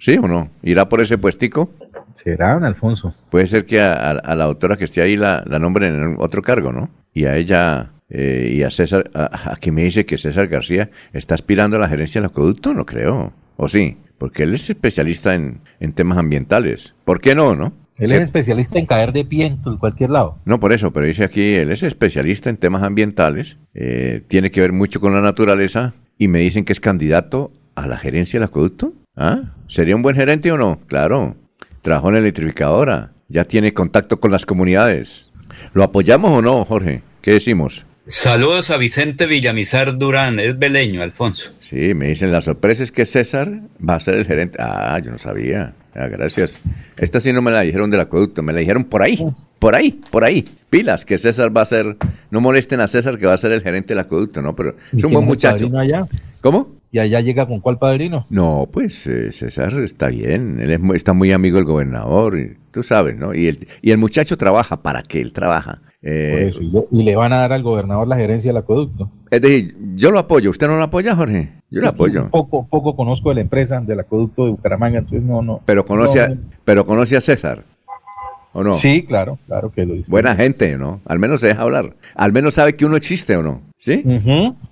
¿Sí o no? ¿Irá por ese puestico? Será, Alfonso. Puede ser que a, la doctora que esté ahí la, la nombren en otro cargo, ¿no? Y a ella eh, y a César, aquí me dice que César García está aspirando a la gerencia del acueducto, no creo. ¿O sí? Porque él es especialista en, en temas ambientales. ¿Por qué no, no? Él es especialista en caer de pie en cualquier lado. No, por eso, pero dice aquí, él es especialista en temas ambientales, eh, tiene que ver mucho con la naturaleza y me dicen que es candidato a la gerencia del acueducto. ¿Ah? ¿Sería un buen gerente o no? Claro. Trabajó en la electrificadora, ya tiene contacto con las comunidades. ¿Lo apoyamos o no, Jorge? ¿Qué decimos? Saludos a Vicente Villamizar Durán, es beleño, Alfonso. Sí, me dicen, la sorpresa es que César va a ser el gerente. Ah, yo no sabía. Ah, gracias. Esta sí no me la dijeron del acueducto, me la dijeron por ahí, por ahí, por ahí. Pilas, que César va a ser, no molesten a César que va a ser el gerente del acueducto, ¿no? Pero es un buen muchacho. Allá? ¿Cómo? ¿Y allá llega con cuál padrino? No, pues eh, César está bien, él está muy amigo del gobernador, y, tú sabes, ¿no? Y el, y el muchacho trabaja, ¿para qué él trabaja? Eh, y, le van a dar al gobernador la gerencia del acueducto. Es decir, yo lo apoyo, ¿usted no lo apoya, Jorge? Yo lo apoyo. Poco, poco conozco de la empresa del acueducto de Bucaramanga, entonces no, no. Pero conoce, a, pero conoce a César. ¿O no? Sí, claro, claro que lo dice. Buena gente, ¿no? Al menos se deja hablar. Al menos sabe que uno existe o no. ¿Sí?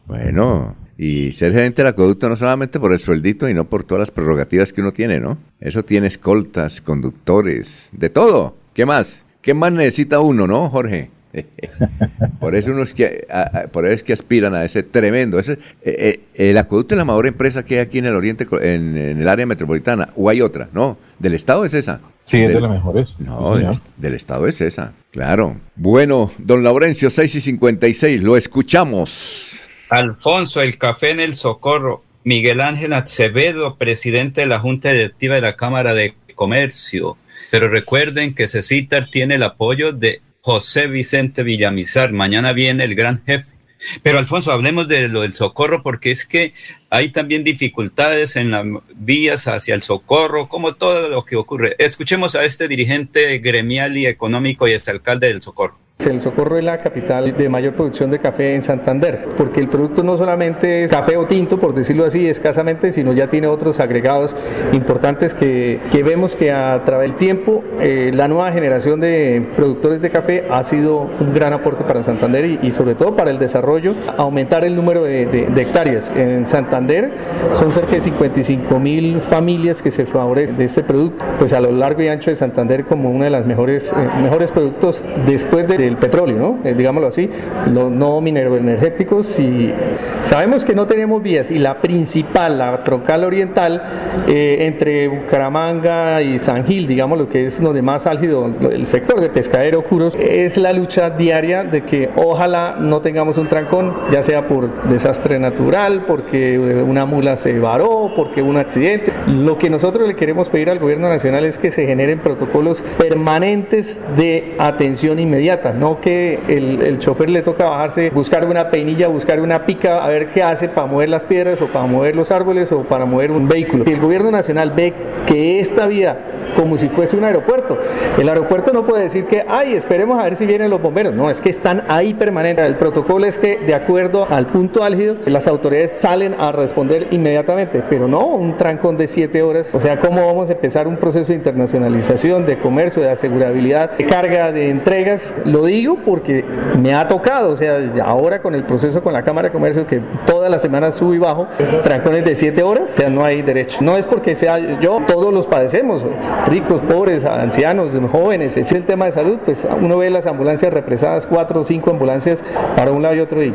Bueno, y ser gerente del acueducto no solamente por el sueldito y no por todas las prerrogativas que uno tiene, ¿no? Eso tiene escoltas, conductores, de todo. ¿Qué más? ¿Qué más necesita uno, no, Jorge? [laughs] por eso unos que por eso es que aspiran a ese tremendo ese, eh, eh, el acueducto es la mayor empresa que hay aquí en el oriente en, el área metropolitana o hay otra no del estado es esa sí es de las mejores no del, estado es esa claro. Bueno don Laurencio 6 y 56 lo escuchamos. Alfonso el café en el socorro. Miguel Ángel Acevedo presidente de la junta directiva de la cámara de comercio. Pero recuerden que Cecitar tiene el apoyo de José Vicente Villamizar. Mañana viene el gran jefe. Pero Alfonso, hablemos de lo del socorro porque es que hay también dificultades en las vías hacia el socorro, como todo lo que ocurre. Escuchemos a este dirigente gremial y económico y este alcalde del socorro. El Socorro es la capital de mayor producción de café en Santander, porque el producto no solamente es café o tinto, por decirlo así, escasamente, sino ya tiene otros agregados importantes que, que vemos que a través del tiempo eh, la nueva generación de productores de café ha sido un gran aporte para Santander y, sobre todo para el desarrollo, aumentar el número de, hectáreas. En Santander son cerca de 55 mil familias que se favorecen de este producto, pues a lo largo y ancho de Santander como uno de los mejores, eh, mejores productos después de del petróleo, ¿no? Eh, digámoslo así, los no mineroenergéticos. Y sabemos que no tenemos vías y la principal, la troncal oriental, eh, entre Bucaramanga y San Gil, digamos lo que es donde más álgido el sector de pescadero Curos, es la lucha diaria de que ojalá no tengamos un trancón, ya sea por desastre natural, porque una mula se varó, porque un accidente. Lo que nosotros le queremos pedir al gobierno nacional es que se generen protocolos permanentes de atención inmediata, no que el, el chofer le toca bajarse, buscar una peinilla, buscar una pica, a ver qué hace para mover las piedras o para mover los árboles o para mover un vehículo. Si el gobierno nacional ve que esta vía como si fuese un aeropuerto, el aeropuerto no puede decir que, ay, esperemos a ver si vienen los bomberos, no, es que están ahí permanentes. El protocolo es que de acuerdo al punto álgido, las autoridades salen a responder inmediatamente, pero no un trancón de siete horas. O sea, ¿cómo vamos a empezar un proceso de internacionalización, de comercio, de asegurabilidad, de carga de entregas? Lo digo porque me ha tocado, o sea, ahora con el proceso con la Cámara de Comercio, que todas las semanas subo y bajo, trancones de siete horas, o sea, no hay derecho. No es porque sea yo, todos los padecemos, ricos, pobres, ancianos, jóvenes, es el tema de salud, pues uno ve las ambulancias represadas, cuatro o cinco ambulancias para un lado y otro día.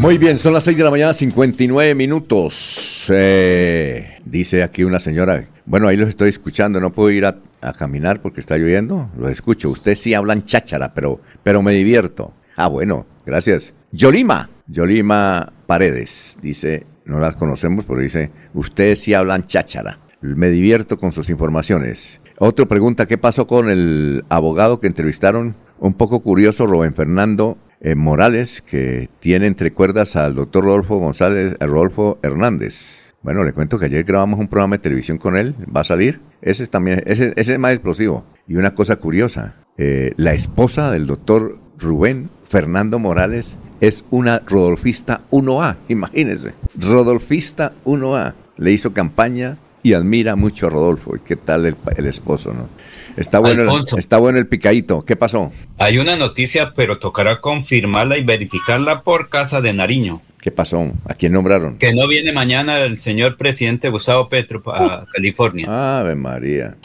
Muy bien, son las 6 de la mañana, 59 minutos. Eh, dice aquí una señora, bueno, ahí los estoy escuchando, no puedo ir a, caminar porque está lloviendo, los escucho. Ustedes sí hablan cháchara, pero, pero me divierto. Ah, bueno, gracias. Yolima, Yolima Paredes, dice, no las conocemos, pero dice, ustedes sí hablan cháchara. Me divierto con sus informaciones. Otra pregunta, ¿qué pasó con el abogado que entrevistaron? Un poco curioso, Rubén Fernando eh, Morales, que tiene entre cuerdas al doctor Rodolfo González, Rodolfo Hernández. Bueno, le cuento que ayer grabamos un programa de televisión con él, va a salir. Ese es también, ese, ese es más explosivo. Y una cosa curiosa, eh, la esposa del doctor Rubén Fernando Morales es una rodolfista 1A, imagínense. Rodolfista 1A. Le hizo campaña y admira mucho a Rodolfo. ¿Y qué tal el, el esposo, no? Está bueno, el, está bueno el picadito. ¿Qué pasó? Hay una noticia, pero tocará confirmarla y verificarla por Casa de Nariño. ¿Qué pasó? ¿A quién nombraron? Que no viene mañana el señor presidente Gustavo Petro a [laughs] California. Ave María.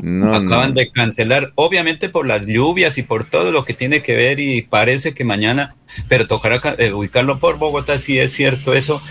No, Acaban no. de cancelar, obviamente por las lluvias y por todo lo que tiene que ver y parece que mañana, pero tocará eh, ubicarlo por Bogotá, si es cierto eso.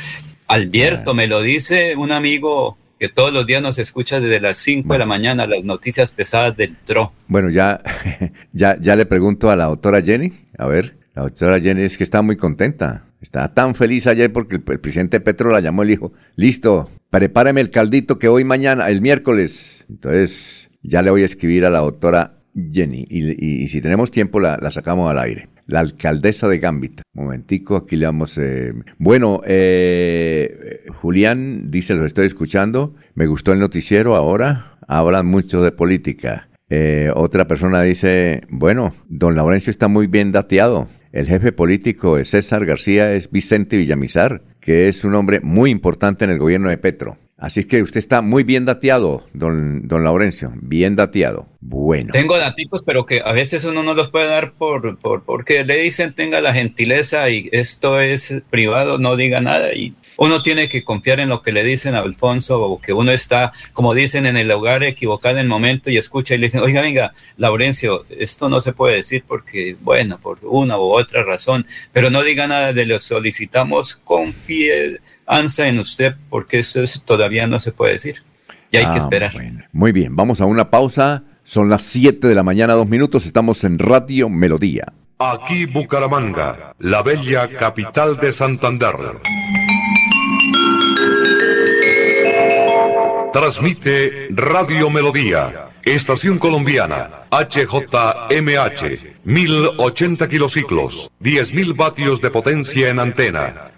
Alberto, me lo dice un amigo que todos los días nos escucha desde las 5 de la mañana las noticias pesadas del TRO. Bueno, ya, [laughs] ya, ya le pregunto a la doctora Jenny, a ver, la doctora Jenny es que está muy contenta, está tan feliz ayer porque el, el presidente Petro la llamó y le dijo, listo, prepárame el caldito que hoy mañana, el miércoles. Entonces, ya le voy a escribir a la doctora Jenny y, y, y si tenemos tiempo la, la sacamos al aire la alcaldesa de Gambita. Momentico, aquí le vamos. Eh... Bueno, eh, Julián dice, lo estoy escuchando. Me gustó el noticiero ahora. Hablan mucho de política. Eh, otra persona dice, bueno, don Laurencio está muy bien dateado. El jefe político de César García es Vicente Villamizar, que es un hombre muy importante en el gobierno de Petro. Así que usted está muy bien dateado, don, don Laurencio, bien dateado. Bueno. Tengo datitos, pero que a veces uno no los puede dar por, por porque le dicen tenga la gentileza y esto es privado, no diga nada y uno tiene que confiar en lo que le dicen a Alfonso o que uno está, como dicen, en el lugar equivocado en el momento y escucha y le dicen, oiga, venga, Laurencio, esto no se puede decir porque, bueno, por una u otra razón, pero no diga nada lo solicitamos, confíe ansa en usted porque eso es, todavía no se puede decir. Y hay ah, que esperar. Bueno. Muy bien, vamos a una pausa. Son las 7 de la mañana, dos minutos. Estamos en Radio Melodía. Aquí Bucaramanga, la bella capital de Santander. Transmite Radio Melodía, Estación Colombiana, HJMH, 1080 kilociclos, 10.000 vatios de potencia en antena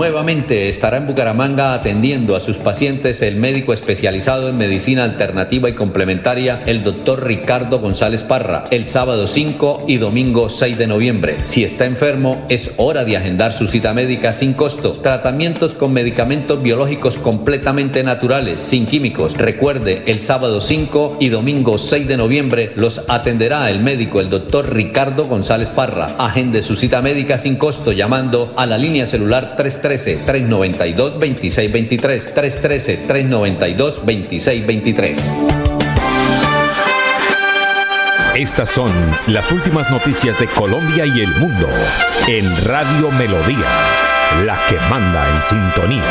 Nuevamente estará en Bucaramanga atendiendo a sus pacientes el médico especializado en medicina alternativa y complementaria, el doctor Ricardo González Parra, el sábado 5 y domingo 6 de noviembre. Si está enfermo, es hora de agendar su cita médica sin costo. Tratamientos con medicamentos biológicos completamente naturales, sin químicos. Recuerde, el sábado 5 y domingo 6 de noviembre los atenderá el médico, el doctor Ricardo González Parra. Agende su cita médica sin costo llamando a la línea celular 313-392-2623. 313-392-2623. Estas son las últimas noticias de Colombia y el mundo en Radio Melodía, la que manda en sintonía.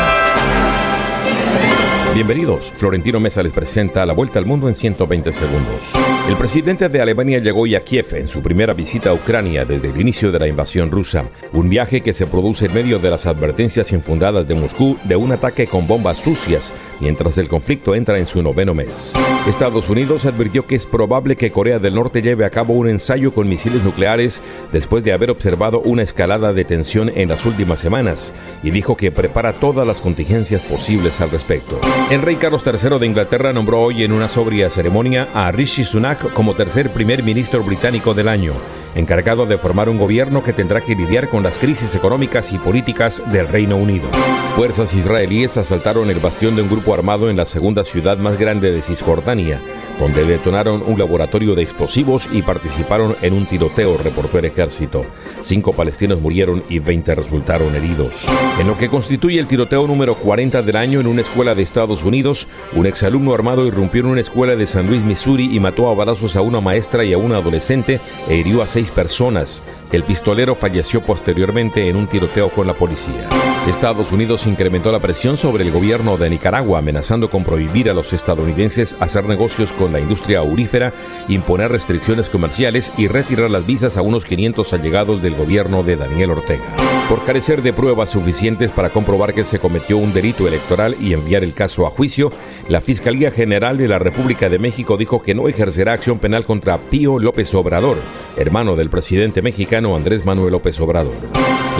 Bienvenidos. Florentino Mesa les presenta la vuelta al mundo en 120 segundos. El presidente de Alemania llegó hoy a Kiev en su primera visita a Ucrania desde el inicio de la invasión rusa. Un viaje que se produce en medio de las advertencias infundadas de Moscú de un ataque con bombas sucias mientras el conflicto entra en su noveno mes. Estados Unidos advirtió que es probable que Corea del Norte lleve a cabo un ensayo con misiles nucleares después de haber observado una escalada de tensión en las últimas semanas y dijo que prepara todas las contingencias posibles al respecto. El rey Carlos III de Inglaterra nombró hoy en una sobria ceremonia a Rishi Sunak como tercer primer ministro británico del año, encargado de formar un gobierno que tendrá que lidiar con las crisis económicas y políticas del Reino Unido. Fuerzas israelíes asaltaron el bastión de un grupo armado en la segunda ciudad más grande de Cisjordania, donde detonaron un laboratorio de explosivos y participaron en un tiroteo, reportó el ejército. Cinco palestinos murieron y 20 resultaron heridos. En lo que constituye el tiroteo número 40 del año en una escuela de Estados Unidos, un exalumno armado irrumpió en una escuela de San Luis, Missouri y mató a balazos a una maestra y a una adolescente e hirió a seis personas. El pistolero falleció posteriormente en un tiroteo con la policía. Estados Unidos incrementó la presión sobre el gobierno de Nicaragua, amenazando con prohibir a los estadounidenses hacer negocios con la industria aurífera, imponer restricciones comerciales y retirar las visas a unos 500 allegados del gobierno de Daniel Ortega. Por carecer de pruebas suficientes para comprobar que se cometió un delito electoral y enviar el caso a juicio, la Fiscalía General de la República de México dijo que no ejercerá acción penal contra Pío López Obrador, hermano del presidente mexicano Andrés Manuel López Obrador.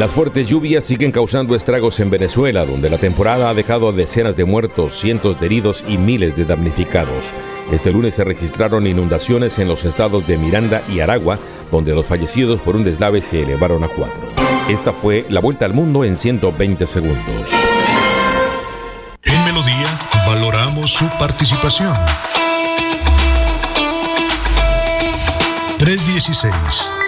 Las fuertes lluvias siguen causando estragos en Venezuela, donde la temporada ha dejado decenas de muertos, cientos de heridos y miles de damnificados. Este lunes se registraron inundaciones en los estados de Miranda y Aragua, donde los fallecidos por un deslave se elevaron a cuatro. Esta fue la vuelta al mundo en 120 segundos. En Melodía valoramos su participación.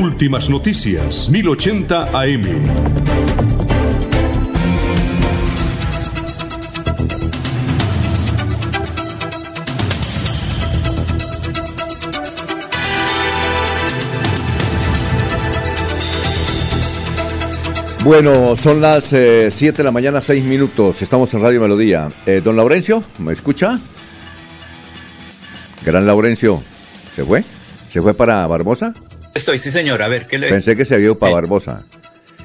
Últimas noticias, 1080 AM. Bueno, son las 7 de la mañana, 6 minutos. Estamos en Radio Melodía. Eh, don Laurencio, ¿me escucha? Gran Laurencio, ¿se fue? ¿Se fue para Barbosa? Estoy, sí, señor. A ver, ¿qué le. Pensé que se había ido para Barbosa.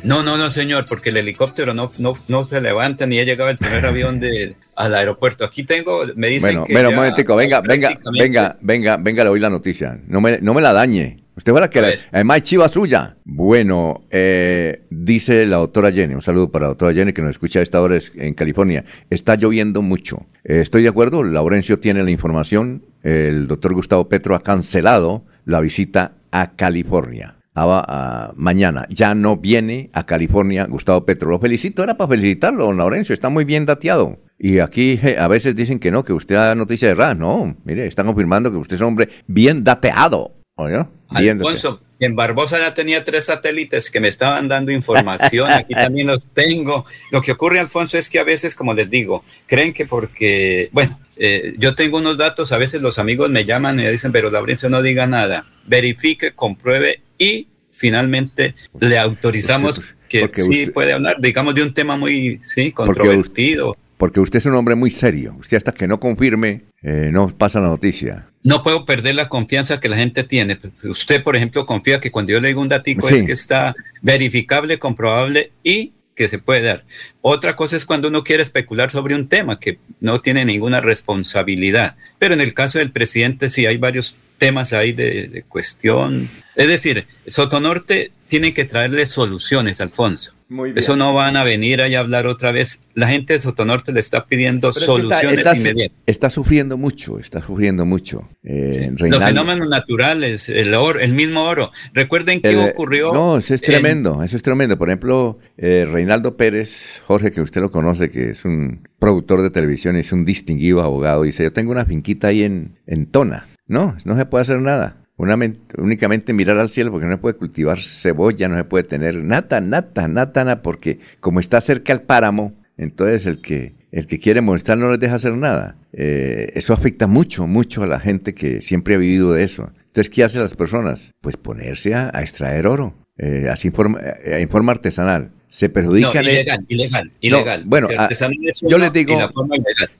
No, no, no, señor, porque el helicóptero no, no, no se levanta ni ha llegado el primer avión de, al aeropuerto. Aquí tengo, me dicen bueno, que. Bueno, un momentico, venga, venga, venga, venga, venga, le oí la noticia. No me, no me la dañe. Usted fue la que, la, además, chiva suya. Bueno, eh, dice la doctora Jenny, un saludo para la doctora Jenny que nos escucha a esta hora en California. Está lloviendo mucho. Eh, estoy de acuerdo, Laurencio tiene la información. El doctor Gustavo Petro ha cancelado la visita a California. A, a, mañana. Ya no viene a California Gustavo Petro. Lo felicito, era para felicitarlo, don Laurencio. Está muy bien dateado. Y aquí je, a veces dicen que no, que usted da noticia de RAS. No, mire, están confirmando que usted es un hombre bien dateado. ¿Oye? Bien Alfonso, en Barbosa ya tenía tres satélites que me estaban dando información, aquí [laughs] también los tengo. Lo que ocurre, Alfonso, es que a veces, como les digo, creen que porque, bueno, eh, yo tengo unos datos, a veces los amigos me llaman y me dicen, pero Laurencio no diga nada, verifique, compruebe y finalmente le autorizamos que sí usted, puede hablar, digamos, de un tema muy, sí, controvertido. porque usted es un hombre muy serio. Usted hasta que no confirme, eh, no pasa la noticia. No puedo perder la confianza que la gente tiene. Usted, por ejemplo, confía que cuando yo le digo un datico es que está verificable, comprobable y que se puede dar. Otra cosa es cuando uno quiere especular sobre un tema que no tiene ninguna responsabilidad. Pero en el caso del presidente sí hay varios temas ahí de, de cuestión. Es decir, Sotonorte tiene que traerle soluciones, Alfonso. Eso no van a venir ahí a hablar otra vez. La gente de Sotonorte le está pidiendo soluciones está, inmediatas. Está sufriendo mucho, está sufriendo mucho. Eh, Los fenómenos naturales, el oro, el mismo oro. Recuerden qué ocurrió. No, eso es tremendo, eso es tremendo. Por ejemplo, eh, Reinaldo Pérez, Jorge, que usted lo conoce, que es un productor de televisión, es un distinguido abogado, dice, yo tengo una finquita ahí en, en Tona. No, no se puede hacer nada únicamente mirar al cielo porque no se puede cultivar cebolla, no se puede tener nata, nata, nata, nata, porque como está cerca al páramo, entonces el que, el que quiere molestar no les deja hacer nada. Eh, eso afecta mucho, mucho a la gente que siempre ha vivido de eso. Entonces, ¿qué hacen las personas? Pues ponerse a, extraer oro, eh, así forma, eh, en forma artesanal. Se perjudican. No, ilegal, ilegal, ilegal. bueno, yo les digo,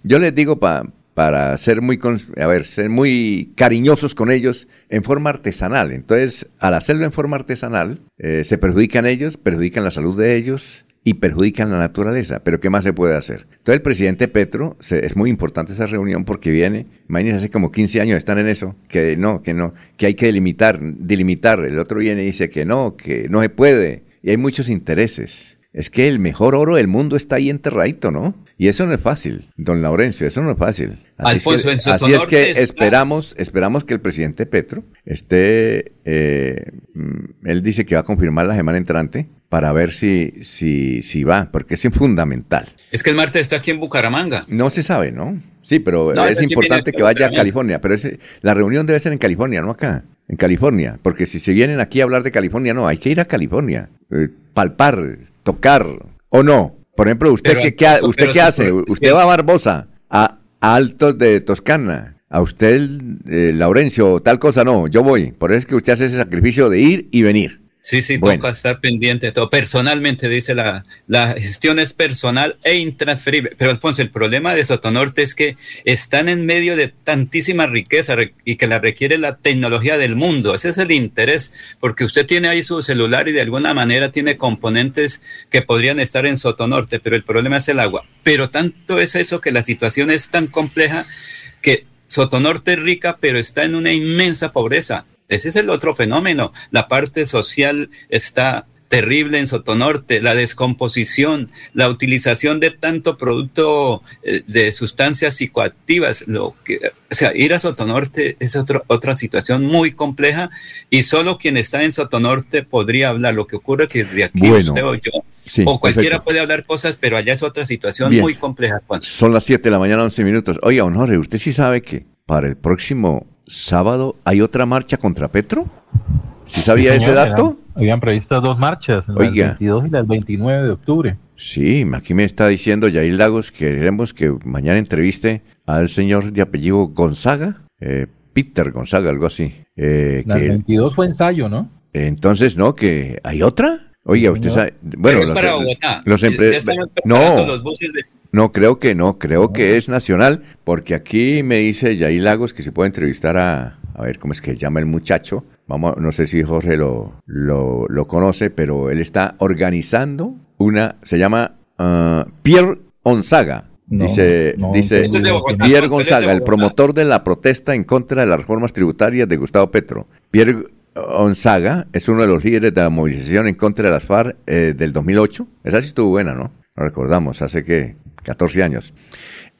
yo les digo para para ser muy, a ver, ser muy cariñosos con ellos en forma artesanal. Entonces, al hacerlo en forma artesanal, eh, se perjudican ellos, perjudican la salud de ellos y perjudican la naturaleza. Pero ¿qué más se puede hacer? Entonces, el presidente Petro, es muy importante esa reunión porque viene, imagínense, hace como 15 años están en eso, que no, que no, que hay que delimitar, delimitar. El otro viene y dice que no, que no se puede. Y hay muchos intereses. Es que el mejor oro del mundo está ahí enterradito, ¿no? Y eso no es fácil, don Laurencio, eso no es fácil. Así es que, así es que esperamos, esperamos que el presidente Petro esté, eh, mm, él dice que va a confirmar la semana entrante para ver si, si, si va, porque es fundamental. Es que el martes está aquí en Bucaramanga. No se sabe, ¿no? Sí, pero es importante que vaya a California, pero la reunión debe ser en California, no acá, en California, porque si se vienen aquí a hablar de California, no, hay que ir a California, eh, palpar, tocar, o no. Por ejemplo, ¿usted, qué, qué, usted qué hace? Usted va a Barbosa, a, Altos de Toscana. A usted, eh, Laurencio, tal cosa no, yo voy. Por eso es que usted hace ese sacrificio de ir y venir. Sí, sí, toca estar pendiente de todo. Personalmente, dice la, la gestión es personal e intransferible. Pero Alfonso, el problema de Sotonorte es que están en medio de tantísima riqueza y que la requiere la tecnología del mundo. Ese es el interés, porque usted tiene ahí su celular y de alguna manera tiene componentes que podrían estar en Sotonorte, pero el problema es el agua. Pero tanto es eso que la situación es tan compleja que Sotonorte es rica, pero está en una inmensa pobreza. Ese es el otro fenómeno. La parte social está terrible en Sotonorte, la descomposición, la utilización de tanto producto eh, de sustancias psicoactivas, lo que, o sea, ir a Sotonorte es otra situación muy compleja y solo quien está en Sotonorte podría hablar. Lo que ocurre que de aquí usted o yo o cualquiera puede hablar cosas, pero allá es otra situación muy compleja. Son las 7 de la mañana, 11 minutos. Oiga, Honore, ¿usted sí sabe que para el próximo sábado hay otra marcha contra Petro? ¿Sí sabía ese dato? Habían, previsto dos marchas, el 22 y el 29 de octubre. Sí, aquí me está diciendo Yair Lagos que queremos que mañana entreviste al señor de apellido Gonzaga, eh, Peter Gonzaga, algo así. Eh, el 22 fue ensayo, ¿no? Entonces, ¿no? ¿Que hay otra? Oiga, usted sabe... Bueno, es para Bogotá. Los no, los buses de no, creo que no, creo que es nacional, porque aquí me dice Yair Lagos que se puede entrevistar a, a ver cómo es que llama el muchacho. Vamos, no sé si Jorge lo, lo, conoce, pero él está organizando una, se llama uh, Pierre Onzaga. dice, dice Pierre Gonzaga, el promotor de la protesta en contra de las reformas tributarias de Gustavo Petro. Pierre Onzaga es uno de los líderes de la movilización en contra de las FARC eh, del 2008. Esa sí estuvo buena, ¿no? Lo recordamos, hace que 14 años,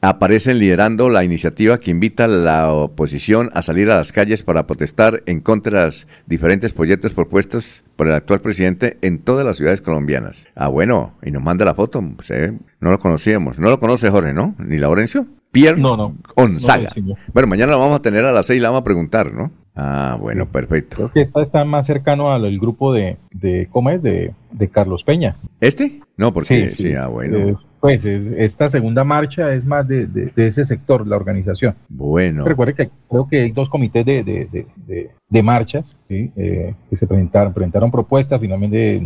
aparecen liderando la iniciativa que invita a la oposición a salir a las calles para protestar en contra de los diferentes proyectos propuestos por el actual presidente en todas las ciudades colombianas. Ah, bueno, y nos manda la foto, pues, eh, no lo conocíamos. No lo conoce Jorge, ¿no? Ni Laurencio. Pierre no, no, Gonzaga. bueno, mañana lo vamos a tener a las seis y la vamos a preguntar, ¿no? Ah, bueno, perfecto. Creo que esta está más cercano al grupo de, de ¿cómo es? De, de Carlos Peña. ¿Este? No, porque sí, sí, ah, bueno. Pues esta segunda marcha es más de, ese sector, la organización. Bueno. Recuerde que creo que hay dos comités de, marchas, ¿sí? Eh, que se presentaron, presentaron propuestas, finalmente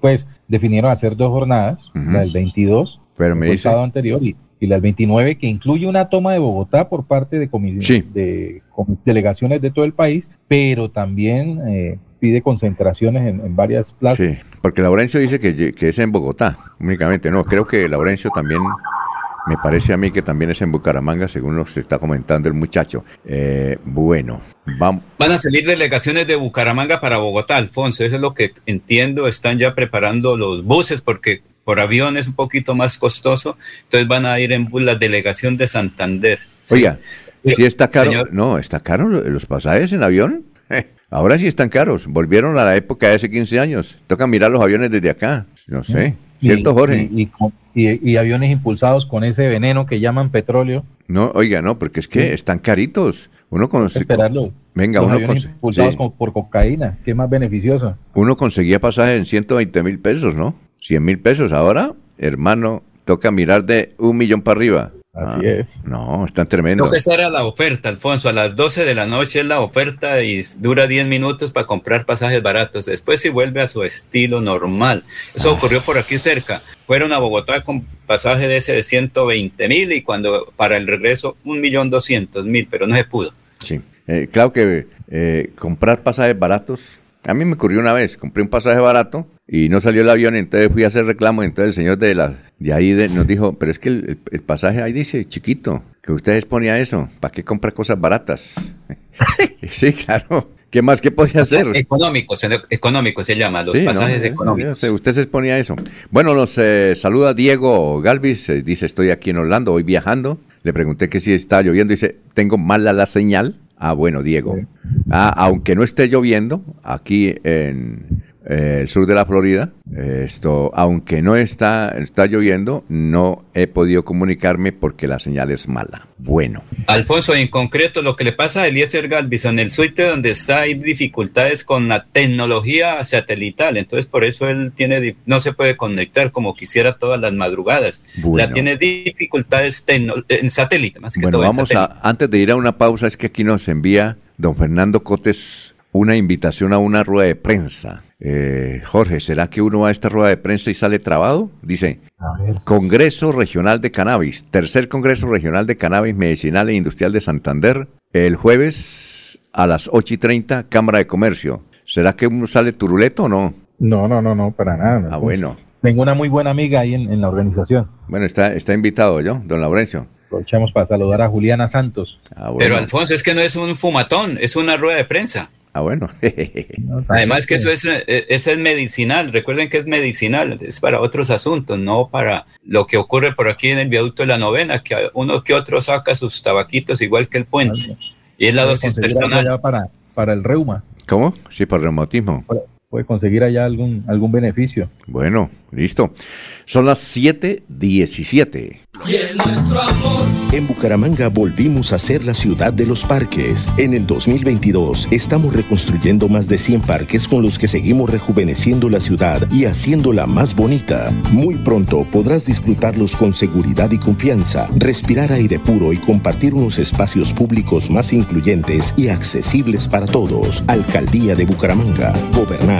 pues definieron hacer dos jornadas, la del 22, Pero me dice... anterior, y, la del 29, que incluye una toma de Bogotá por parte de, de delegaciones de todo el país, pero también eh, pide concentraciones en, varias plazas. Sí, porque Laurencio dice que, es en Bogotá únicamente. No, creo que Laurencio también me parece a mí que también es en Bucaramanga, según lo que está comentando el muchacho. Eh, bueno, vamos. Van a salir delegaciones de Bucaramanga para Bogotá, Alfonso. Eso es lo que entiendo. Están ya preparando los buses porque por avión es un poquito más costoso. Entonces van a ir en la delegación de Santander. Oiga, si está caro. No, está caro los pasajes en avión. [laughs] Ahora sí están caros. Volvieron a la época de hace 15 años. Toca mirar los aviones desde acá. No sé. ¿Cierto, Jorge? Y, aviones impulsados con ese veneno que llaman petróleo. No, oiga, no, porque es que están caritos. Uno consigue. Esperarlo. Venga, uno impulsados por cocaína. ¿Qué más beneficioso? Uno conseguía pasajes en 120 mil pesos, ¿no? 100 mil pesos. Ahora, hermano, toca mirar de un millón para arriba. Así ah, es. No, están tremendo. Creo que esa era la oferta, Alfonso. A las 12 de la noche es la oferta y dura 10 minutos para comprar pasajes baratos. Después sí vuelve a su estilo normal. Eso ah. ocurrió por aquí cerca. Fueron a Bogotá con pasaje de ese de 120 mil y cuando para el regreso un millón doscientos mil, pero no se pudo. Sí, eh, claro que eh, comprar pasajes baratos a mí me ocurrió una vez, compré un pasaje barato y no salió el avión, entonces fui a hacer reclamo, entonces el señor de la de ahí nos dijo, pero es que el, pasaje ahí dice chiquito, que usted ponía eso, ¿para qué compra cosas baratas? [laughs] sí, claro. ¿Qué más que podía hacer? Económicos, económicos se llama, los pasajes económicos. usted se exponía eso. Bueno, nos eh, saluda Diego Galvis, eh, dice, estoy aquí en Orlando, hoy viajando. Le pregunté que si está lloviendo, dice, tengo mala la señal. Ah, bueno, Diego. Ah, aunque no esté lloviendo, aquí en el sur de la Florida, esto, aunque no está, está lloviendo, no he podido comunicarme porque la señal es mala. Bueno. Alfonso, en concreto, lo que le pasa a Eliezer Galvis en el suite donde está, hay dificultades con la tecnología satelital. Entonces, por eso él tiene, no se puede conectar como quisiera todas las madrugadas. La tiene dificultades en satélite, más que bueno, vamos a, antes de ir a una pausa, es que aquí nos envía don Fernando Cotes una invitación a una rueda de prensa. Eh, Jorge, ¿será que uno va a esta rueda de prensa y sale trabado? Dice, Congreso Regional de Cannabis, tercer Congreso Regional de Cannabis Medicinal e Industrial de Santander, el jueves a las 8 y 30, Cámara de Comercio. ¿Será que uno sale turuleto o no? No, no, no, no, para nada. Ah, bueno. Tengo una muy buena amiga ahí en, la organización. Bueno, está, está invitado yo, don Laurencio. Aprovechamos para saludar a Juliana Santos. Ah, Pero Alfonso, es que no es un fumatón, es una rueda de prensa. Ah, bueno. [laughs] Además que eso es, eh, es medicinal, recuerden que es medicinal, es para otros asuntos, no para lo que ocurre por aquí en el viaducto de la novena, que uno que otro saca sus tabaquitos igual que el puente. Y es la dosis personal. Para, para el reuma. ¿Cómo? Sí, para el reumatismo puede conseguir allá algún, algún beneficio. Bueno, listo. Son las 7:17. Y es nuestro amor. En Bucaramanga volvimos a ser la ciudad de los parques. En el 2022 estamos reconstruyendo más de 100 parques con los que seguimos rejuveneciendo la ciudad y haciéndola más bonita. Muy pronto podrás disfrutarlos con seguridad y confianza, respirar aire puro y compartir unos espacios públicos más incluyentes y accesibles para todos. Alcaldía de Bucaramanga. Gobernar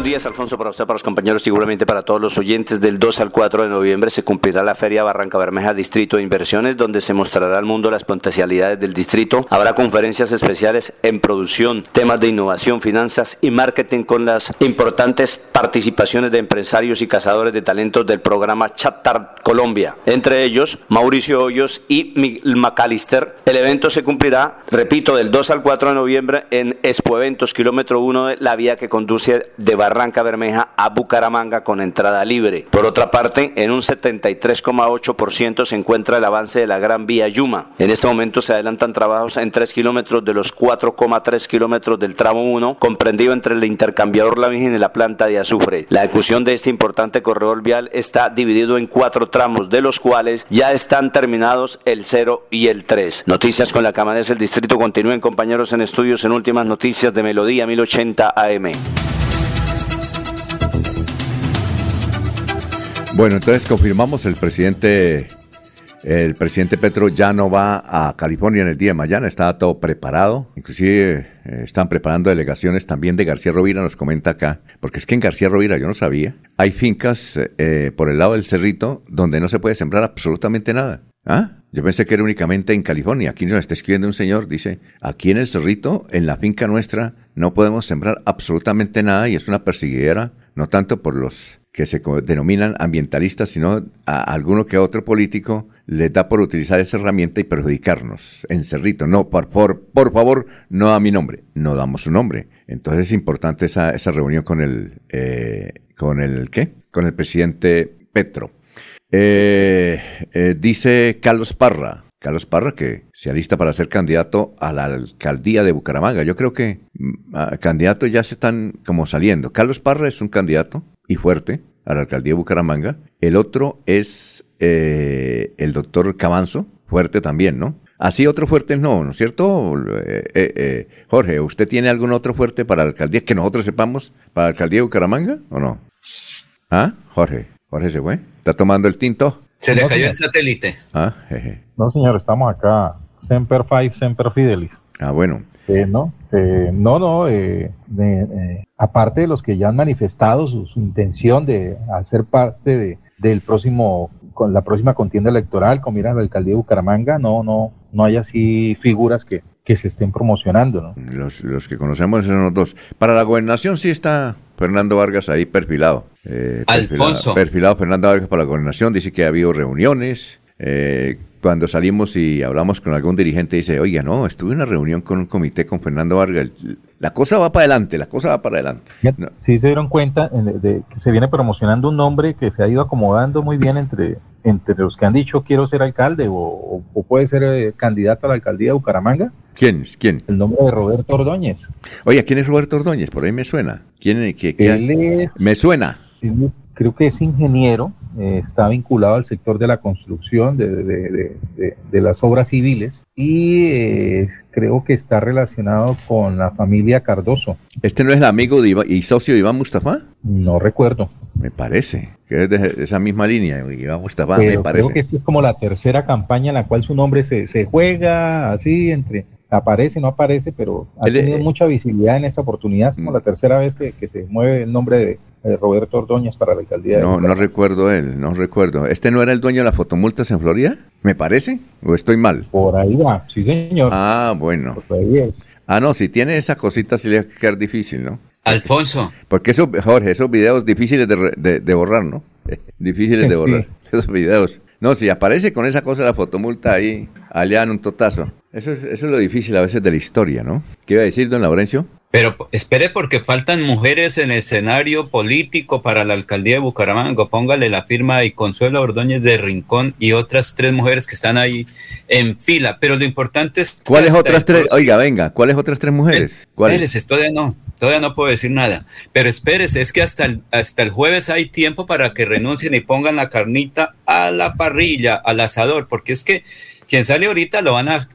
Buenos días, Alfonso, para usted, para los compañeros, seguramente para todos los oyentes. Del 2 al 4 de noviembre se cumplirá la Feria Barranca Bermeja Distrito de Inversiones, donde se mostrará al mundo las potencialidades del distrito. Habrá conferencias especiales en producción, temas de innovación, finanzas y marketing con las importantes participaciones de empresarios y cazadores de talentos del programa Chatar Colombia. Entre ellos, Mauricio Hoyos y Miguel McAllister. El evento se cumplirá, repito, del 2 al 4 de noviembre en Expo Eventos, kilómetro 1 de la vía que conduce de Barranca Barranca Bermeja a Bucaramanga con entrada libre. Por otra parte, en un 73,8% se encuentra el avance de la Gran Vía Yuma. En este momento se adelantan trabajos en 3 kilómetros de los 4,3 kilómetros del tramo 1, comprendido entre el intercambiador La Virgen y la planta de azufre. La ejecución de este importante corredor vial está dividido en cuatro tramos, de los cuales ya están terminados el 0 y el 3. Noticias con la Cámara del Distrito. Continúen compañeros en estudios en últimas noticias de Melodía 1080 AM. Bueno, entonces confirmamos el presidente el presidente Petro ya no va a California en el día de mañana, está todo preparado. Inclusive eh, están preparando delegaciones también de García Rovira, nos comenta acá. Porque es que en García Rovira, yo no sabía, hay fincas eh, por el lado del cerrito donde no se puede sembrar absolutamente nada. ¿Ah? Yo pensé que era únicamente en California. Aquí nos está escribiendo un señor, dice, aquí en el cerrito, en la finca nuestra, no podemos sembrar absolutamente nada y es una perseguidera, no tanto por los que se denominan ambientalistas, sino a alguno que otro político les da por utilizar esa herramienta y perjudicarnos en Cerrito. No, por, por, por favor, no a mi nombre, no damos su nombre. Entonces es importante esa, esa reunión con el, eh, con el, ¿qué? Con el presidente Petro. Eh, eh, dice Carlos Parra, Carlos Parra que se alista para ser candidato a la alcaldía de Bucaramanga. Yo creo que mm, candidatos ya se están como saliendo. Carlos Parra es un candidato y fuerte a la alcaldía de Bucaramanga. El otro es eh, el doctor Cabanzo, fuerte también, ¿no? Así otro fuerte no, ¿no es cierto? Eh, eh, Jorge, ¿usted tiene algún otro fuerte para la alcaldía que nosotros sepamos para la alcaldía de Bucaramanga o no? ¿Ah? Jorge, Jorge se fue. ¿Está tomando el tinto? Se le cayó el satélite. Ah, jeje. No, señor, estamos acá. Semper Five, Semper Fidelis. Ah, bueno. Eh, no, eh, no, no. Eh, aparte de los que ya han manifestado su, intención de hacer parte de, del próximo, con la próxima contienda electoral, como mira la alcaldía de Bucaramanga, no, no, no hay así figuras que, que se estén promocionando, ¿no? Los, los que conocemos son los dos. Para la gobernación sí está Fernando Vargas ahí perfilado. Alfonso. Perfilado, perfilado Fernando Vargas para la gobernación. Dice que ha habido reuniones. Eh, cuando salimos y hablamos con algún dirigente, dice, oiga, no, estuve en una reunión con un comité con Fernando Vargas. La cosa va para adelante, la cosa va para adelante. Sí se dieron cuenta de, que se viene promocionando un nombre que se ha ido acomodando muy bien entre, entre los que han dicho quiero ser alcalde o, puede ser eh, candidato a la alcaldía de Bucaramanga. ¿Quién? ¿Quién? El nombre de Roberto Ordóñez. Oye, ¿quién es Roberto Ordóñez? Por ahí me suena. ¿Quién, qué, Me suena. Creo que es ingeniero, eh, está vinculado al sector de la construcción, de, las obras civiles, y eh, creo que está relacionado con la familia Cardoso. ¿Este no es el amigo y socio de Iván Mustafa? No recuerdo. Me parece que es de esa misma línea, Iván Mustafa, me parece. Creo que esta es como la tercera campaña en la cual su nombre se, se juega así entre aparece, no aparece, pero ha tenido eh, mucha visibilidad en esta oportunidad. Es como mm. la tercera vez que, se mueve el nombre de, Roberto Ordóñez para la alcaldía. No, no recuerdo él, no recuerdo. ¿Este no era el dueño de las fotomultas en Florida? ¿Me parece? ¿O estoy mal? Por ahí va, sí señor. Ah, bueno. Por ahí es. Ah, no, si tiene esa cosita sí le va a quedar difícil, ¿no? Alfonso. Porque eso, Jorge, esos videos difíciles de, borrar, ¿no? [laughs] difíciles de borrar. [laughs] Esos videos. No, si aparece con esa cosa la fotomulta ahí, allá en un totazo. Eso es, eso es lo difícil a veces de la historia, ¿no? ¿Qué iba a decir, don Laurencio? Pero espere porque faltan mujeres en el escenario político para la alcaldía de Bucaramanga. Póngale la firma y Consuelo Ordóñez de Rincón y otras tres mujeres que están ahí en fila. Pero lo importante es... ¿Cuáles otras tres? Oiga, venga, ¿cuáles otras tres mujeres? Espérese, todavía no, todavía no puedo decir nada. Pero espérese, es que hasta el, hasta el jueves hay tiempo para que renuncien y pongan la carnita a la parrilla, al asador, porque es que quien sale ahorita lo van a,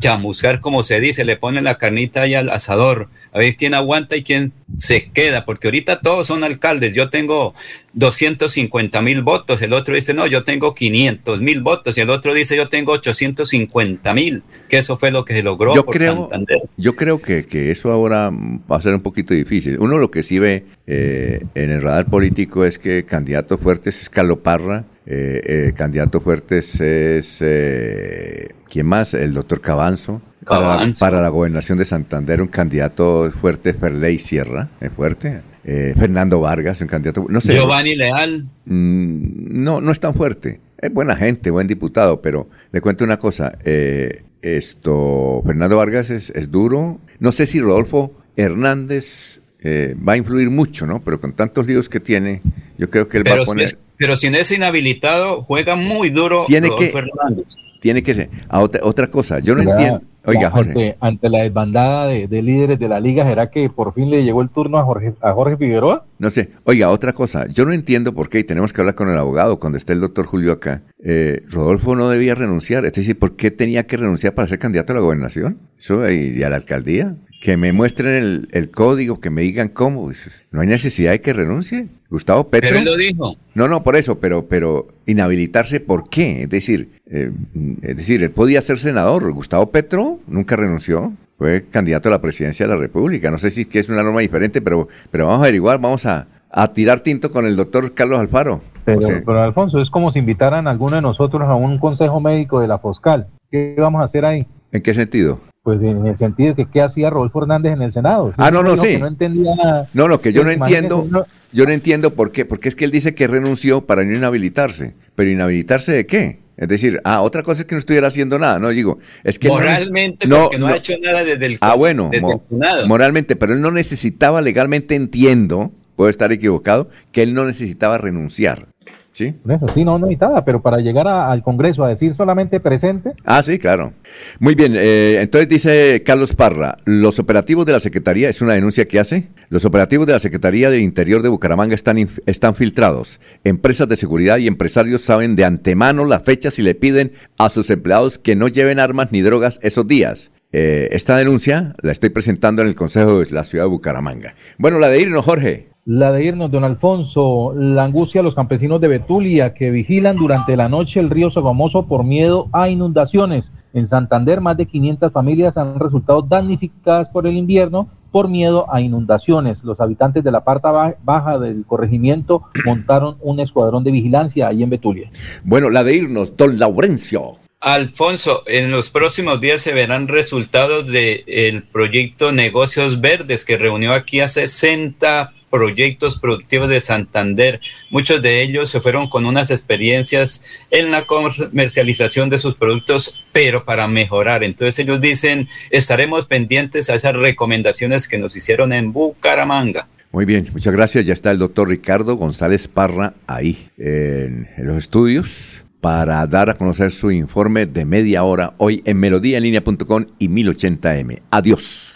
chamuscar, como se dice, le ponen la carnita ahí al asador, a ver quién aguanta y quién se queda, porque ahorita todos son alcaldes, yo tengo 250 mil votos, el otro dice, no, yo tengo 500 mil votos, y el otro dice, yo tengo 850 mil, que eso fue lo que se logró yo creo, Yo creo que, eso ahora va a ser un poquito difícil. Uno lo que sí ve eh, en el radar político es que candidatos fuertes es Carlos Parra, eh, eh, candidato fuertes es, eh, ¿quién más? El doctor Cabanzo. Para, la gobernación de Santander, un candidato fuerte, Ferley Sierra, es fuerte. Eh, Fernando Vargas, un candidato. No sé, Giovanni Leal. Mm, no, no es tan fuerte. Es buena gente, buen diputado, pero le cuento una cosa. esto, Fernando Vargas es, es, duro. No sé si Rodolfo Hernández eh, va a influir mucho, ¿no? Pero con tantos líos que tiene, yo creo que él va a si, poner... es, pero si no es inhabilitado, juega muy duro Tiene Rodolfo que- Hernández. Tiene que ser... a otra, otra cosa, yo no entiendo... Oiga, Jorge. Ante, ante la desbandada de, de líderes de la liga, ¿será que por fin le llegó el turno a Jorge, a Jorge Figueroa? No sé. Oiga, otra cosa. Yo no entiendo por qué, y tenemos que hablar con el abogado cuando esté el doctor Julio acá. eh, Rodolfo no debía renunciar. Es decir, ¿por qué tenía que renunciar para ser candidato a la gobernación? Eso, y, y a la alcaldía. Que me muestren el, el código, que me digan cómo. Pues, No hay necesidad de que renuncie. Gustavo Petro. Pero él lo dijo. No, no, por eso, pero, pero inhabilitarse, ¿por qué? Es decir, eh, es decir, él podía ser senador. Gustavo Petro nunca renunció. Fue candidato a la presidencia de la República. No sé si es que es una norma diferente, pero, pero vamos a averiguar, vamos a, a tirar tinto con el doctor Carlos Alfaro. Pero, O sea, pero Alfonso, es como si invitaran a alguno de nosotros a un consejo médico de la Foscal. ¿Qué vamos a hacer ahí? ¿En qué sentido? Pues en el sentido de que qué hacía Rodolfo Hernández en el Senado. Ah, no, no, sí. no entendía nada. No, lo que yo no Pues, entiendo, yo no entiendo por qué, porque es que él dice que renunció para no inhabilitarse. Pero inhabilitarse de qué? Es decir, ah, otra cosa es que no estuviera haciendo nada, no digo, es que no Moralmente, no, porque no, no. ha hecho nada desde el, Ah, bueno, desde mo- el Senado. moralmente, pero él no necesitaba legalmente, entiendo, puedo estar equivocado, que él no necesitaba renunciar. ¿Sí? Por eso, sí, no, no necesitaba, pero para llegar a- al Congreso a decir solamente presente, Ah, sí, claro. Muy bien, eh, entonces dice Carlos Parra, los operativos de la Secretaría, es una denuncia que hace, los operativos de la Secretaría del Interior de Bucaramanga están, están filtrados. Empresas de seguridad y empresarios saben de antemano las fechas y le piden a sus empleados que no lleven armas ni drogas esos días. Eh, esta denuncia la estoy presentando en el Consejo de la Ciudad de Bucaramanga. Bueno, la de irnos, Jorge. La de irnos, don Alfonso, la angustia a los campesinos de Betulia que vigilan durante la noche el río Sogamoso por miedo a inundaciones. En Santander, más de 500 familias han resultado damnificadas por el invierno por miedo a inundaciones. Los habitantes de la parte ba- baja del corregimiento [clears throat] montaron un escuadrón de vigilancia ahí en Betulia. Bueno, la de irnos, don Laurencio. Alfonso, en los próximos días se verán resultados del proyecto Negocios Verdes que reunió aquí a 60 proyectos productivos de Santander. Muchos de ellos se fueron con unas experiencias en la comercialización de sus productos, pero para mejorar. Entonces ellos dicen, estaremos pendientes a esas recomendaciones que nos hicieron en Bucaramanga. Muy bien, muchas gracias. Ya está el doctor Ricardo González Parra ahí en, los estudios para dar a conocer su informe de media hora hoy en melodíaenlínea.com y 1080m. Adiós.